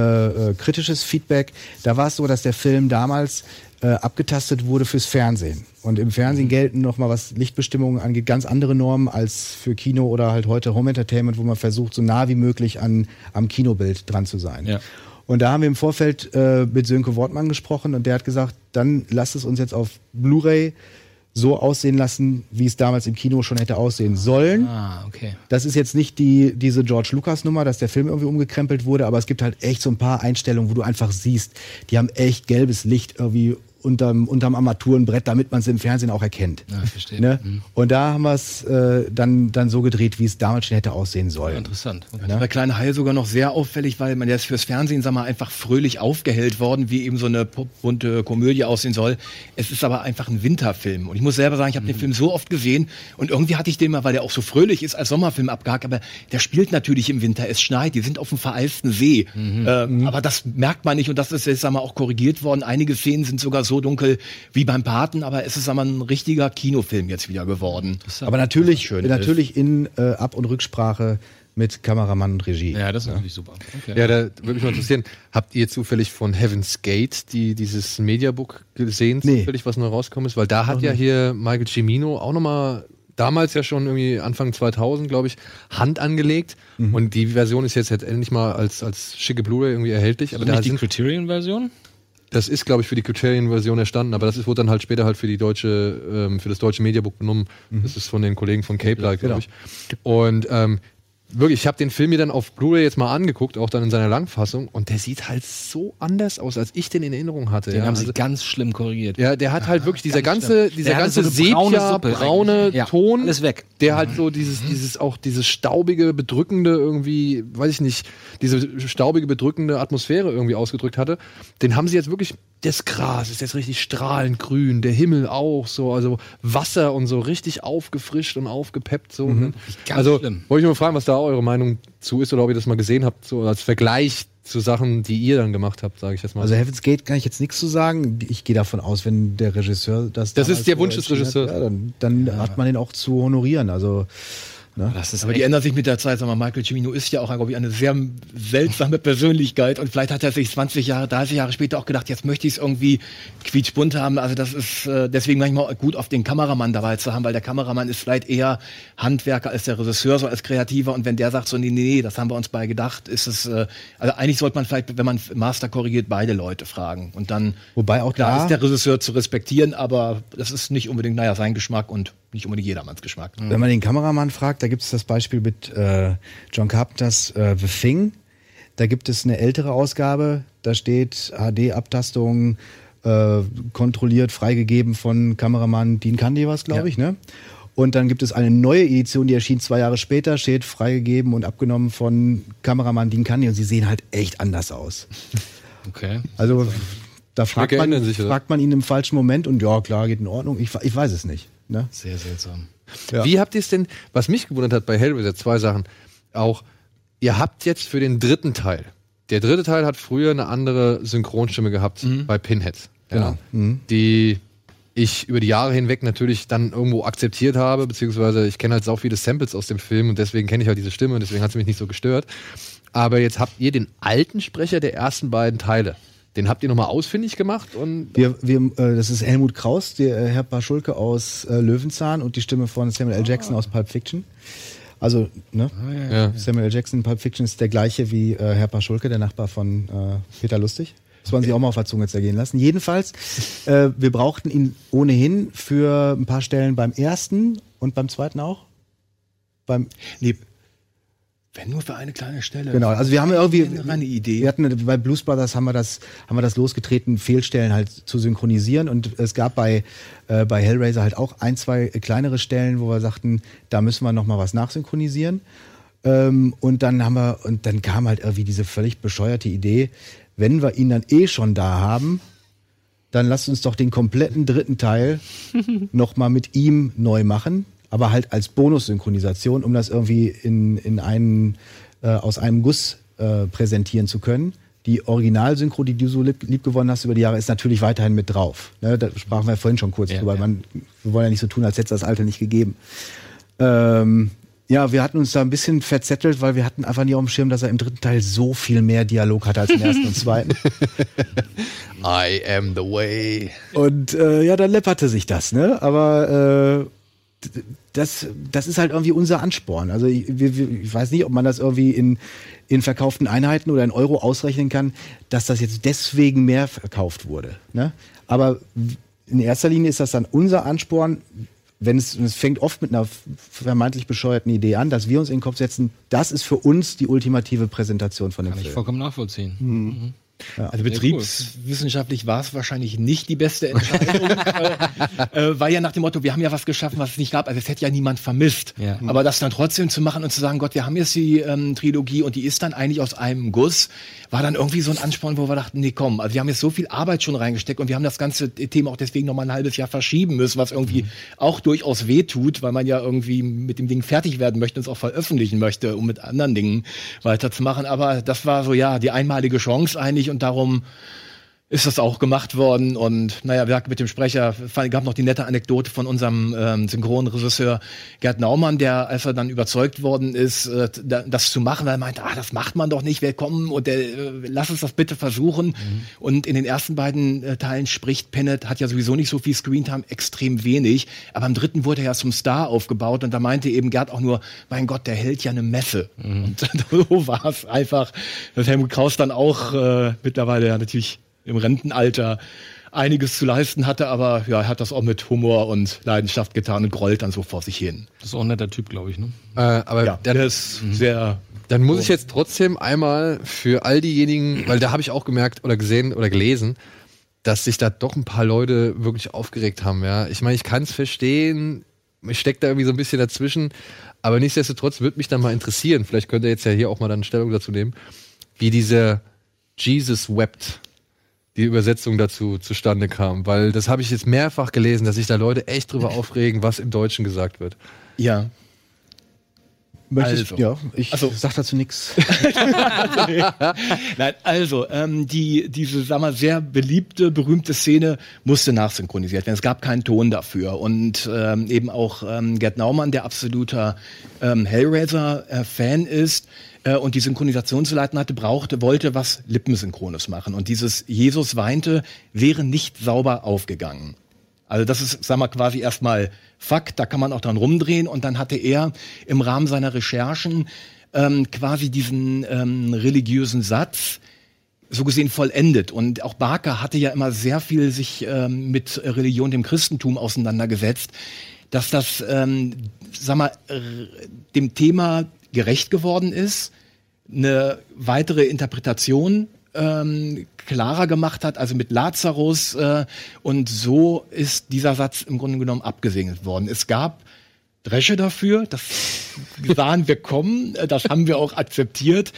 äh, kritisches Feedback, da war es so, dass der Film damals äh, abgetastet wurde fürs Fernsehen. Und im Fernsehen gelten nochmal, was Lichtbestimmungen angeht, ganz andere Normen als für Kino oder halt heute Home Entertainment, wo man versucht, so nah wie möglich an, am Kinobild dran zu sein. Ja. Und da haben wir im Vorfeld äh, mit Sönke Wortmann gesprochen und der hat gesagt, dann lasst es uns jetzt auf Blu-ray so aussehen lassen, wie es damals im Kino schon hätte aussehen sollen. Ah, okay. Das ist jetzt nicht die, diese George Lucas Nummer, dass der Film irgendwie umgekrempelt wurde, aber es gibt halt echt so ein paar Einstellungen, wo du einfach siehst, die haben echt gelbes Licht irgendwie unterm, unterm Armaturenbrett, damit man es im Fernsehen auch erkennt. Ja, verstehe. Ne? Mhm. Und da haben wir es äh, dann, dann so gedreht, wie es damals schon hätte aussehen sollen. Interessant. Das ist bei Kleine Haie sogar noch sehr auffällig, weil man ist fürs Fernsehen, sag mal, einfach fröhlich aufgehellt worden, wie eben so eine bunte Komödie aussehen soll. Es ist aber einfach ein Winterfilm. Und ich muss selber sagen, ich habe den Film so oft gesehen und irgendwie hatte ich den mal, weil der auch so fröhlich ist, als Sommerfilm abgehakt, aber der spielt natürlich im Winter. Es schneit, die sind auf einem vereisten See. Ähm, aber das merkt man nicht und das ist jetzt, sag mal, auch korrigiert worden. Einige Szenen sind sogar so dunkel wie beim Paten, aber es ist, mal, ein richtiger Kinofilm jetzt wieder geworden. Aber natürlich, ist. natürlich in äh, Ab- und Rücksprache mit Kameramann und Regie. Ja, das ist natürlich super. Okay. Ja, da würde mich mal interessieren, habt ihr zufällig von Heaven's Gate die, dieses Mediabook gesehen, Nee. zufällig, was neu rausgekommen ist? Weil da hat ja hier Michael Cimino auch nochmal damals ja schon irgendwie Anfang 2000, glaube ich, Hand angelegt. Und die Version ist jetzt, jetzt endlich mal als, als schicke Blu-ray irgendwie erhältlich. Aber Aber da nicht die Criterion-Version? Das ist, glaube ich, für die Criterion-Version erstanden, aber das ist, wurde dann halt später halt für die deutsche, ähm, für das deutsche Mediabook genommen. Das ist von den Kollegen von Cape Light, glaube ich. Und ähm, wirklich, ich habe den Film mir dann auf Blu-ray jetzt mal angeguckt, auch dann in seiner Langfassung, und der sieht halt so anders aus, als ich den in Erinnerung hatte. Den ja. haben sie Also- ganz schlimm korrigiert. ja, der hat halt wirklich dieser ganz ganze, schlimm. dieser Der ganze so braune Sepia, braune eigentlich. Ja, Ton, alles weg. der halt so dieses, dieses auch dieses staubige, bedrückende irgendwie, weiß ich nicht, diese staubige, bedrückende Atmosphäre irgendwie ausgedrückt hatte. Den haben sie jetzt wirklich, das Gras ist jetzt richtig strahlend grün, der Himmel auch so, also Wasser und so richtig aufgefrischt und aufgepeppt so. Ne? Ganz Also schlimm. wollte ich mal fragen, was da eure Meinung zu ist oder ob ihr das mal gesehen habt, so als Vergleich zu Sachen, die ihr dann gemacht habt, sage ich jetzt mal. Also Heaven's Gate kann ich jetzt nichts zu sagen. Ich gehe davon aus, wenn der Regisseur das Das ist der Wunsch des Regisseurs. Ja, dann dann hat man den auch zu honorieren. Also Ist Aber die ändern sich mit der Zeit. Sag mal, Michael Cimino ist ja auch, ich, eine sehr seltsame Persönlichkeit. Und vielleicht hat er sich 20 Jahre, 30 Jahre später auch gedacht, jetzt möchte ich es irgendwie quietschbunt haben. Also das ist äh, deswegen manchmal gut, auf den Kameramann dabei zu haben, weil der Kameramann ist vielleicht eher Handwerker als der Regisseur, so als Kreativer. Und wenn der sagt so, nee, nee, nee, das haben wir uns bei gedacht, ist es, äh, also eigentlich sollte man vielleicht, wenn man Master korrigiert, beide Leute fragen. Und dann, Wobei auch klar da- ist der Regisseur zu respektieren, aber das ist nicht unbedingt, naja, sein Geschmack und nicht unbedingt jedermanns Geschmack. Wenn man den Kameramann fragt, da gibt es das Beispiel mit äh, John Carpenters äh, The Thing. Da gibt es eine ältere Ausgabe, da steht HD-Abtastung, äh, kontrolliert, freigegeben von Kameramann Dean Candy was, glaube Ja. ich, ne? Und dann gibt es eine neue Edition, die erschien zwei Jahre später, steht freigegeben und abgenommen von Kameramann Dean Candy und sie sehen halt echt anders aus. Okay. Also da fragt man, sich, fragt man ihn im falschen Moment und ja, klar, geht in Ordnung. Ich, ich weiß es nicht. Ne? Sehr seltsam. Ja. Wie habt ihr es denn, was mich gewundert hat bei Hellraiser, zwei Sachen. Auch, ihr habt jetzt für den dritten Teil, der dritte Teil hat früher eine andere Synchronstimme gehabt bei Pinhead. Ja, Die ich über die Jahre hinweg natürlich dann irgendwo akzeptiert habe, beziehungsweise ich kenne halt so viele Samples aus dem Film und deswegen kenne ich halt diese Stimme und deswegen hat sie mich nicht so gestört. Aber jetzt habt ihr den alten Sprecher der ersten beiden Teile. Den habt ihr nochmal ausfindig gemacht und Wir, wir, äh, das ist Helmut Kraus, der äh, Herr Paschulke aus äh, Löwenzahn und die Stimme von Samuel L. Jackson aus Pulp Fiction. Also, ne? ja. Samuel L. Jackson in Pulp Fiction ist der gleiche wie äh, Herr Paschulke, der Nachbar von äh, Peter Lustig. Das wollen Sie auch mal auf der Zunge zergehen lassen. Jedenfalls, äh, wir brauchten ihn ohnehin für ein paar Stellen beim ersten und beim zweiten auch. Beim, Nee, wenn nur für eine kleine Stelle. Genau, also wir haben irgendwie eine Idee. Wir hatten bei Blues Brothers haben wir das haben wir das losgetreten, Fehlstellen halt zu synchronisieren und es gab bei äh, bei Hellraiser halt auch ein zwei kleinere Stellen, wo wir sagten, da müssen wir noch mal was nachsynchronisieren. Ähm, und dann haben wir und dann kam halt irgendwie diese völlig bescheuerte Idee, wenn wir ihn dann eh schon da haben, dann lasst uns doch den kompletten dritten Teil noch mal mit ihm neu machen, aber halt als Bonussynchronisation, um das irgendwie in, in einen, äh, aus einem Guss äh, präsentieren zu können. Die Originalsynchro, die du so lieb, lieb gewonnen hast über die Jahre, ist natürlich weiterhin mit drauf. Ne, da sprachen wir vorhin schon kurz Ja, drüber. ja. Man, wir wollen ja nicht so tun, als hätte es das Alte nicht gegeben. Ähm, ja, wir hatten uns da ein bisschen verzettelt, weil wir hatten einfach nie auf dem Schirm, dass er im dritten Teil so viel mehr Dialog hat als im ersten und zweiten. I am the way. Und äh, ja, dann läpperte sich das, ne? Aber äh, das, das ist halt irgendwie unser Ansporn. Also ich, ich weiß nicht, ob man das irgendwie in, in verkauften Einheiten oder in Euro ausrechnen kann, dass das jetzt deswegen mehr verkauft wurde. Ne? Aber in erster Linie ist das dann unser Ansporn, wenn es, es fängt oft mit einer vermeintlich bescheuerten Idee an, dass wir uns in den Kopf setzen, das ist für uns die ultimative Präsentation von dem Kann ich Film. vollkommen nachvollziehen. Mhm. Also betriebswissenschaftlich war es wahrscheinlich nicht die beste Entscheidung, äh, äh, weil ja nach dem Motto, wir haben ja was geschaffen, was es nicht gab, also es hätte ja niemand vermisst. Ja. Aber das dann trotzdem zu machen und zu sagen, Gott, wir haben jetzt die ähm, Trilogie und die ist dann eigentlich aus einem Guss, war dann irgendwie so ein Ansporn, wo wir dachten, nee, komm, also wir haben jetzt so viel Arbeit schon reingesteckt und wir haben das ganze Thema auch deswegen noch mal ein halbes Jahr verschieben müssen, was irgendwie auch durchaus wehtut, weil man ja irgendwie mit dem Ding fertig werden möchte und es auch veröffentlichen möchte, um mit anderen Dingen weiterzumachen. Aber das war so, ja, die einmalige Chance eigentlich und darum ist das auch gemacht worden. Und naja, wir mit dem Sprecher, gab noch die nette Anekdote von unserem ähm, Synchronregisseur Gerd Naumann, der, als er dann überzeugt worden ist, äh, da- das zu machen, weil er meinte, ah, das macht man doch nicht, wir kommen und der, äh, lass uns das bitte versuchen. Und in den ersten beiden äh, Teilen spricht Pennet, hat ja sowieso nicht so viel Screentime, extrem wenig, aber im dritten wurde er ja zum Star aufgebaut und da meinte eben Gerd auch nur, mein Gott, der hält ja eine Messe. Und so war es einfach, dass Helmut Kraus dann auch äh, mittlerweile ja natürlich im Rentenalter einiges zu leisten hatte, aber ja, er hat das auch mit Humor und Leidenschaft getan und grollt dann so vor sich hin. Das ist auch ein netter Typ, glaube ich, ne? Äh, aber Ja, dann, der ist sehr dann muss ich jetzt trotzdem einmal für all diejenigen, weil da habe ich auch gemerkt oder gesehen oder gelesen, dass sich da doch ein paar Leute wirklich aufgeregt haben. Ja, ich meine, ich kann es verstehen, ich stecke da irgendwie so ein bisschen dazwischen, aber nichtsdestotrotz würde mich dann mal interessieren. Vielleicht könnt ihr jetzt ja hier auch mal dann Stellung dazu nehmen, wie diese Jesus wept die Übersetzung dazu zustande kam, weil das habe ich jetzt mehrfach gelesen, dass sich da Leute echt drüber aufregen, was im Deutschen gesagt wird. ja. Möchtest, Also. ja, ich Also- sag dazu nichts. Nein, also ähm, die diese sag mal sehr beliebte berühmte Szene musste nachsynchronisiert werden. Es gab keinen Ton dafür und ähm, eben auch ähm, Gerd Naumann, der absoluter ähm, Hellraiser-Fan ist äh, und die Synchronisation zu leiten hatte, brauchte, wollte was Lippensynchrones machen und dieses Jesus weinte wäre nicht sauber aufgegangen. Also das ist, sag mal, quasi erstmal Fakt, da kann man auch dran rumdrehen. Und dann hatte er im Rahmen seiner Recherchen ähm, quasi diesen ähm, religiösen Satz so gesehen vollendet. Und auch Barker hatte ja immer sehr viel sich ähm, mit Religion, dem Christentum auseinandergesetzt, dass das, ähm, sag mal, dem Thema gerecht geworden ist, eine weitere Interpretation ähm, klarer gemacht hat, also mit Lazarus. Äh, und so ist dieser Satz im Grunde genommen abgesegnet worden. Es gab Dresche dafür, das sahen wir kommen, das haben wir auch akzeptiert.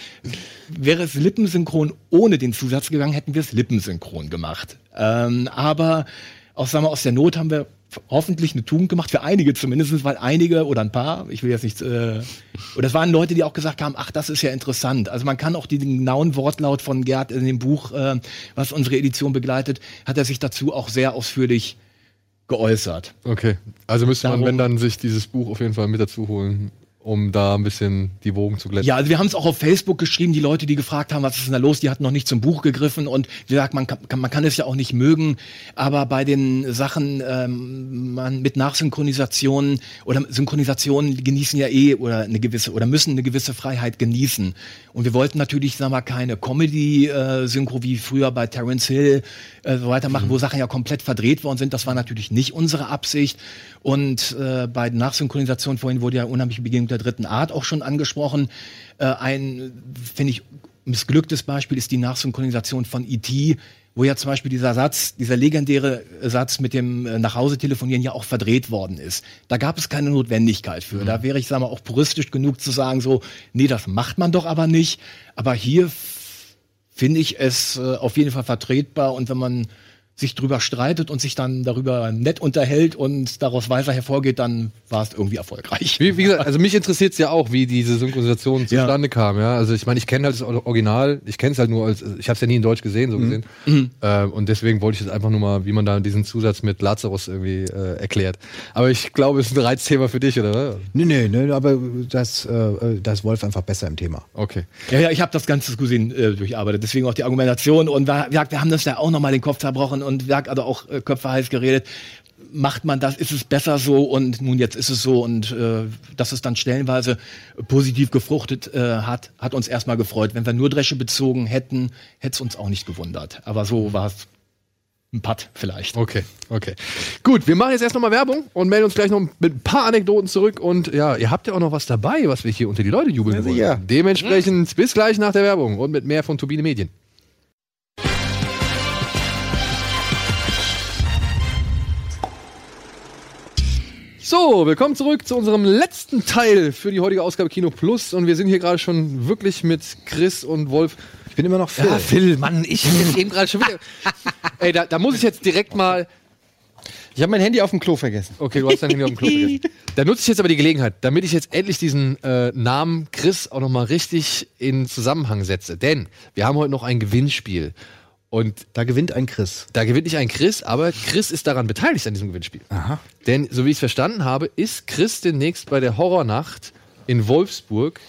Wäre es lippensynchron ohne den Zusatz gegangen, hätten wir es lippensynchron gemacht. Ähm, aber auch sagen wir, aus der Not haben wir hoffentlich eine Tugend gemacht, für einige zumindest, weil einige oder ein paar, ich will jetzt nicht, äh, oder es waren Leute, die auch gesagt haben, ach, das ist ja interessant. Also man kann auch den genauen Wortlaut von Gerd in dem Buch, äh, was unsere Edition begleitet, hat er sich dazu auch sehr ausführlich geäußert. Okay, also müsste man, Darum- wenn dann, sich dieses Buch auf jeden Fall mit dazu holen, um da ein bisschen die Wogen zu glätten. Ja, also wir haben es auch auf Facebook geschrieben, die Leute, die gefragt haben, was ist denn da los, die hatten noch nicht zum Buch gegriffen und wie gesagt, man kann, man kann es ja auch nicht mögen, aber bei den Sachen ähm, man mit Nachsynchronisationen oder Synchronisationen genießen ja eh oder eine gewisse oder müssen eine gewisse Freiheit genießen. Und wir wollten natürlich, sagen wir mal, keine Comedy-Synchro wie früher bei Terence Hill äh, so weitermachen, wo Sachen ja komplett verdreht worden sind. Das war natürlich nicht unsere Absicht. Und äh, bei den Nachsynchronisationen, vorhin wurde ja unheimliche Begegnung der dritten Art auch schon angesprochen. Äh, ein, finde ich, missglücktes Beispiel ist die Nachsynchronisation von E.T., wo ja zum Beispiel dieser Satz, dieser legendäre Satz mit dem äh, Nachhause telefonieren ja auch verdreht worden ist. Da gab es keine Notwendigkeit für. Da wäre ich, sag mal, auch puristisch genug zu sagen, so, nee, das macht man doch aber nicht. Aber hier finde ich es äh, auf jeden Fall vertretbar und wenn man sich drüber streitet und sich dann darüber nett unterhält und daraus weiter hervorgeht, dann war es irgendwie erfolgreich. Wie, wie gesagt, also mich interessiert es ja auch, wie diese Synchronisation Ja. zustande kam. Ja, also ich meine, ich kenne halt das Original, ich kenne es halt nur als, ich habe es ja nie in Deutsch gesehen, so gesehen. Äh, und deswegen wollte ich jetzt einfach nur mal, wie man da diesen Zusatz mit Lazarus irgendwie äh, erklärt. Aber ich glaube, es ist ein Reizthema für dich, oder? nee, nee, nee, aber das, äh, da ist Wolf einfach besser im Thema. Okay. Ja, ja, ich habe das ganze Cousin äh, durcharbeitet, deswegen auch die Argumentation und wir, wir, wir haben das ja auch nochmal den Kopf zerbrochen und wir haben also auch äh, Köpfe heiß geredet. Macht man das, ist es besser so und nun jetzt ist es so und äh, dass es dann stellenweise positiv gefruchtet äh, hat, hat uns erstmal gefreut. Wenn wir nur Dresche bezogen hätten, hätte es uns auch nicht gewundert. Aber so war es ein Putt vielleicht. Okay, okay. Gut, wir machen jetzt erst nochmal Werbung und melden uns gleich noch mit ein paar Anekdoten zurück. Und ja, ihr habt ja auch noch was dabei, was wir hier unter die Leute jubeln wollen. sicher. Dementsprechend bis gleich nach der Werbung und mit mehr von Turbine Medien. So, willkommen zurück zu unserem letzten Teil für die heutige Ausgabe Kino Plus. Und wir sind hier gerade schon wirklich mit Chris und Wolf. Ich bin immer noch Phil. Ja, Phil, Mann, ich bin eben gerade schon wieder. Ey, da, da muss ich jetzt direkt mal. Ich habe mein Handy auf dem Klo vergessen. Okay, du hast dein Handy auf dem Klo vergessen. Da nutze ich jetzt aber die Gelegenheit, damit ich jetzt endlich diesen äh, Namen Chris auch nochmal richtig in Zusammenhang setze. Denn wir haben heute noch ein Gewinnspiel. Und Da gewinnt ein Chris. da gewinnt nicht ein Chris, aber Chris ist daran beteiligt an diesem Gewinnspiel. Aha. Denn, so wie ich es verstanden habe, ist Chris demnächst bei der Horrornacht in Wolfsburg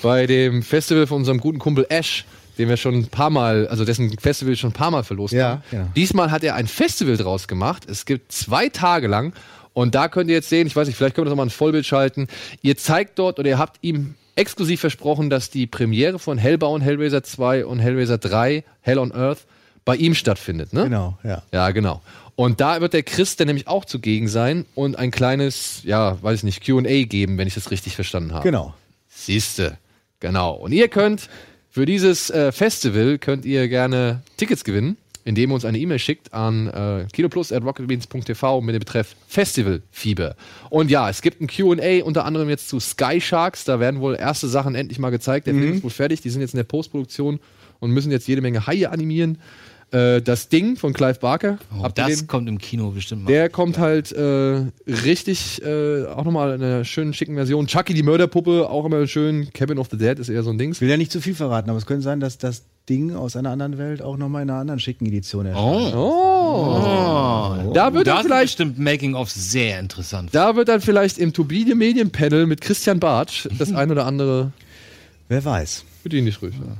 bei dem Festival von unserem guten Kumpel Ash, den wir schon ein paar Mal, also dessen Festival schon ein paar Mal verlost Ja, haben. ja. Diesmal hat er ein Festival draus gemacht. Es gibt zwei Tage lang. Und da könnt ihr jetzt sehen, ich weiß nicht, vielleicht können wir das nochmal ins Vollbild schalten. Ihr zeigt dort oder ihr habt ihm exklusiv versprochen, dass die Premiere von Hellbound, Hellraiser 2 und Hellraiser 3, Hell on Earth, bei ihm stattfindet, ne? Genau, ja. Ja, genau. Und da wird der Chris dann nämlich auch zugegen sein und ein kleines, ja, weiß ich nicht, QA geben, wenn ich das richtig verstanden habe. Genau. Siehste. Genau. Und ihr könnt für dieses äh, Festival könnt ihr gerne Tickets gewinnen, indem ihr uns eine E-Mail schickt an äh, kinoplus.rocketbeans.tv mit dem Betreff Festivalfieber. Und ja, es gibt ein QA unter anderem jetzt zu Sky Sharks. Da werden wohl erste Sachen endlich mal gezeigt. Der Film ist wohl fertig. Die sind jetzt in der Postproduktion und müssen jetzt jede Menge Haie animieren. Äh, das Ding von Clive Barker. Oh, das den? kommt im Kino bestimmt mal. Der kommt halt äh, richtig, äh, auch nochmal in einer schönen, schicken Version. Chucky, die Mörderpuppe, auch immer schön. Cabin of the Dead ist eher so ein Dings. Ich will ja nicht zu viel verraten, aber es könnte sein, dass das Ding aus einer anderen Welt auch nochmal in einer anderen schicken Edition erscheint. Oh. Da wird da dann ist vielleicht, bestimmt Making of sehr interessant. da wird dann vielleicht im Turbine Medienpanel mit Christian Bartsch das ein oder andere Wer weiß. Für die nicht ruhig. Ja.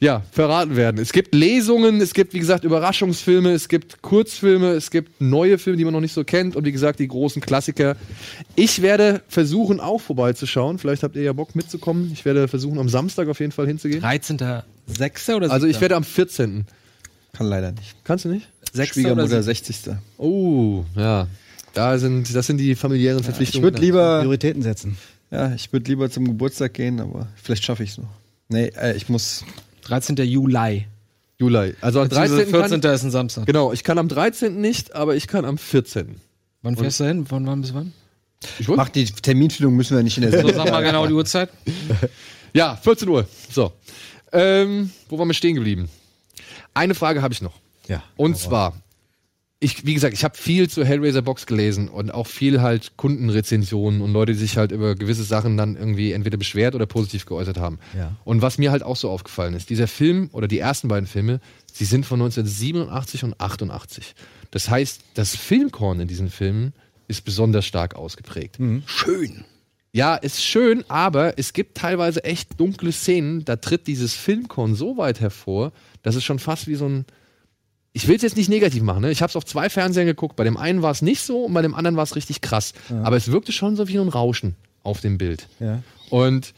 Ja, verraten werden. Es gibt Lesungen, es gibt, wie gesagt, Überraschungsfilme, es gibt Kurzfilme, es gibt neue Filme, die man noch nicht so kennt und wie gesagt, die großen Klassiker. Ich werde versuchen, auch vorbeizuschauen. Vielleicht habt ihr ja Bock mitzukommen. Ich werde versuchen, am Samstag auf jeden Fall hinzugehen. 13.06. oder Also ich 7.? werde am 14. Kann leider nicht. Kannst du nicht? Sechster oder Schwiegermutter siebter? 60. Oh, ja. Da sind, das sind die familiären Ich Verpflichtungen. würde lieber, Prioritäten setzen. ja, ich würde lieber zum Geburtstag gehen, aber vielleicht schaffe ich es noch. Nee, äh, ich muss. 13. Juli. Juli. Also am 13. 13. 14. Kann, ist ein Samstag. genau, ich kann am 13. nicht, aber ich kann am 14. Wann fährst du hin? Von wann bis wann? Ich wollte Mach die Terminfindung müssen wir nicht in der So, sag mal genau die Uhrzeit. Ja, 14 Uhr. So. Ähm, wo waren wir stehen geblieben? Eine Frage habe ich noch. Ja. Und zwar, ich, wie gesagt, ich habe viel zur Hellraiser Box gelesen und auch viel halt Kundenrezensionen und Leute, die sich halt über gewisse Sachen dann irgendwie entweder beschwert oder positiv geäußert haben. Ja. Und was mir halt auch so aufgefallen ist, dieser Film oder die ersten beiden Filme, sie sind von 1987 und 88. Das heißt, das Filmkorn in diesen Filmen ist besonders stark ausgeprägt. Schön. Ja, ist schön, aber es gibt teilweise echt dunkle Szenen, da tritt dieses Filmkorn so weit hervor, dass es schon fast wie so ein. Ich will es jetzt nicht negativ machen, ne? Ich habe es auf zwei Fernsehern geguckt. Bei dem einen war es nicht so und bei dem anderen war es richtig krass. Aber es wirkte schon so wie ein Rauschen auf dem Bild. Ja. Und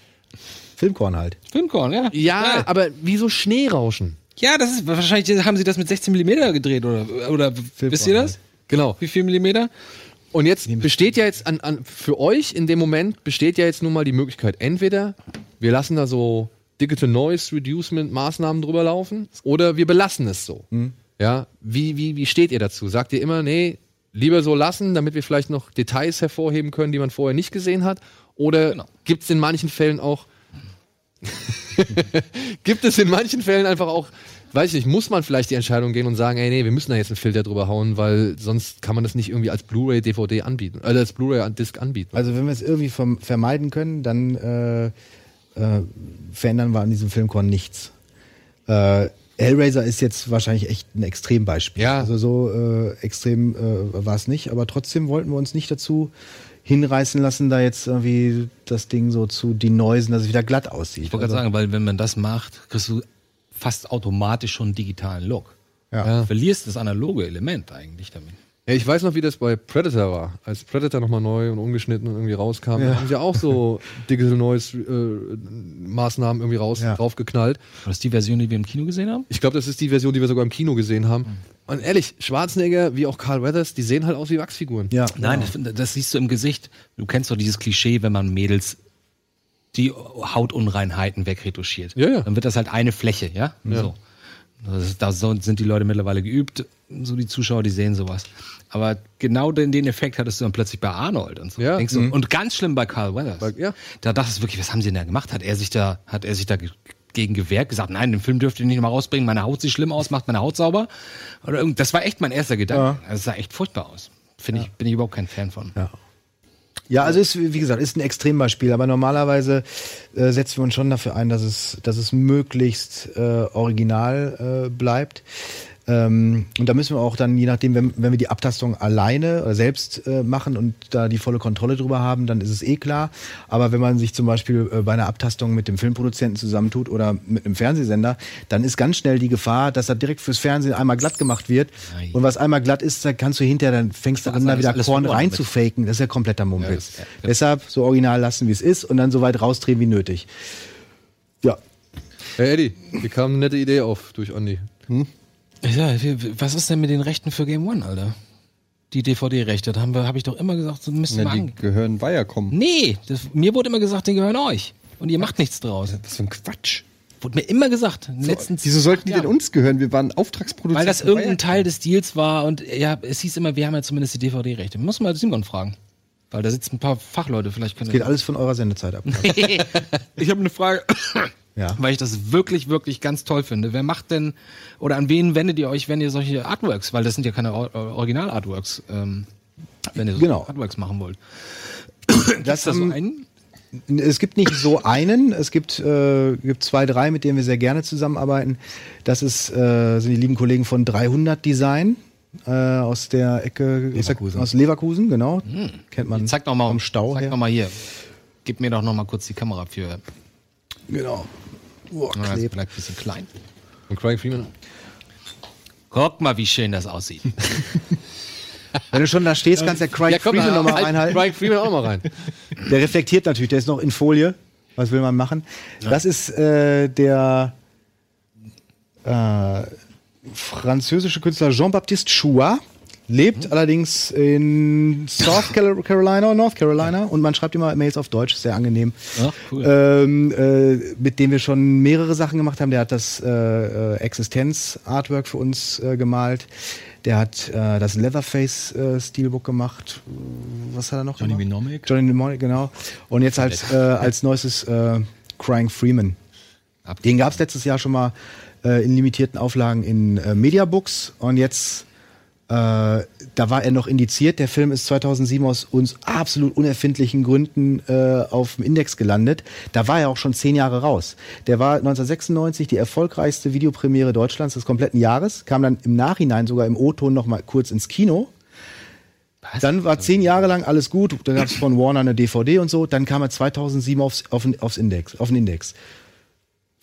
Filmkorn halt. Filmkorn, ja. ja, Geil. aber wie so Schneerauschen. Ja, das ist wahrscheinlich haben sie das mit 16 mm gedreht oder oder wisst ihr das? Genau. Wie viel Millimeter? Und jetzt besteht ja jetzt an, an für euch in dem Moment besteht ja jetzt nun mal die Möglichkeit, entweder wir lassen da so Digital Noise Reducement Maßnahmen drüber laufen oder wir belassen es so. Ja, wie, wie, wie steht ihr dazu? Sagt ihr immer, nee, lieber so lassen, damit wir vielleicht noch Details hervorheben können, die man vorher nicht gesehen hat? Oder Genau. gibt es in manchen Fällen auch gibt es in manchen Fällen einfach auch, weiß ich nicht, muss man vielleicht die Entscheidung gehen und sagen, ey, nee, wir müssen da jetzt einen Filter drüber hauen, weil sonst kann man das nicht irgendwie als Blu-ray, DVD anbieten, äh, als Blu-ray-Disc anbieten. Also wenn wir es irgendwie vom, vermeiden können, dann äh, äh, verändern wir an diesem Filmkorn nichts. Äh, Hellraiser ist jetzt wahrscheinlich echt ein Extrembeispiel. Ja. Also so äh, extrem äh, war es nicht, aber trotzdem wollten wir uns nicht dazu hinreißen lassen, da jetzt irgendwie das Ding so zu denoisen, dass es wieder glatt aussieht. Ich wollte gerade sagen, weil wenn man das macht, kriegst du fast automatisch schon einen digitalen Look. Ja. Du verlierst das analoge Element eigentlich damit. Ja, ich weiß noch, wie das bei Predator war. Als Predator nochmal neu und ungeschnitten und irgendwie rauskam, da haben sie auch so Digital Noise äh, Maßnahmen irgendwie raus, Ja. draufgeknallt. War das die Version, die wir im Kino gesehen haben? Ich glaube, das ist die Version, die wir sogar im Kino gesehen haben. Und ehrlich, Schwarzenegger wie auch Carl Weathers, die sehen halt aus wie Wachsfiguren. Ja, Nein, das, das siehst du im Gesicht. Du kennst doch dieses Klischee, wenn man Mädels die Hautunreinheiten wegretuschiert. Ja, ja. Dann wird das halt eine Fläche, ja? So. Das da sind die Leute mittlerweile geübt, so die Zuschauer, die sehen sowas. Aber genau den, den Effekt hattest du dann plötzlich bei Arnold und so. Ja. Du, Mhm. Und ganz schlimm bei Carl Weathers. Bei- ja. Da dachtest du wirklich, was haben sie denn da gemacht? Hat er sich da, hat er sich da ge- gegen gewehrt, gesagt, nein, den Film dürft ihr nicht mal rausbringen, meine Haut sieht schlimm aus, macht meine Haut sauber. Oder irgend, das war echt mein erster Gedanke. Also Es sah echt furchtbar aus. Finde ich, bin ich überhaupt kein Fan von. Ja. Ja, also ist, wie gesagt, ist ein Extrembeispiel, aber normalerweise äh, setzen wir uns schon dafür ein, dass es, dass es möglichst äh, original äh, bleibt. Ähm, und da müssen wir auch dann, je nachdem, wenn, wenn wir die Abtastung alleine oder selbst äh, machen und da die volle Kontrolle drüber haben, dann ist es eh klar. Aber wenn man sich zum Beispiel äh, bei einer Abtastung mit dem Filmproduzenten zusammentut oder mit einem Fernsehsender, dann ist ganz schnell die Gefahr, dass da direkt fürs Fernsehen einmal glatt gemacht wird. Nein. Und was einmal glatt ist, da kannst du hinterher, dann fängst du an, da wieder Korn verloren rein damit. zu faken. Das ist ja kompletter Mumpitz. Ja, ja. Deshalb so original lassen, wie es ist und dann so weit rausdrehen wie nötig. Ja. Hey Eddie, hier kam eine nette Idee auf durch Andi. Ja, was ist denn mit den Rechten für Game One, Alter? Die DVD-Rechte, da haben wir, habe ich doch immer gesagt, so müsst ihr Ja, mal die gehören Viacom. Nee, das, mir wurde immer gesagt, die gehören euch. Und ihr macht nichts draus. Was für ein Quatsch. Wurde mir immer gesagt. Letztens, Wieso sollten die denn uns gehören? Wir waren Auftragsproduzenten. Weil das irgendein. Teil des Deals war und ja, es hieß immer, wir haben ja zumindest die DVD-Rechte. Muss mal Simon fragen. Weil da sitzen ein paar Fachleute, vielleicht können Geht alles von eurer Sendezeit ab. Ich habe eine Frage, Ja. weil ich das wirklich, wirklich ganz toll finde. Wer macht denn, oder an wen wendet ihr euch, wenn ihr solche Artworks, weil das sind ja keine Or- Original-Artworks, ähm, wenn ihr so Genau. Artworks machen wollt. Das Ist da so haben- einen? Es gibt nicht so einen, es gibt, äh, gibt zwei, drei, mit denen wir sehr gerne zusammenarbeiten. Das ist, äh, sind die lieben Kollegen von 300 Design äh, aus der Ecke Leverkusen. aus Leverkusen, genau. Kennt man Zeig doch mal vom Stau Zeig her. doch mal hier. Gib mir doch noch mal kurz die Kamera für. Genau. Oh, Na, das ist klebt. vielleicht ein bisschen klein. Und Craig Freeman. Guck mal, wie schön das aussieht. Wenn du schon da stehst, kannst du ja Craig Freeman da- nochmal halt reinhalten. Craig Freeman auch noch mal rein. Der reflektiert natürlich, der ist noch in Folie. Was will man machen? Das ist äh, der äh, französische Künstler Jean-Baptiste Chouat. Lebt allerdings in South Carolina, North Carolina und man schreibt immer Mails auf Deutsch, sehr angenehm. Ach, cool. Ähm, äh, mit dem wir schon mehrere Sachen gemacht haben. Der hat das äh, äh, Existenz-Artwork für uns äh, gemalt. Der hat äh, das Leatherface-Steelbook gemacht. Was hat er noch Johnny gemacht? Mnemonic. Johnny Mnemonic, genau. Und jetzt als, äh, als neuestes Crying Freeman. Den gab es letztes Jahr schon mal äh, in limitierten Auflagen in äh, Mediabooks und jetzt äh, da war er noch indiziert. Der Film ist 2007 aus uns absolut unerfindlichen Gründen äh, auf dem Index gelandet. Da war er auch schon zehn Jahre raus. Der war 1996 die erfolgreichste Videopremiere Deutschlands des kompletten Jahres, kam dann im Nachhinein sogar im O-Ton noch mal kurz ins Kino. Dann war zehn Jahre lang alles gut. Dann gab es von Warner eine DVD und so. Dann kam er 2007 aufs, auf, aufs Index, auf den Index.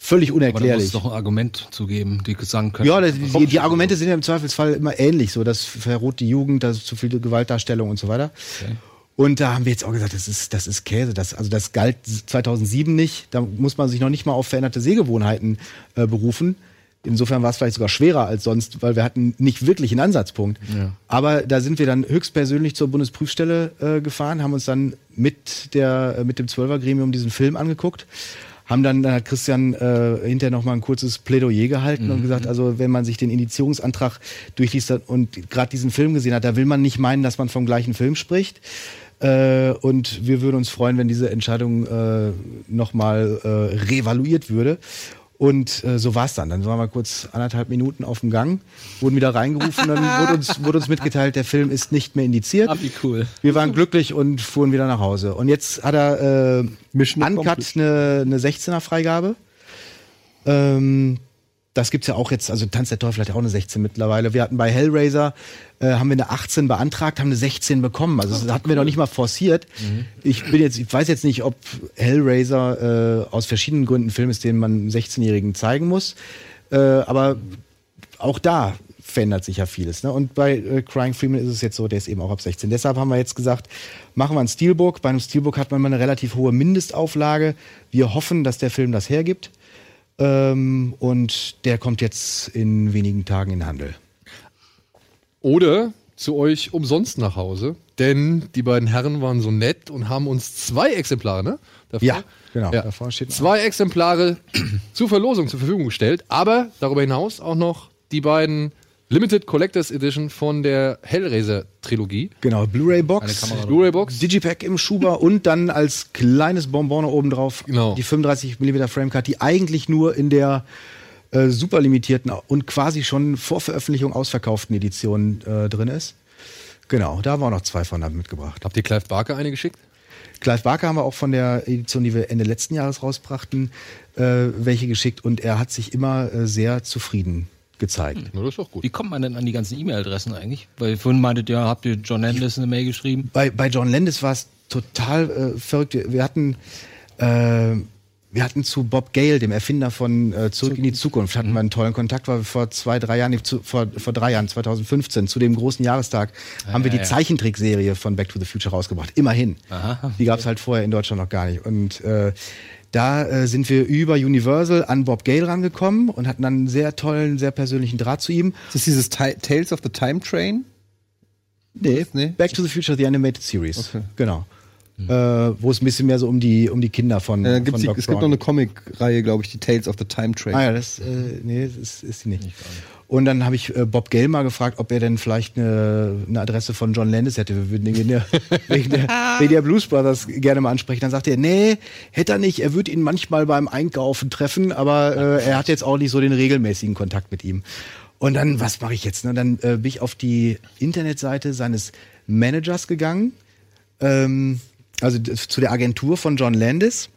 Völlig Aber da muss unerklärlich. doch ein Argument zugeben, die sagen können. Ja, das, die, die Argumente sind ja im Zweifelsfall immer ähnlich, so das verroht die Jugend, das ist zu viel Gewaltdarstellung und so weiter. Und da haben wir jetzt auch gesagt, das ist, das ist Käse. Das, also das galt 2007 nicht. Da muss man sich noch nicht mal auf veränderte Sehgewohnheiten äh, berufen. Insofern war es vielleicht sogar schwerer als sonst, weil wir hatten nicht wirklich einen Ansatzpunkt. Aber da sind wir dann höchstpersönlich zur Bundesprüfstelle äh, gefahren, haben uns dann mit, der, äh, mit dem Zwölfergremium diesen Film angeguckt haben dann, dann hat Christian äh, hinterher noch mal ein kurzes Plädoyer gehalten und gesagt, also wenn man sich den Indizierungsantrag durchliest und gerade diesen Film gesehen hat, da will man nicht meinen, dass man vom gleichen Film spricht. Äh, und wir würden uns freuen, wenn diese Entscheidung äh, nochmal äh, revaluiert würde. Und äh, so war es dann. Dann waren wir kurz anderthalb Minuten auf dem Gang, wurden wieder reingerufen, dann wurde uns, wurde uns mitgeteilt, der Film ist nicht mehr indiziert. Ah, wie cool. Wir waren glücklich und fuhren wieder nach Hause. Und jetzt hat er äh, Uncut eine, eine 16er Freigabe. Ähm, das gibt's ja auch jetzt, also Tanz der Teufel hat ja auch eine 16 mittlerweile. Wir hatten bei Hellraiser, äh, haben wir eine 18 beantragt, haben eine 16 bekommen. Also das hatten wir noch nicht mal forciert. Ich bin jetzt, ich weiß jetzt nicht, ob Hellraiser äh, aus verschiedenen Gründen ein Film ist, den man einem 16-Jährigen zeigen muss. Äh, aber auch da verändert sich ja vieles. Ne? Und bei äh, Crying Freeman ist es jetzt so, der ist eben auch ab 16. Deshalb haben wir jetzt gesagt, machen wir ein Steelbook. Bei einem Steelbook hat man mal eine relativ hohe Mindestauflage. Wir hoffen, dass der Film das hergibt. Ähm, und der kommt jetzt in wenigen Tagen in den Handel. Oder zu euch umsonst nach Hause. Denn die beiden Herren waren so nett und haben uns zwei Exemplare, ne? davor. Ja, genau. Ja. Davor steht. Zwei Exemplare zur Verlosung zur Verfügung gestellt, aber darüber hinaus auch noch die beiden Limited Collectors Edition von der Hellraiser-Trilogie. Genau, Blu-ray-Box, Blu-ray-Box. Digipack im Schuber und dann als kleines Bonbon obendrauf Genau. die 35 mm Framecard, die eigentlich nur in der äh, super limitierten und quasi schon vor Veröffentlichung ausverkauften Edition äh, drin ist. Genau, da haben wir auch noch zwei von mitgebracht. Habt ihr Clive Barker eine geschickt? Clive Barker haben wir auch von der Edition, die wir Ende letzten Jahres rausbrachten, äh, welche geschickt und er hat sich immer äh, sehr zufrieden gezeigt. Na, das ist doch gut. Wie kommt man denn an die ganzen E-Mail-Adressen eigentlich? Weil vorhin meintet ihr, habt ihr John Landis eine Mail geschrieben? bei, bei John Landis war es total äh, verrückt. Wir hatten, äh, wir hatten zu Bob Gale, dem Erfinder von äh, Zurück in die Zukunft, hatten wir einen tollen Kontakt, weil wir vor zwei, drei Jahren, zu, vor, vor drei Jahren, 2015, zu dem großen Jahrestag, haben wir die ja. Zeichentrickserie von Back to the Future rausgebracht. Immerhin. Die gab es halt vorher in Deutschland noch gar nicht. Und äh, da äh, sind wir über Universal an Bob Gale rangekommen und hatten dann einen sehr tollen, sehr persönlichen Draht zu ihm. Ist das dieses Ti- Tales of the Time Train? Nee, Nee? Back to the Future, the Animated Series. Okay. Genau. Äh, wo es ein bisschen mehr so um die, um die Kinder von. Ja, gibt's von die, es gibt noch eine Comic-Reihe, glaube ich, die Tales of the Time Train. Ah ja, das, äh, nee, das ist, ist die nicht. Und dann habe ich äh, Bob mal gefragt, ob er denn vielleicht eine, eine Adresse von John Landis hätte. Wir würden ihn der, wegen der, wegen der Blues Brothers gerne mal ansprechen. Dann sagte er, nee, hätte er nicht. Er würde ihn manchmal beim Einkaufen treffen, aber äh, er hat jetzt auch nicht so den regelmäßigen Kontakt mit ihm. Und dann, was mache ich jetzt? Ne? Dann äh, bin ich auf die Internetseite seines Managers gegangen, ähm, also zu der Agentur von John Landis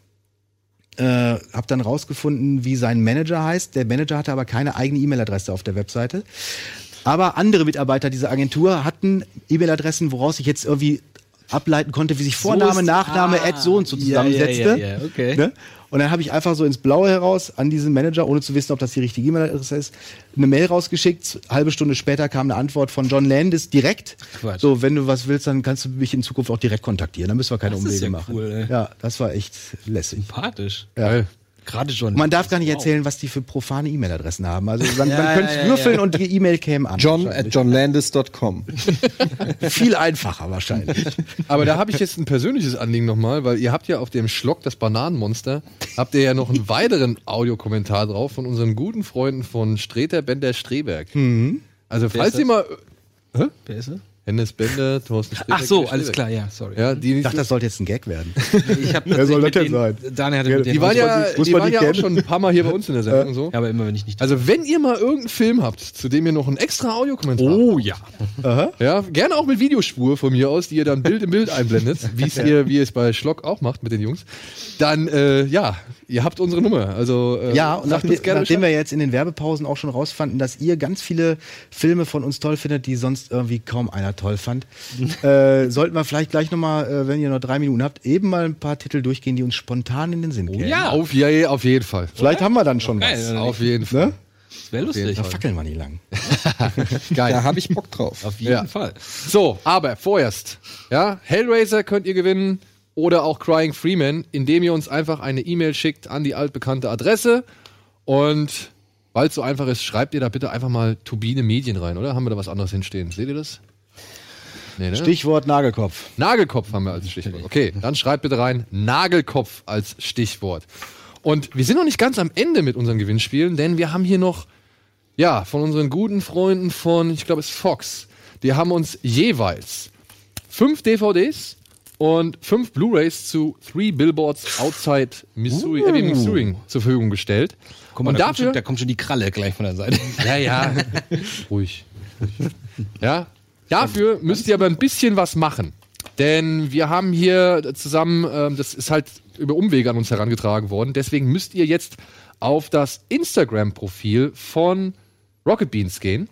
äh, habe dann rausgefunden, wie sein Manager heißt. Der Manager hatte aber keine eigene E-Mail-Adresse auf der Webseite. Aber andere Mitarbeiter dieser Agentur hatten E-Mail-Adressen, woraus ich jetzt irgendwie ableiten konnte, wie sich Vorname, ist- Nachname, ah, Ad so und so ja, zusammensetzte. ja, ja, ja, okay. Ne? Und dann habe ich einfach so ins Blaue heraus an diesen Manager, ohne zu wissen, ob das die richtige E-Mail-Adresse ist, eine Mail rausgeschickt. Halbe Stunde später kam eine Antwort von John Landis direkt. Quatsch. So, wenn du was willst, dann kannst du mich in Zukunft auch direkt kontaktieren. Dann müssen wir keine Das ist Umwege ja machen. cool, ey. Ja, das war echt lässig. Sympathisch. Geil. Gerade schon. Man darf gar nicht erzählen, was die für profane E-Mail-Adressen haben. Also man, Ja, man könnte ja, ja, würfeln ja. und die E-Mail käme an. John at johnlandis.com. Viel einfacher wahrscheinlich. Aber da habe ich jetzt ein persönliches Anliegen nochmal, weil ihr habt ja auf dem Schlock das Bananenmonster, habt ihr ja noch einen weiteren Audiokommentar drauf von unseren guten Freunden von Streter Bender Streberg. Also falls ihr mal Wer ist er? Hennes Bender, Thorsten Streberg. Ach so, alles klar, ja, sorry. Ja, die, Ich dachte, das sollte jetzt ein Gag werden. Ich hab Wer soll das mit denn sein? Daniel hatte mit denen die waren ja, die die waren ja auch schon ein paar Mal hier bei uns in der Sendung und so. Ja, aber immer wenn ich nicht. Also wenn ihr mal irgendeinen Film habt, zu dem ihr noch einen extra Audiokommentar oh ja. Ja, gerne auch mit Videospur von mir aus, die ihr dann Bild im Bild einblendet, wie es ihr, wie ihr es bei Schlock auch macht mit den Jungs. Dann, äh, ja, ihr habt unsere Nummer. Also äh, Ja, und nachdem, nachdem wir jetzt in den Werbepausen auch schon rausfanden, dass ihr ganz viele Filme von uns toll findet, die sonst irgendwie kaum einer toll fand, äh, sollten wir vielleicht gleich nochmal, äh, wenn ihr noch drei Minuten habt, eben mal ein paar Titel durchgehen, die uns spontan in den Sinn kämen. ja. auf, ja, auf jeden Fall. Vielleicht haben wir dann schon Geil, was. oder Auf jeden Fall. Ne? Das wäre lustig. Da fackeln wir nicht lang. Geil. Da habe ich Bock drauf. Auf jeden Ja. Fall. So, aber vorerst, ja, Hellraiser könnt ihr gewinnen oder auch Crying Freeman, indem ihr uns einfach eine E-Mail schickt an die altbekannte Adresse und weil es so einfach ist, schreibt ihr da bitte einfach mal Turbine Medien rein, oder? Haben wir da was anderes hinstehen? Seht ihr das? Nee, ne? Stichwort Nagelkopf. Nagelkopf haben wir als Stichwort. Okay, dann schreibt bitte rein Nagelkopf als Stichwort. Und wir sind noch nicht ganz am Ende mit unseren Gewinnspielen, denn wir haben hier noch, ja, von unseren guten Freunden von, ich glaube es ist Fox, die haben uns jeweils fünf DVDs und fünf Blu-rays zu Three Billboards Outside Missouri, Ebbing, Missouri zur Verfügung gestellt. Guck mal, und da, kommt dafür, schon, da kommt schon die Kralle gleich von der Seite. ja, ja. Ruhig. Ja. Dafür müsst ihr aber ein bisschen was machen. Denn wir haben hier zusammen, ähm, das ist halt über Umwege an uns herangetragen worden. Deswegen müsst ihr jetzt auf das Instagram-Profil von Rocket Beans gehen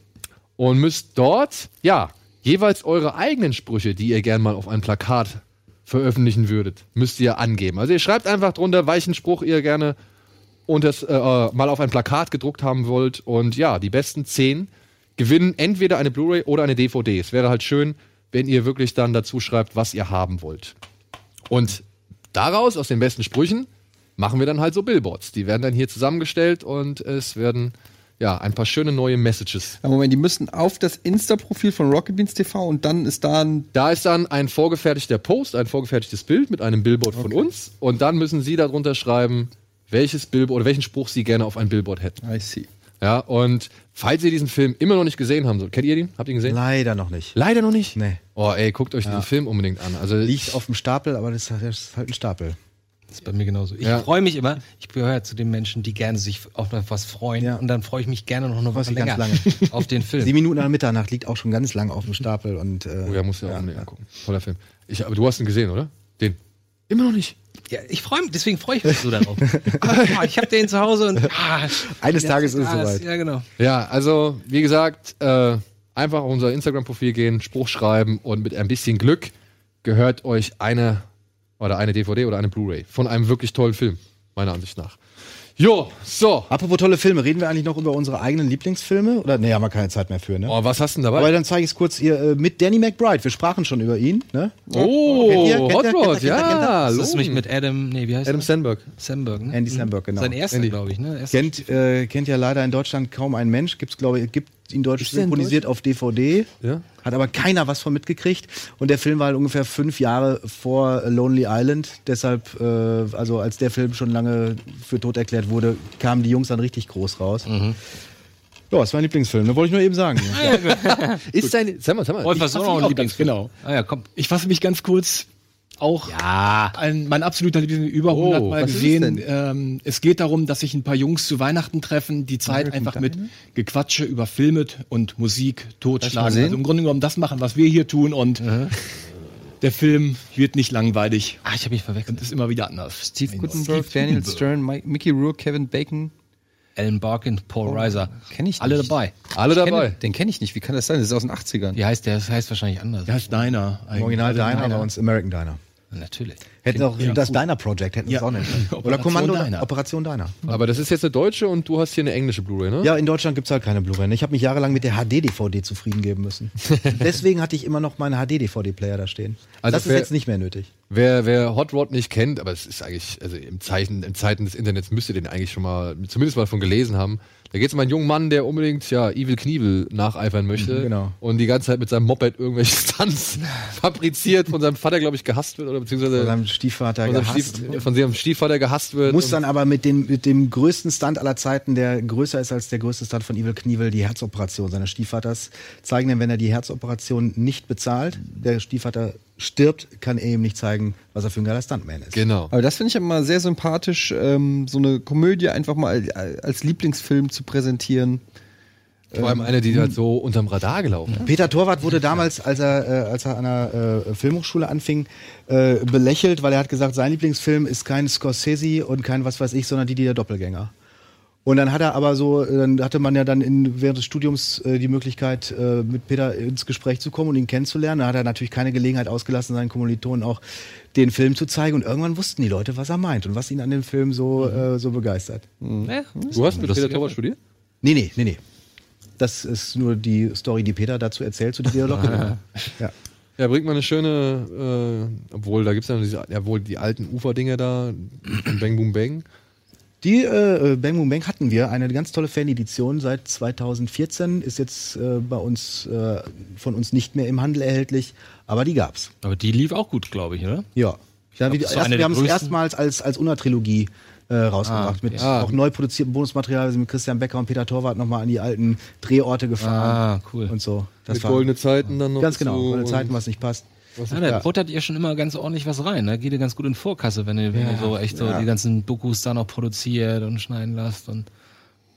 und müsst dort, ja, jeweils eure eigenen Sprüche, die ihr gern mal auf ein Plakat veröffentlichen würdet, müsst ihr angeben. Also ihr schreibt einfach drunter, welchen Spruch ihr gerne und das äh, mal auf ein Plakat gedruckt haben wollt. Und ja, die besten zehn gewinnen entweder eine Blu-ray oder eine DVD. Es wäre halt schön, wenn ihr wirklich dann dazu schreibt, was ihr haben wollt. Und daraus, aus den besten Sprüchen, machen wir dann halt so Billboards. Die werden dann hier zusammengestellt und es werden ja, ein paar schöne neue Messages. Aber Moment, die müssen auf das Insta-Profil von Rocket Beans TV und dann ist da ein. Da ist dann ein vorgefertigter Post, ein vorgefertigtes Bild mit einem Billboard von uns und dann müssen Sie darunter schreiben, welches Billboard oder welchen Spruch Sie gerne auf ein Billboard hätten. I see. Ja, und falls ihr diesen Film immer noch nicht gesehen haben sollt, kennt ihr den? Habt ihr ihn gesehen? Leider noch nicht. Leider noch nicht? Nee. Oh, ey, guckt euch diesen Film unbedingt an. Also Liegt auf dem Stapel, aber das ist, das ist halt ein Stapel. Das ist bei mir genauso. Ich Ja. freue mich immer, ich gehöre zu den Menschen, die gerne sich auf was freuen Ja. und dann freue ich mich gerne noch eine Woche länger lange. auf den Film. Sieben Minuten nach Mitternacht liegt auch schon ganz lang auf dem Stapel und äh, Oh ja, muss ja, auch unbedingt angucken. Toller Film. Ich, aber du hast ihn gesehen, oder? Den. Immer noch nicht. Ja, ich freue mich, deswegen freue ich mich so darauf. ah, ich habe den zu Hause und ah, eines Tages ist es soweit. Ja, genau. Ja, also wie gesagt, äh, einfach auf unser Instagram-Profil gehen, Spruch schreiben und mit ein bisschen Glück gehört euch eine oder eine DVD oder eine Blu-ray von einem wirklich tollen Film, meiner Ansicht nach. Jo, so. Apropos tolle Filme, reden wir eigentlich noch über unsere eigenen Lieblingsfilme? Oder nee, haben wir keine Zeit mehr für, ne? Oh, was hast du denn dabei? Aber dann zeige ich es kurz hier äh, mit Danny McBride. Wir sprachen schon über ihn, ne? oh, ihr? Kennt Hot? Rod, ja. Das ist mich mit Adam, nee, wie heißt Adam er? Sandberg. Sandberg, ne? Andy Samberg, genau. Sein erster, glaube ich, ne? Erster Kennt, äh, kennt ja leider in Deutschland kaum ein Mensch. Gibt's glaube ich, gibt ihn deutsch Ist synchronisiert auf DVD. Ja. Hat aber keiner was von mitgekriegt. Und der Film war halt ungefähr fünf Jahre vor Lonely Island. Deshalb, äh, also als der Film schon lange für tot erklärt wurde, kamen die Jungs dann richtig groß raus. Mhm. Ja, ist mein Lieblingsfilm, ne? wollte ich nur eben sagen. Ist dein, sag mal, sag mal. Oh, was fasse auch noch ein auch Lieblingsfilm. ganz genau. Ah ja, komm. Ich fasse mich ganz kurz auch Ja. ein, mein absoluter Lieblings über 100 Mal was ist es gesehen. Ähm, es geht darum, dass sich ein paar Jungs zu Weihnachten treffen, die Zeit einfach mit Gequatsche über Filme und Musik totschlagen. Also im Grunde genommen das machen, was wir hier tun und der Film wird nicht langweilig Ah, ich habe mich verwechselt. und ist immer wieder anders. Steve Gutenberg, Daniel Stern, Mike, Mickey Rourke, Kevin Bacon. Alan Barkin, Paul Reiser. Kenn ich Alle nicht. dabei. Alle Ich dabei. Kenn, den kenne ich nicht. Wie kann das sein? Das ist aus den 80ern. Wie heißt der? Das heißt wahrscheinlich anders. Der heißt Diner. Im Original Diner, bei uns American Diner. Natürlich. Hätten auch ja, das gut. Diner Project hätten wir Ja. es auch nennen können. Oder Operation Kommando Diner. Operation Diner. Aber das ist jetzt eine deutsche und du hast hier eine englische Blu-ray, ne? Ja, in Deutschland gibt's halt keine Blu-ray. Ich habe mich jahrelang mit der HD-DVD zufrieden geben müssen. Deswegen hatte ich immer noch meine HD-DVD-Player da stehen. Also das ist wer- jetzt nicht mehr nötig. Wer, wer Hot Rod nicht kennt, aber es ist eigentlich, also im Zeichen, in Zeiten des Internets müsst ihr den eigentlich schon mal, zumindest mal von gelesen haben. Da geht es um einen jungen Mann, der unbedingt, ja, Evil Knievel nacheifern möchte. Mhm, genau. Und die ganze Zeit mit seinem Moped irgendwelche Stunts fabriziert, von seinem Vater, glaube ich, gehasst wird, oder beziehungsweise Von seinem Stiefvater von seinem, gehasst. Stief, von seinem Stiefvater gehasst wird. Muss dann aber mit, den, mit dem größten Stunt aller Zeiten, der größer ist als der größte Stunt von Evil Knievel, die Herzoperation seines Stiefvaters, zeigen denn, wenn er die Herzoperation nicht bezahlt, der Stiefvater stirbt, kann er ihm nicht zeigen, was er für ein geiler Stuntman ist. genau. Aber das finde ich immer sehr sympathisch, ähm, so eine Komödie einfach mal als Lieblingsfilm zu präsentieren. Vor allem eine, die halt so unterm Radar gelaufen ist. Peter Torwart wurde damals, als er, äh, als er an einer äh, Filmhochschule anfing, äh, belächelt, weil er hat gesagt, sein Lieblingsfilm ist kein Scorsese und kein was weiß ich, sondern die, die der Doppelgänger. Und dann hat er aber so, äh, dann hatte man ja dann in, während des Studiums äh, die Möglichkeit, äh, mit Peter ins Gespräch zu kommen und ihn kennenzulernen. Da hat er natürlich keine Gelegenheit ausgelassen, seinen Kommilitonen auch den Film zu zeigen. Und irgendwann wussten die Leute, was er meint und was ihn an dem Film so, äh, so begeistert. Ja, Du hast mit Peter Torwart studiert? Nee, nee, nee, nee. Das ist nur die Story, die Peter dazu erzählt, zu dem Dialog. ja. Ja, bringt mal eine schöne, äh, obwohl da gibt es ja noch diese, ja, wohl die alten Ufer-Dinger da, Bang Boom Bang. Die äh, Bang Boom Bang hatten wir, eine ganz tolle Fanedition seit 2014, ist jetzt äh, bei uns äh, von uns nicht mehr im Handel erhältlich, aber die gab's. Aber die lief auch gut, glaube ich, oder? Ja. ja so erst, wir haben es erstmals als, als Unna-Trilogie äh, rausgebracht, Ah, mit ja. auch neu produziertem Bonusmaterial. Wir sind mit Christian Becker und Peter Torwart nochmal an die alten Drehorte gefahren Ah, cool. und so. Das mit war goldene Zeiten dann noch. ganz genau, und- Zeiten, was nicht passt. Ja, da buttert ihr schon immer ganz ordentlich was rein. Da geht ihr ganz gut in Vorkasse, wenn ihr, wenn ihr so echt so die ganzen Dokus da noch produziert und schneiden lasst. Und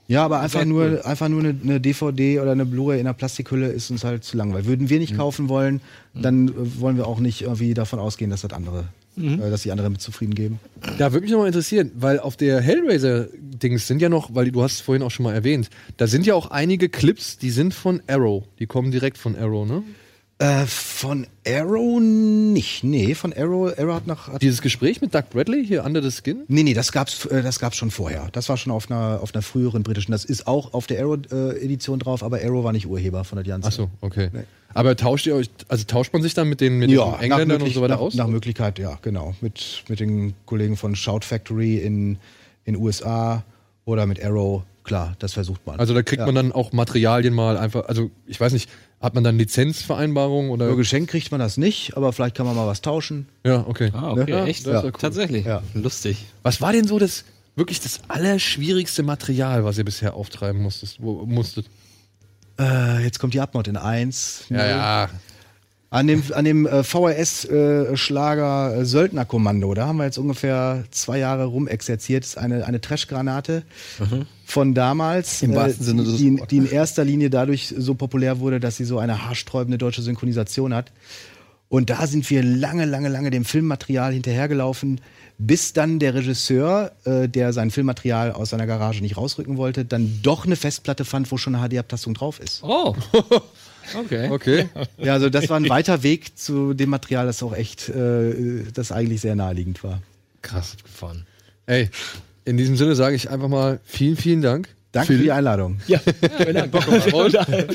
Ja, aber einfach nur, cool. einfach nur eine, eine DVD oder eine Blu-ray in einer Plastikhülle ist uns halt zu langweilig. Würden wir Mhm. nicht kaufen wollen, dann äh, wollen wir auch nicht irgendwie davon ausgehen, dass das andere, Mhm. äh, dass die andere mit zufrieden geben. Da würde mich noch mal interessieren, weil auf der Hellraiser-Dings sind ja noch, weil du hast es vorhin auch schon mal erwähnt, da sind ja auch einige Clips, die sind von Arrow. Die kommen direkt von Arrow, ne? Äh, von Arrow nicht. Nee, von Arrow, Arrow hat nach. Hat, Dieses Gespräch mit Doug Bradley hier, Under the Skin? nee, nee, das gab's, äh, das gab's schon vorher. Das war schon auf einer, auf einer früheren britischen. Das ist auch auf der Arrow-Edition drauf, aber Arrow war nicht Urheber von der Janssen. Ach so, okay. Aber tauscht ihr euch, also tauscht man sich dann mit den, mit ja, den Engländern und so weiter nach, aus? nach Möglichkeit, ja, genau. Mit, mit den Kollegen von Shout Factory in in USA oder mit Arrow klar, das versucht man. Also da kriegt Ja. man dann auch Materialien mal einfach, also ich weiß nicht, hat man dann Lizenzvereinbarungen oder? Für Geschenk kriegt man das nicht, aber vielleicht kann man mal was tauschen. Ja, okay. Ah, okay, Ja, echt? ja cool. Tatsächlich. Ja. Lustig. Was war denn so das wirklich das allerschwierigste Material, was ihr bisher auftreiben musstet? Wo, musstet? Äh, jetzt kommt die Abmod in 1. Ja, ja. An dem, an dem äh, VHS-Schlager äh, Söldnerkommando, da haben wir jetzt ungefähr zwei Jahre rumexerziert. Das ist eine, eine Trashgranate von damals. Im wahrsten Sinne des die, die in erster Linie dadurch so populär wurde, dass sie so eine haarsträubende deutsche Synchronisation hat. Und da sind wir lange, lange, lange dem Filmmaterial hinterhergelaufen, bis dann der Regisseur, äh, der sein Filmmaterial aus seiner Garage nicht rausrücken wollte, dann doch eine Festplatte fand, wo schon eine HD-Abtastung drauf ist. Oh. Okay. Okay. Ja, also das war ein weiter Weg zu dem Material, das auch echt, äh, das eigentlich sehr naheliegend war. Krass. Gefahren. Ey, in diesem Sinne sage ich einfach mal vielen, vielen Dank. Danke für die Einladung. Ja, vielen Dank.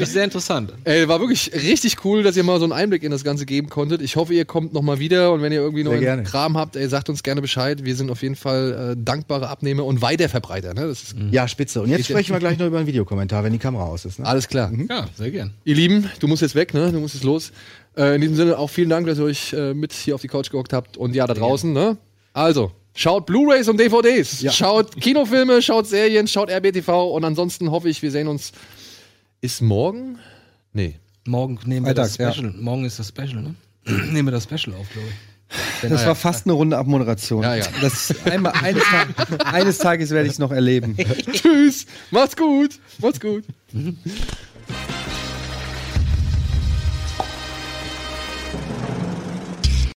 Sehr interessant. ey, war wirklich richtig cool, dass ihr mal so einen Einblick in das Ganze geben konntet. Ich hoffe, ihr kommt noch mal wieder und wenn ihr irgendwie noch einen. Kram habt, ey, sagt uns gerne Bescheid. Wir sind auf jeden Fall äh, dankbare Abnehmer und Weiterverbreiter. Ne? Das ist Ja, spitze. Und jetzt sprechen wir gleich noch über einen Videokommentar, wenn die Kamera aus ist. Ne? alles klar. Ja, sehr gern. Ihr Lieben, du musst jetzt weg, ne? Du musst jetzt los. Äh, in diesem Sinne auch vielen Dank, dass ihr euch äh, mit hier auf die Couch gehockt habt und ja, da draußen, ne? Also, schaut Blu-Rays und DVDs, schaut Kinofilme, schaut Serien, schaut RBTV und ansonsten hoffe ich, wir sehen uns. Ist morgen? Nee. Morgen nehmen wir Freitags, das Special. Morgen ist das Special, ne? nehmen wir das Special auf, glaube ich. Das war fast eine Runde Abmoderation. Ja, ja. Das einmal, eines, eines Tages werde ich es noch erleben. Tschüss, macht's gut, macht's gut.